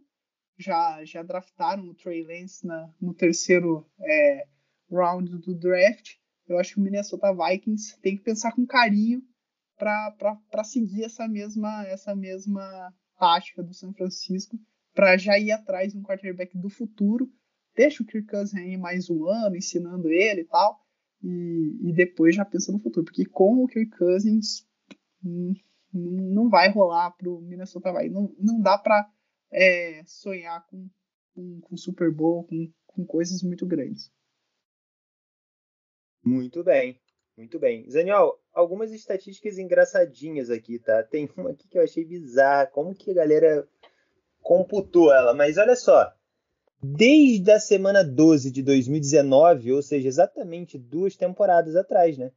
Já, já draftaram o Trey Lance na, no terceiro é, round do draft. Eu acho que o Minnesota Vikings tem que pensar com carinho para seguir essa mesma, essa mesma tática do São Francisco, para já ir atrás de um quarterback do futuro. Deixa o Kirk Cousins aí mais um ano ensinando ele e tal, e, e depois já pensa no futuro, porque com o Kirk Cousins. Hum, não vai rolar pro Minnesota Vikings. Não, não dá para é, sonhar com, com, com, Super Bowl, com, com coisas muito grandes.
Muito bem, muito bem. Zaniel, algumas estatísticas engraçadinhas aqui, tá? Tem uma aqui que eu achei bizarra, como que a galera computou ela, mas olha só. Desde a semana 12 de 2019, ou seja, exatamente duas temporadas atrás, né?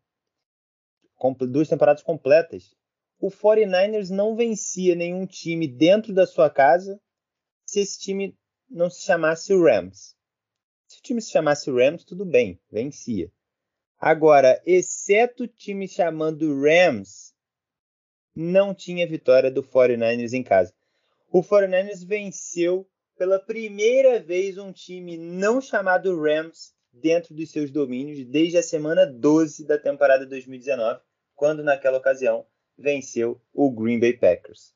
duas temporadas completas, o 49ers não vencia nenhum time dentro da sua casa se esse time não se chamasse Rams. Se o time se chamasse Rams, tudo bem, vencia. Agora, exceto o time chamando Rams, não tinha vitória do 49ers em casa. O 49ers venceu pela primeira vez um time não chamado Rams dentro dos seus domínios desde a semana 12 da temporada 2019, quando naquela ocasião venceu o Green Bay Packers.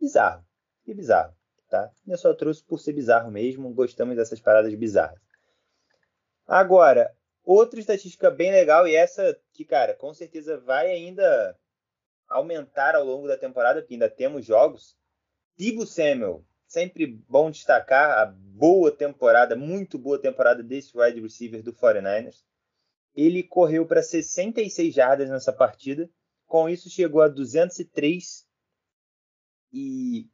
Bizarro. Que bizarro, tá? Eu só trouxe por ser bizarro mesmo, gostamos dessas paradas bizarras. Agora, outra estatística bem legal, e essa que, cara, com certeza vai ainda aumentar ao longo da temporada, porque ainda temos jogos. Divo Samuel, sempre bom destacar a boa temporada, muito boa temporada desse wide receiver do 49ers. Ele correu para 66 jardas nessa partida, com isso chegou a 203 e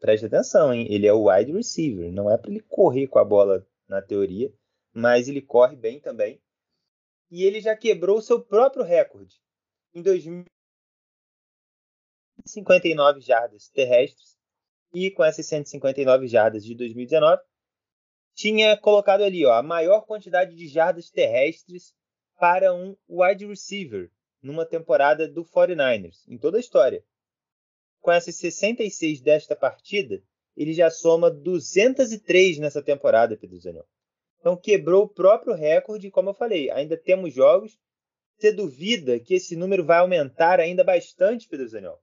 preste atenção, hein? Ele é o wide receiver, não é para ele correr com a bola na teoria, mas ele corre bem também. E ele já quebrou seu próprio recorde em 2059 jardas terrestres e com essas 159 jardas de 2019 tinha colocado ali ó, a maior quantidade de jardas terrestres para um wide receiver numa temporada do 49ers, em toda a história. Com essas 66 desta partida, ele já soma 203 nessa temporada, Pedro Zanel. Então quebrou o próprio recorde, como eu falei, ainda temos jogos. Você duvida que esse número vai aumentar ainda bastante, Pedro Zanel?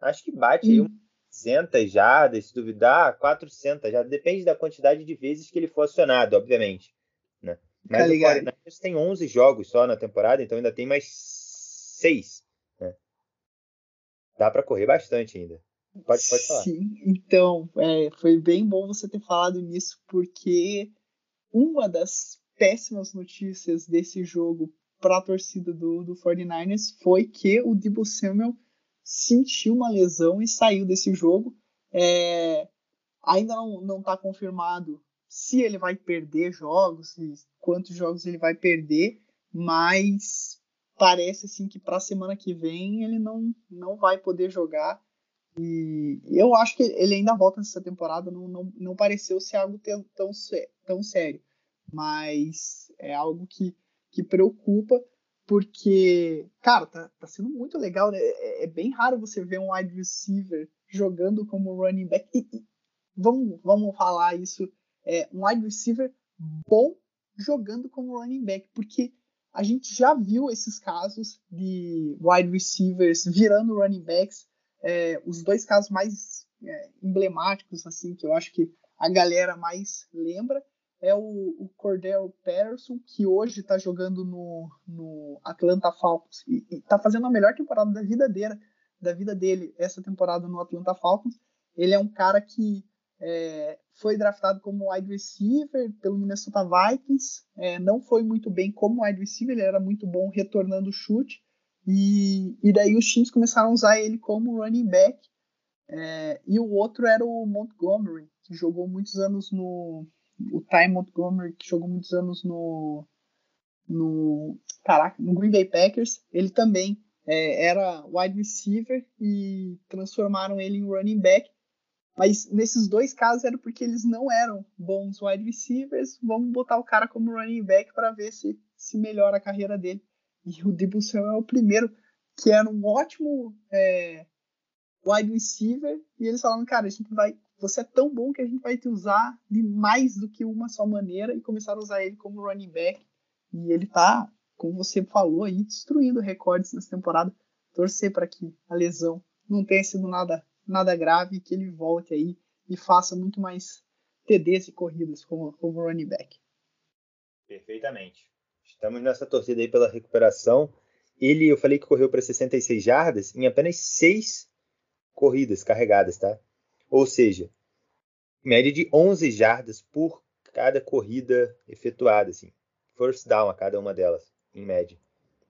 Acho que bate aí umas 200 jardas, se duvidar, 400 já Depende da quantidade de vezes que ele for acionado, obviamente. Né? Mas tá o 49ers tem 11 jogos só na temporada, então ainda tem mais seis. Né? Dá para correr bastante ainda. Pode, pode falar.
Sim, então, é, foi bem bom você ter falado nisso, porque uma das péssimas notícias desse jogo para a torcida do, do 49ers foi que o Debo Samuel sentiu uma lesão e saiu desse jogo. É, ainda não está confirmado se ele vai perder jogos, quantos jogos ele vai perder, mas parece assim que para a semana que vem ele não, não vai poder jogar. E eu acho que ele ainda volta nessa temporada, não, não, não pareceu ser algo tão, tão, sério, mas é algo que, que preocupa, porque, cara, tá, tá sendo muito legal, né? É, é bem raro você ver um wide receiver jogando como running back. E, e, vamos, vamos falar isso, é, um wide receiver bom jogando como running back, porque a gente já viu esses casos de wide receivers virando running backs, é, os dois casos mais é, emblemáticos, assim, que eu acho que a galera mais lembra, é o, o Cordell Patterson, que hoje está jogando no, no Atlanta Falcons e está fazendo a melhor temporada da vida dele, da vida dele essa temporada no Atlanta Falcons. Ele é um cara que é, foi draftado como wide receiver pelo Minnesota Vikings, é, não foi muito bem como wide receiver, ele era muito bom retornando o chute, e, e daí os times começaram a usar ele como running back, é, e o outro era o Montgomery, que jogou muitos anos no. O Ty Montgomery, que jogou muitos anos no. no caraca, no Green Bay Packers. Ele também é, era wide receiver e transformaram ele em running back. Mas nesses dois casos era porque eles não eram bons wide receivers. Vamos botar o cara como running back para ver se, se melhora a carreira dele. E o Debo Samuel é o primeiro, que era um ótimo é, wide receiver. E eles falaram, cara, a gente vai. Você é tão bom que a gente vai te usar de mais do que uma só maneira. E começaram a usar ele como running back. E ele tá, como você falou aí, destruindo recordes nessa temporada. Torcer para que a lesão não tenha sido nada nada grave, que ele volte aí e faça muito mais TDs e corridas como, como running back.
Perfeitamente. Estamos nessa torcida aí pela recuperação. Ele, eu falei que correu para 66 jardas em apenas 6 corridas carregadas, tá? Ou seja, média de 11 jardas por cada corrida efetuada, assim. First down a cada uma delas, em média.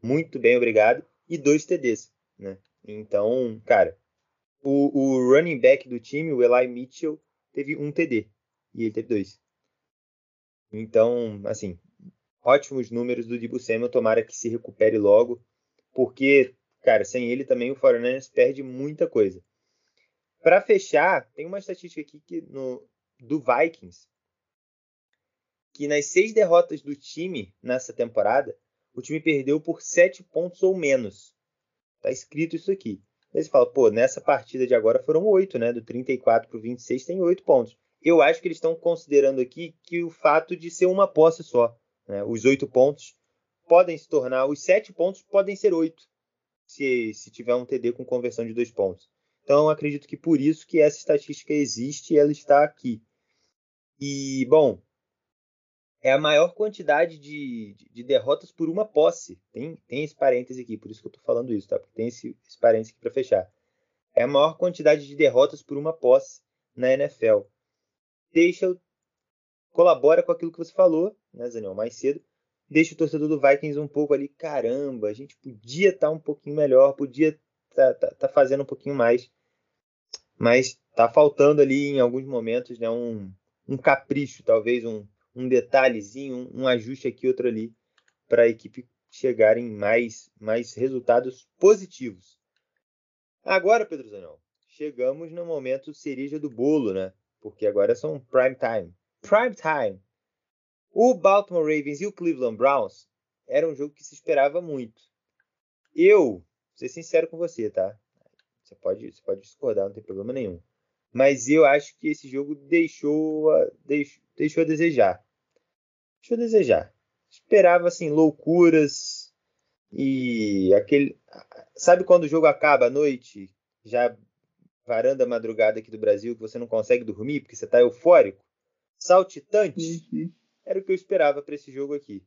Muito bem, obrigado. E dois TDs, né? Então, cara, o, o running back do time, o Eli Mitchell, teve um TD e ele teve dois. Então, assim, ótimos números do Dibu Samuel, tomara que se recupere logo, porque, cara, sem ele também o 49ers perde muita coisa. Para fechar, tem uma estatística aqui que no, do Vikings, que nas seis derrotas do time nessa temporada, o time perdeu por sete pontos ou menos. Tá escrito isso aqui. Aí você fala, pô, nessa partida de agora foram oito, né? Do 34 para o 26 tem oito pontos. Eu acho que eles estão considerando aqui que o fato de ser uma posse só, né? Os oito pontos podem se tornar, os sete pontos podem ser oito, se, se tiver um TD com conversão de dois pontos. Então, acredito que por isso que essa estatística existe e ela está aqui. E, bom, é a maior quantidade de, de, de, derrotas por uma posse. Tem, tem esse parêntese aqui, por isso que eu estou falando isso, tá? Porque tem esse, esse parêntese aqui para fechar. É a maior quantidade de derrotas por uma posse na NFL. Deixa, colabora com aquilo que você falou, né, Zaniel, mais cedo. Deixa o torcedor do Vikings um pouco ali, caramba, a gente podia estar tá um pouquinho melhor, podia estar tá, tá, tá fazendo um pouquinho mais, mas tá faltando ali em alguns momentos, né, um, um capricho, talvez um, um detalhezinho, um, um ajuste aqui, outro ali, para a equipe chegar em mais, mais resultados positivos. Agora, Pedro Zanão, chegamos no momento cereja do bolo, né? Porque agora são prime time. Prime time! O Baltimore Ravens e o Cleveland Browns era um jogo que se esperava muito. Eu, vou ser sincero com você, tá? Você pode, você pode discordar, não tem problema nenhum. Mas eu acho que esse jogo deixou a, deixou, deixou a desejar deixou a desejar. Esperava assim loucuras e aquele, sabe quando o jogo acaba à noite, já varanda madrugada aqui do Brasil que você não consegue dormir porque você está eufórico, saltitante. Uhum. Era o que eu esperava para esse jogo aqui.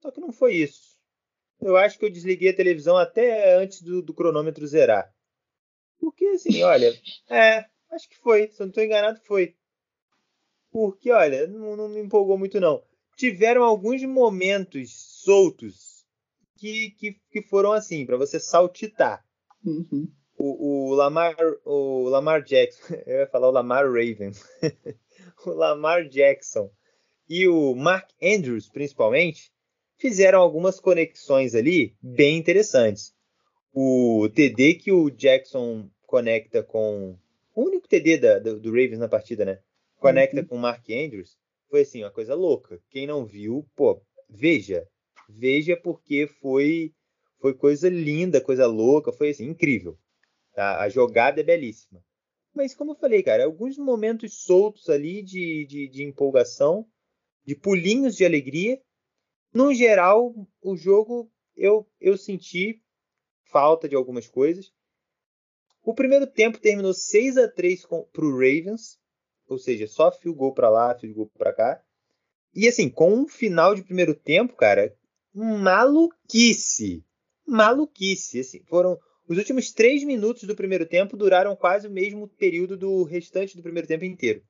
Só que não foi isso. Eu acho que eu desliguei a televisão até antes do, do cronômetro zerar. Porque assim, olha, é, acho que foi. Se eu não estou enganado, foi. Porque, olha, não, não me empolgou muito não tiveram alguns momentos soltos que, que, que foram assim, para você saltitar. Uhum. O, o, Lamar, o Lamar Jackson, eu ia falar o Lamar Raven, o Lamar Jackson e o Mark Andrews, principalmente, fizeram algumas conexões ali bem interessantes. O TD que o Jackson conecta com, o único TD da, do, do, Ravens na partida, né? Conecta uhum. com o Mark Andrews. Foi assim, uma coisa louca. Quem não viu, pô, veja. Veja porque foi foi coisa linda, coisa louca, foi assim, incrível. Tá? A jogada é belíssima. Mas como eu falei, cara, alguns momentos soltos ali de, de, de empolgação, de pulinhos de alegria. No geral, o jogo eu, eu senti falta de algumas coisas. O primeiro tempo terminou 6 a 3 para o Ravens, ou seja, só fio gol para lá, fio gol para cá. E assim, com um final de primeiro tempo, cara, maluquice. Maluquice. Assim, foram os últimos três minutos do primeiro tempo duraram quase o mesmo período do restante do primeiro tempo inteiro.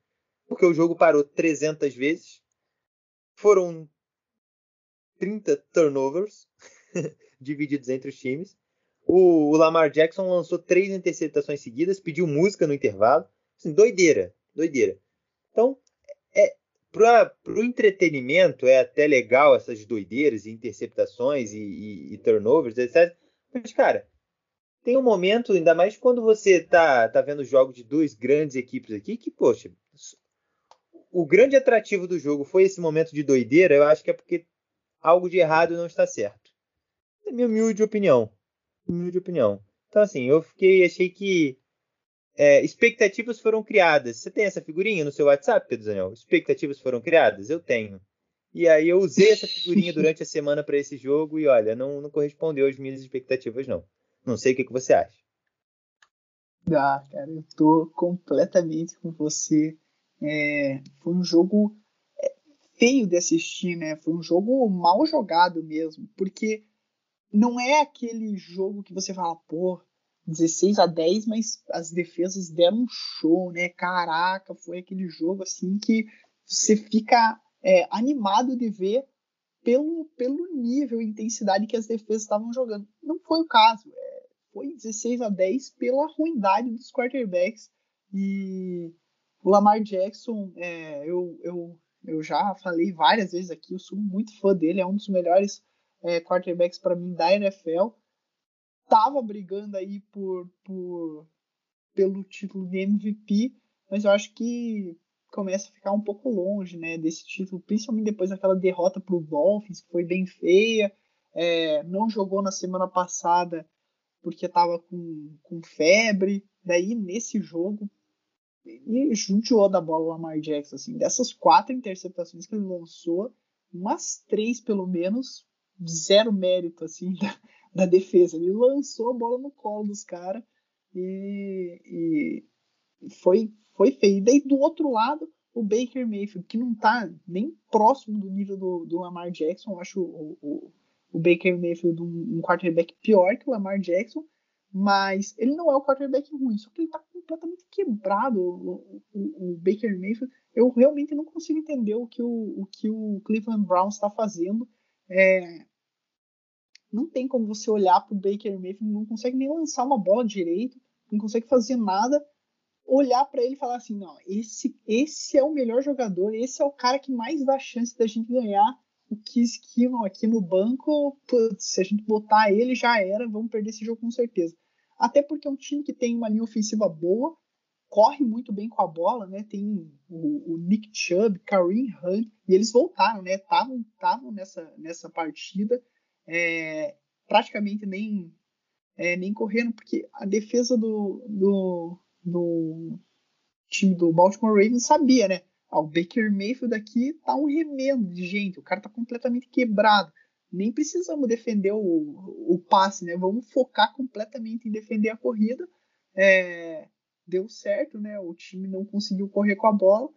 Porque o jogo parou 300 vezes. Foram 30 turnovers divididos entre os times. O, o, Lamar Jackson lançou três interceptações seguidas, pediu música no intervalo. Assim, doideira, doideira. Então, é, para o entretenimento é até legal essas doideiras, interceptações e, e, e, turnovers, etc. Mas, cara, tem um momento, ainda mais quando você tá, tá vendo jogos de duas grandes equipes aqui, que, poxa, o grande atrativo do jogo foi esse momento de doideira, eu acho que é porque algo de errado não está certo. É minha humilde opinião humilde opinião. Então, assim, eu fiquei, achei que é, expectativas foram criadas. Você tem essa figurinha no seu WhatsApp, Pedro Daniel? Expectativas foram criadas? Eu tenho. E aí eu usei essa figurinha durante a semana para esse jogo e olha, não, não correspondeu às minhas expectativas, não. Não sei o que, que você acha.
Ah, cara, eu tô completamente com você. É, foi um jogo é, feio de assistir, né? Foi um jogo mal jogado mesmo, porque não é aquele jogo que você fala, pô, 16 a 10, mas as defesas deram um show, né? Caraca, foi aquele jogo assim que você fica é, animado de ver pelo, pelo nível e intensidade que as defesas estavam jogando. Não foi o caso. É, foi 16 a 10 pela ruindade dos quarterbacks. E o Lamar Jackson, é, eu, eu, eu já falei várias vezes aqui, eu sou muito fã dele, é um dos melhores é, quarterbacks para mim da NFL. Tava brigando aí por, por pelo título de MVP, mas eu acho que começa a ficar um pouco longe, né, desse título, principalmente depois daquela derrota para o Dolphins, que foi bem feia. É, não jogou na semana passada porque estava com, com febre. Daí nesse jogo ele judiou da bola o Lamar Jackson, assim, dessas quatro interceptações que ele lançou, umas três pelo menos zero mérito assim da, da, defesa. Ele lançou a bola no colo dos caras e, e, foi, foi feio. E daí do outro lado, o Baker Mayfield, que não tá nem próximo do nível do, do Lamar Jackson, eu acho o, o, o Baker Mayfield um, um quarterback pior que o Lamar Jackson, mas ele não é o quarterback ruim, só que ele tá completamente quebrado, o, o, o Baker Mayfield. Eu realmente não consigo entender o que o, o, que Cleveland Browns está fazendo. É, não tem como você olhar pro Baker Mayfield, não consegue nem lançar uma bola direito, não consegue fazer nada, olhar para ele e falar assim, não, esse, esse é o melhor jogador, esse é o cara que mais dá chance da gente ganhar o Kiss Kino aqui no banco, putz, se a gente botar ele já era, vamos perder esse jogo com certeza. Até porque é um time que tem uma linha ofensiva boa, corre muito bem com a bola, né? Tem o, o Nick Chubb, Kareem Hunt, e eles voltaram, né? Estavam nessa, nessa partida é, praticamente nem, é, nem correndo, porque a defesa do, do, do time do Baltimore Ravens sabia, né? Ah, o Baker Mayfield aqui tá um remendo de gente, o cara tá completamente quebrado. Nem precisamos defender o, o passe, né? Vamos focar completamente em defender a corrida. É, deu certo, né? O time não conseguiu correr com a bola.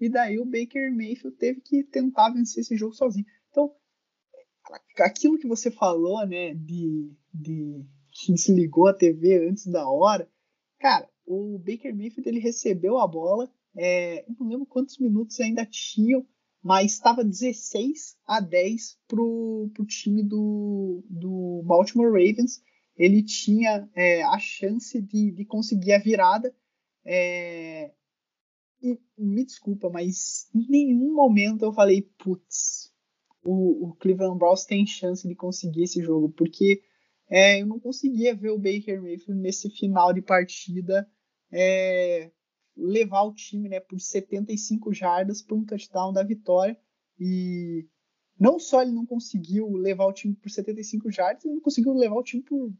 E daí o Baker Mayfield teve que tentar vencer esse jogo sozinho. Então, aquilo que você falou, né, de, de que desligou a TV antes da hora, cara, o Baker Mayfield ele recebeu a bola, é, não lembro quantos minutos ainda tinham, mas estava 16 a 10 pro, pro time do, do Baltimore Ravens. Ele tinha é, a chance de, de conseguir a virada. É, e me desculpa, mas em nenhum momento eu falei, putz, o, o Cleveland Browns tem chance de conseguir esse jogo, porque é, eu não conseguia ver o Baker Mayfield nesse final de partida é, levar o time né, por 75 jardas para um touchdown da vitória. E não só ele não conseguiu levar o time por 75 jardas, ele não conseguiu levar o time por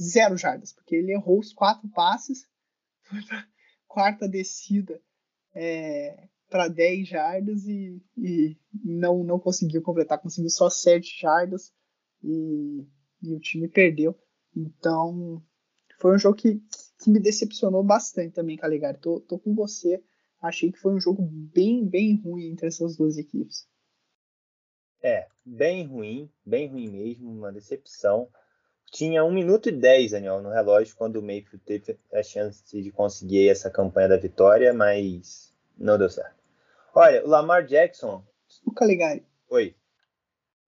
zero jardas, porque ele errou os quatro passes, quarta descida é, para 10 jardas e, e, não, não conseguiu completar, conseguiu só 7 jardas e, e o time perdeu. Então foi um jogo que, que me decepcionou bastante também, Caligari. Tô, tô com você. Achei que foi um jogo bem, bem ruim entre essas duas equipes.
É, bem ruim, bem ruim mesmo, uma decepção. Tinha 1 minuto e 10, Daniel, no relógio, quando o Mayfield teve a chance de conseguir essa campanha da vitória, mas não deu certo. Olha, o Lamar Jackson.
O Caligari.
Oi.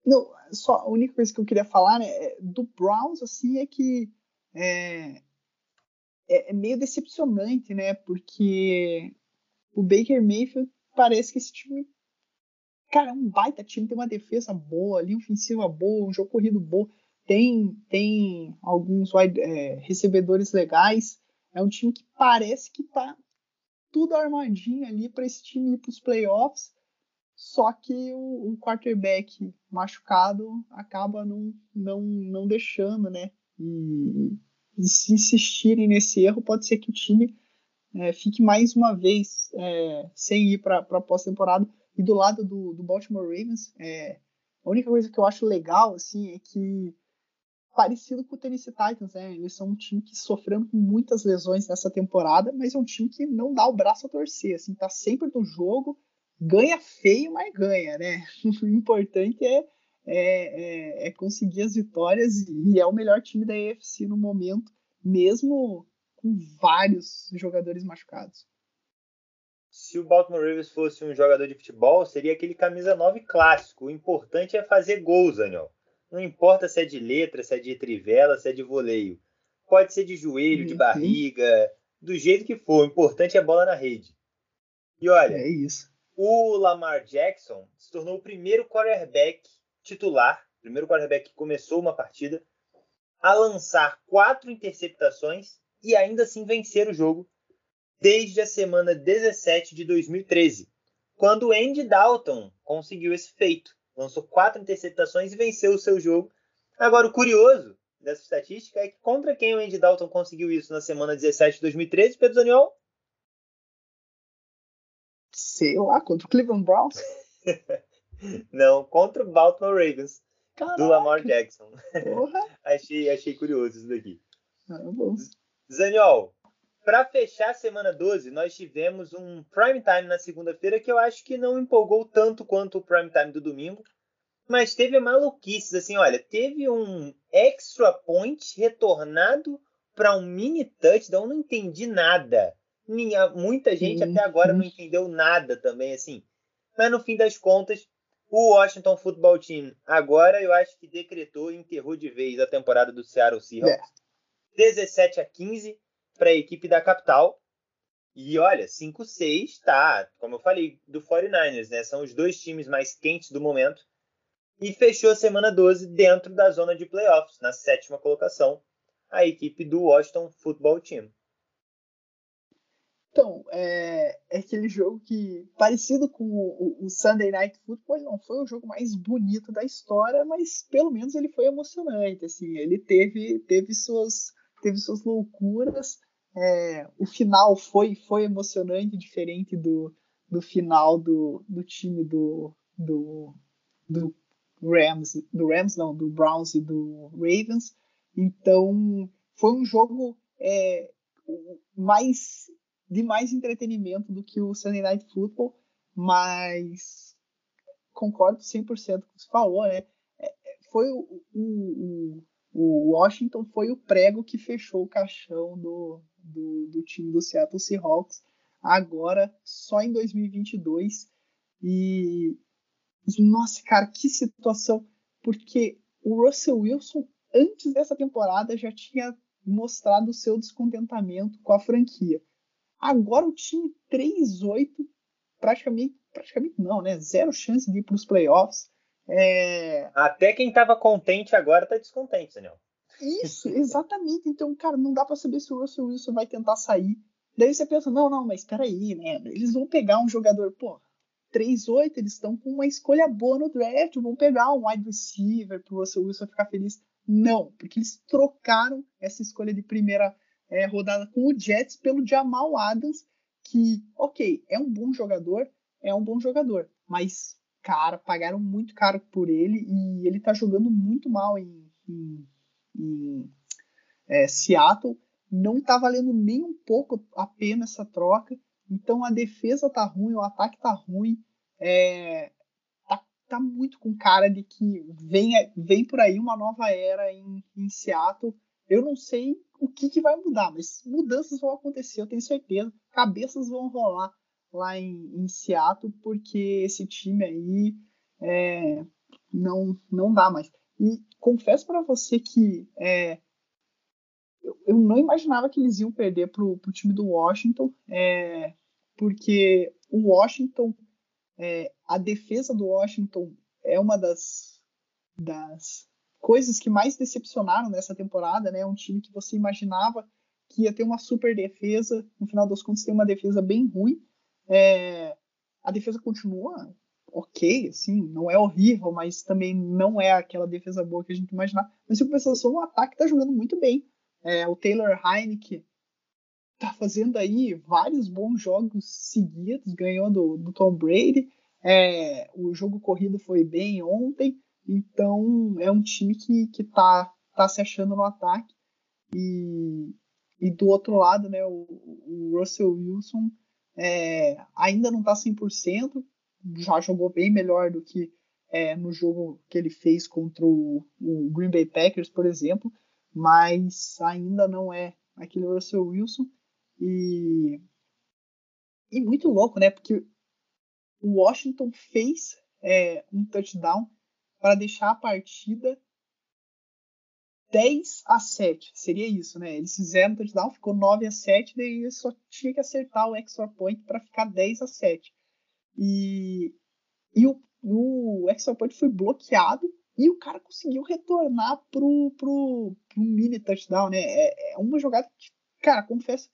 Não, só a única coisa que eu queria falar, né, é, do Browns, assim, é que é, é, é meio decepcionante, né, porque o Baker Mayfield parece que esse time cara, é um baita time, tem uma defesa boa, linha ofensiva boa, um jogo corrido bom, tem, tem alguns wide, é, recebedores legais. É um time que parece que tá tudo armadinho ali para esse time ir para os playoffs. Só que o, o, quarterback machucado acaba não, não, não deixando, né? E, e se insistirem nesse erro, pode ser que o time é, fique mais uma vez é, sem ir para a pós-temporada. E do lado do, do Baltimore Ravens, é, a única coisa que eu acho legal assim é que parecido com o Tennessee Titans, né? Eles são um time que com muitas lesões nessa temporada, mas é um time que não dá o braço a torcer, assim, tá sempre no jogo, ganha feio, mas ganha, né? O importante é, é, é, é conseguir as vitórias e é o melhor time da AFC no momento, mesmo com vários jogadores machucados.
Se o Baltimore Ravens fosse um jogador de futebol, seria aquele camisa 9 clássico. O importante é fazer gols, Daniel. Não importa se é de letra, se é de trivela, se é de voleio. Pode ser de joelho, de uhum. barriga, do jeito que for. O importante é bola na rede. E olha,
é isso.
o Lamar Jackson se tornou o primeiro quarterback titular, primeiro quarterback que começou uma partida, a lançar quatro interceptações e ainda assim vencer o jogo desde a semana 17 de 2013, quando o Andy Dalton conseguiu esse feito. Lançou quatro interceptações e venceu o seu jogo. Agora, o curioso dessa estatística é que contra quem o Andy Dalton conseguiu isso na semana 17 de 2013, Pedro Zaniol?
Sei lá, contra o Cleveland Browns.
Não, contra o Baltimore Ravens.
Caraca.
Do Lamar Jackson. achei, achei curioso isso daqui.
Ah, bom.
Zaniol, para fechar a semana 12, nós tivemos um prime time na segunda-feira que eu acho que não empolgou tanto quanto o prime time do domingo, mas teve maluquices assim, olha, teve um extra point retornado para um mini touchdown, não entendi nada. Minha, muita gente até agora não entendeu nada também assim. Mas no fim das contas, o Washington Football Team agora eu acho que decretou e enterrou de vez a temporada do Seattle Seahawks. É. 17 a 15 para a equipe da capital. E olha, 5-6 tá, como eu falei, do 49ers, né? São os dois times mais quentes do momento. E fechou a semana 12 dentro da zona de playoffs, na sétima colocação, a equipe do Washington Football Team.
Então, é, é aquele jogo que, parecido com o, o, Sunday Night Football, não foi o jogo mais bonito da história, mas pelo menos ele foi emocionante. Assim, ele teve, teve, suas, teve suas loucuras, é, o final foi, foi emocionante, diferente do, do final do, do time do, do, do Rams, do Rams não, do Browns e do Ravens. Então foi um jogo é, mais de mais entretenimento do que o Sunday Night Football, mas concordo 100% com o que você falou, né? É, é, foi o, o, o Washington foi o prego que fechou o caixão do, do, do time do Seattle Seahawks agora só em 2022 e nossa cara que situação porque o Russell Wilson antes dessa temporada já tinha mostrado o seu descontentamento com a franquia. Agora o time 3-8 praticamente praticamente não né? Zero chance de ir para os playoffs. É...
Até quem estava contente agora está descontente, Daniel.
Isso, exatamente. Então, cara, não dá para saber se o Russell Wilson vai tentar sair Daí você pensa, não, não, mas peraí, né? Eles vão pegar um jogador, pô, 3-8, eles estão com uma escolha boa no draft, vão pegar um wide receiver pro Russell Wilson ficar feliz. Não, porque eles trocaram essa escolha de primeira é, rodada com o Jets pelo Jamal Adams, que, ok, é um bom jogador, é um bom jogador, mas, cara, pagaram muito caro por ele e ele tá jogando muito mal em, em, em é, Seattle. Não tá valendo nem um pouco a pena essa troca. Então a defesa tá ruim, o ataque tá ruim. É, tá, tá muito com cara de que vem, vem por aí uma nova era em, em Seattle. Eu não sei o que, que vai mudar, mas mudanças vão acontecer, eu tenho certeza. Cabeças vão rolar lá em, em Seattle, porque esse time aí é, não, não dá mais. E confesso para você que é, eu, eu, não imaginava que eles iam perder pro, pro time do Washington, é, porque o Washington, é, a defesa do Washington é uma das, das coisas que mais decepcionaram nessa temporada, né? Um time que você imaginava que ia ter uma super defesa, no final das contas tem uma defesa bem ruim. É, a defesa continua ok, assim, não é horrível, mas também não é aquela defesa boa que a gente imaginava. Mas em compensação, o ataque está jogando muito bem. É, o Taylor Heineke tá fazendo aí vários bons jogos seguidos, ganhou do, do Tom Brady. É, o jogo corrido foi bem ontem. Então é um time que, que tá, tá se achando no ataque. E, e do outro lado, né, o, o Russell Wilson é, ainda não está 100%, já jogou bem melhor do que é, no jogo que ele fez contra o, o, Green Bay Packers, por exemplo, mas ainda não é aquele Russell Wilson. E, e muito louco, né? Porque o Washington fez é, um touchdown para deixar a partida 10 a 7. Seria isso, né? Eles fizeram o touchdown, ficou 9 a 7, daí só tinha que acertar o extra point para ficar 10 a 7. E, e o, o extra point foi bloqueado e o cara conseguiu retornar pro, pro, pro mini touchdown, né? É, é uma jogada que, cara, confesso,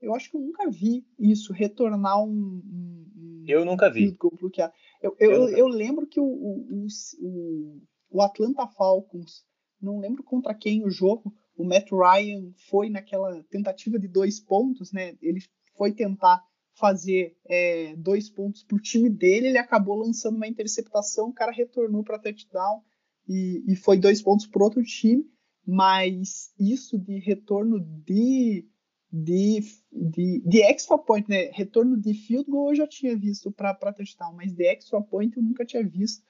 eu acho que eu nunca vi isso, retornar um. um,
um eu nunca vi.
Bloqueado. Eu, eu, eu, eu lembro que o, o, o, o, Atlanta Falcons, não lembro contra quem o jogo, o Matt Ryan foi naquela tentativa de dois pontos, né? Ele foi tentar fazer é, dois pontos para o time dele, ele acabou lançando uma interceptação, o cara retornou para touchdown e, e foi dois pontos para outro time, mas isso de retorno de de, de, de extra point, né? Retorno de field goal eu já tinha visto para touchdown, mas de extra point eu nunca tinha visto.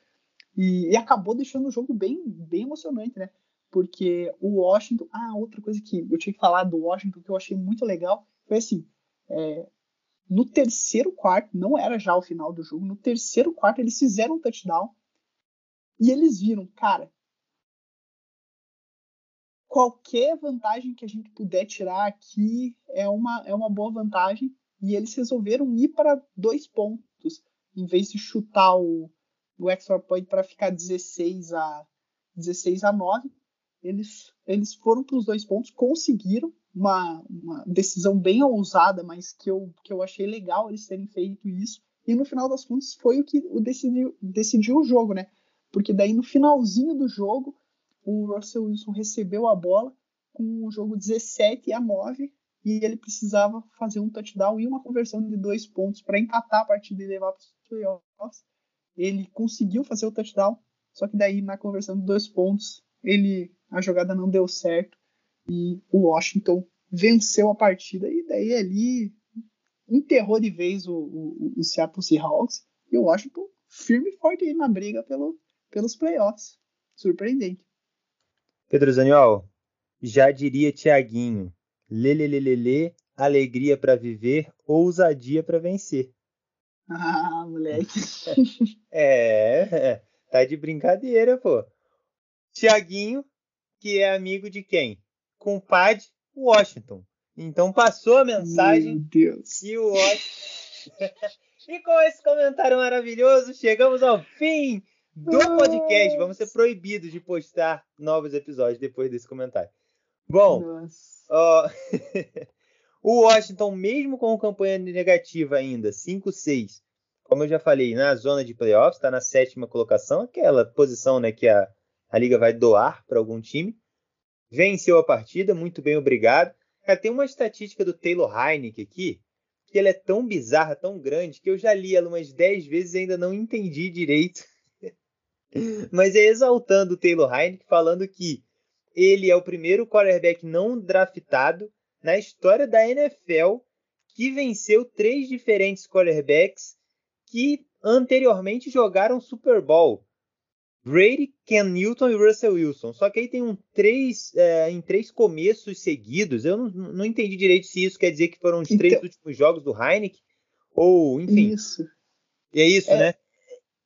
E, e, acabou deixando o jogo bem, bem emocionante, né? Porque o Washington. Ah, outra coisa que eu tinha que falar do Washington que eu achei muito legal foi assim: é, no terceiro quarto, não era já o final do jogo, no terceiro quarto eles fizeram um touchdown e eles viram, cara, qualquer vantagem que a gente puder tirar aqui é uma, é uma boa vantagem. E eles resolveram ir para dois pontos, em vez de chutar o, o extra point para ficar 16 a, 16 a 9. Eles, eles foram para os dois pontos, conseguiram uma, uma decisão bem ousada, mas que eu, que eu achei legal eles terem feito isso. E no final das contas foi o que o decidiu, decidiu o jogo, né? Porque daí no finalzinho do jogo o Russell Wilson recebeu a bola com o jogo 17 a 9 e ele precisava fazer um touchdown e uma conversão de dois pontos para empatar a partida e levar para os playoffs. Ele conseguiu fazer o touchdown, só que daí na conversão de dois pontos ele a jogada não deu certo e o Washington venceu a partida e daí ali enterrou de vez o, o, o Seattle Seahawks e o Washington firme e forte aí na briga pelo, pelos playoffs. Surpreendente.
Pedro Zaniol, já diria Tiaguinho, lelelelele, alegria para viver, ousadia para vencer.
Ah, moleque.
é, é, tá de brincadeira, pô. Tiaguinho, que é amigo de quem? Compadre Washington. Então passou a mensagem.
Meu Deus.
E o Washington. e com esse comentário maravilhoso, chegamos ao fim do podcast. Vamos ser proibidos de postar novos episódios depois desse comentário. Bom, O Washington, mesmo com campanha negativa ainda, 5-6, como eu já falei, na zona de playoffs, está na sétima colocação, aquela posição né, que a, a liga vai doar para algum time. Venceu a partida, muito bem, obrigado. Cara, tem uma estatística do Taylor Heineck aqui, que ela é tão bizarra, tão grande, que eu já li ela umas 10 vezes e ainda não entendi direito. Mas é exaltando o Taylor Heineck, falando que ele é o primeiro quarterback não draftado na história da NFL que venceu três diferentes quarterbacks que anteriormente jogaram Super Bowl. Brady, Ken Newton e Russell Wilson. Só que aí tem um três é, em três começos seguidos. Eu não, não, entendi direito se isso quer dizer que foram os então, três últimos jogos do Heineken ou enfim.
Isso.
E é isso, é, né?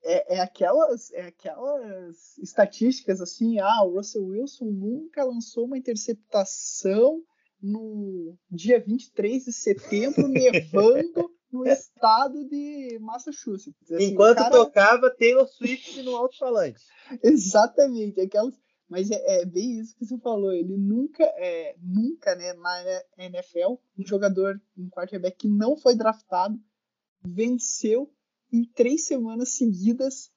É, é, aquelas, é aquelas estatísticas assim. Ah, o Russell Wilson nunca lançou uma interceptação no dia 23 de setembro, nevando no estado de Massachusetts.
Assim, Enquanto cara... tocava Taylor Swift no alto-falante.
Exatamente, aquelas. Mas é, é, bem isso que você falou. Ele nunca, é, nunca, né, na NFL, um jogador, um quarterback que não foi draftado, venceu em três semanas seguidas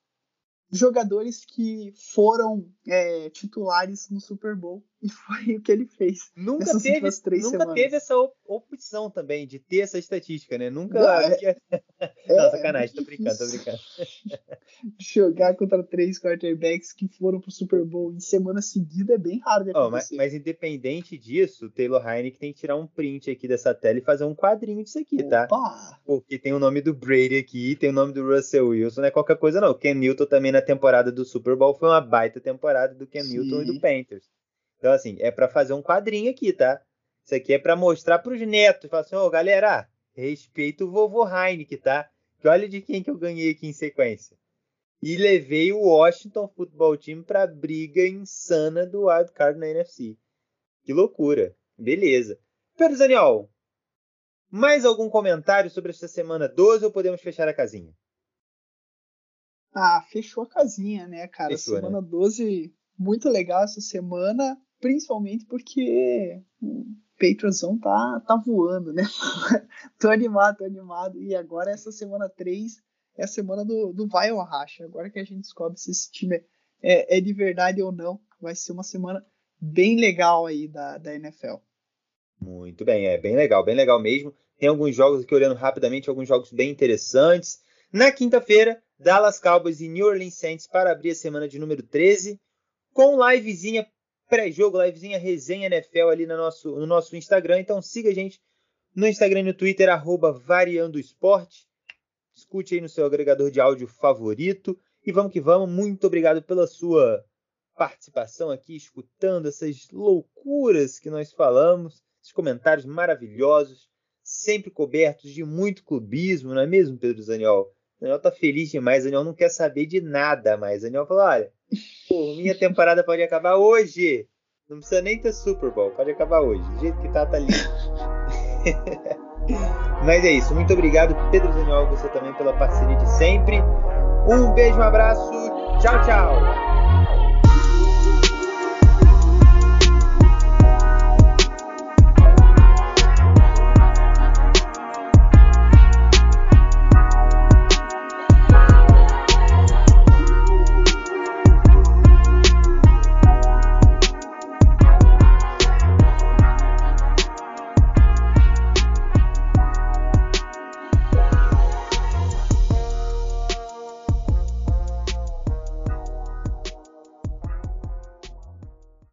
jogadores que foram é, titulares no Super Bowl e foi o que ele fez.
Nunca teve, nunca teve essa opção também de ter essa estatística, né? Nunca.
Não,
é, Não é sacanagem, tô brincando, tô brincando.
Jogar contra três quarterbacks que foram pro Super Bowl em semana seguida é bem raro de
oh, mas, mas, independente disso, o Taylor Heineck tem que tirar um print aqui dessa tela e fazer um quadrinho disso aqui, tá? Opa. tá? Porque tem o nome do Brady aqui, tem o nome do Russell Wilson, não é qualquer coisa não. O Ken Newton também na temporada do Super Bowl foi uma baita temporada do Ken Sim. Newton e do Panthers. Então, assim, é para fazer um quadrinho aqui, tá? Isso aqui é para mostrar para os netos. Falar assim, ô, oh, galera, respeita o vovô Heineken, tá? Que olha de quem que eu ganhei aqui em sequência. E levei o Washington Football Team para briga insana do Wild Card na NFC. Que loucura. Beleza. Pedro Daniel, mais algum comentário sobre esta semana 12 ou podemos fechar a casinha?
Ah, fechou a casinha, né, cara? Fechou, semana né? 12, muito legal essa semana principalmente porque o Patriotsão tá, tá voando, né? tô animado, tô animado. E agora essa semana 3 é a semana do, do vai ou racha. Agora que a gente descobre se esse time é, é de verdade ou não, vai ser uma semana bem legal aí da, da NFL.
Muito bem, é bem legal, bem legal mesmo. Tem alguns jogos aqui olhando rapidamente, alguns jogos bem interessantes. Na quinta-feira, Dallas Cowboys e New Orleans Saints para abrir a semana de número 13, com livezinha pré-jogo, livezinha resenha NFL ali no nosso, no nosso Instagram. Então siga a gente no Instagram e no Twitter, arroba Variando Esporte. Escute aí no seu agregador de áudio favorito. E vamos que vamos. Muito obrigado pela sua participação aqui, escutando essas loucuras que nós falamos, esses comentários maravilhosos, sempre cobertos de muito clubismo, não é mesmo, Pedro Zaniol? Daniel tá feliz demais, Daniel não quer saber de nada mais. Daniel falou: olha, Pô, minha temporada pode acabar hoje. Não precisa nem ter Super Bowl, pode acabar hoje. Do jeito que tá, tá lindo. Mas é isso. Muito obrigado, Pedro Zaniol, você também pela parceria de sempre. Um beijo, um abraço. Tchau, tchau.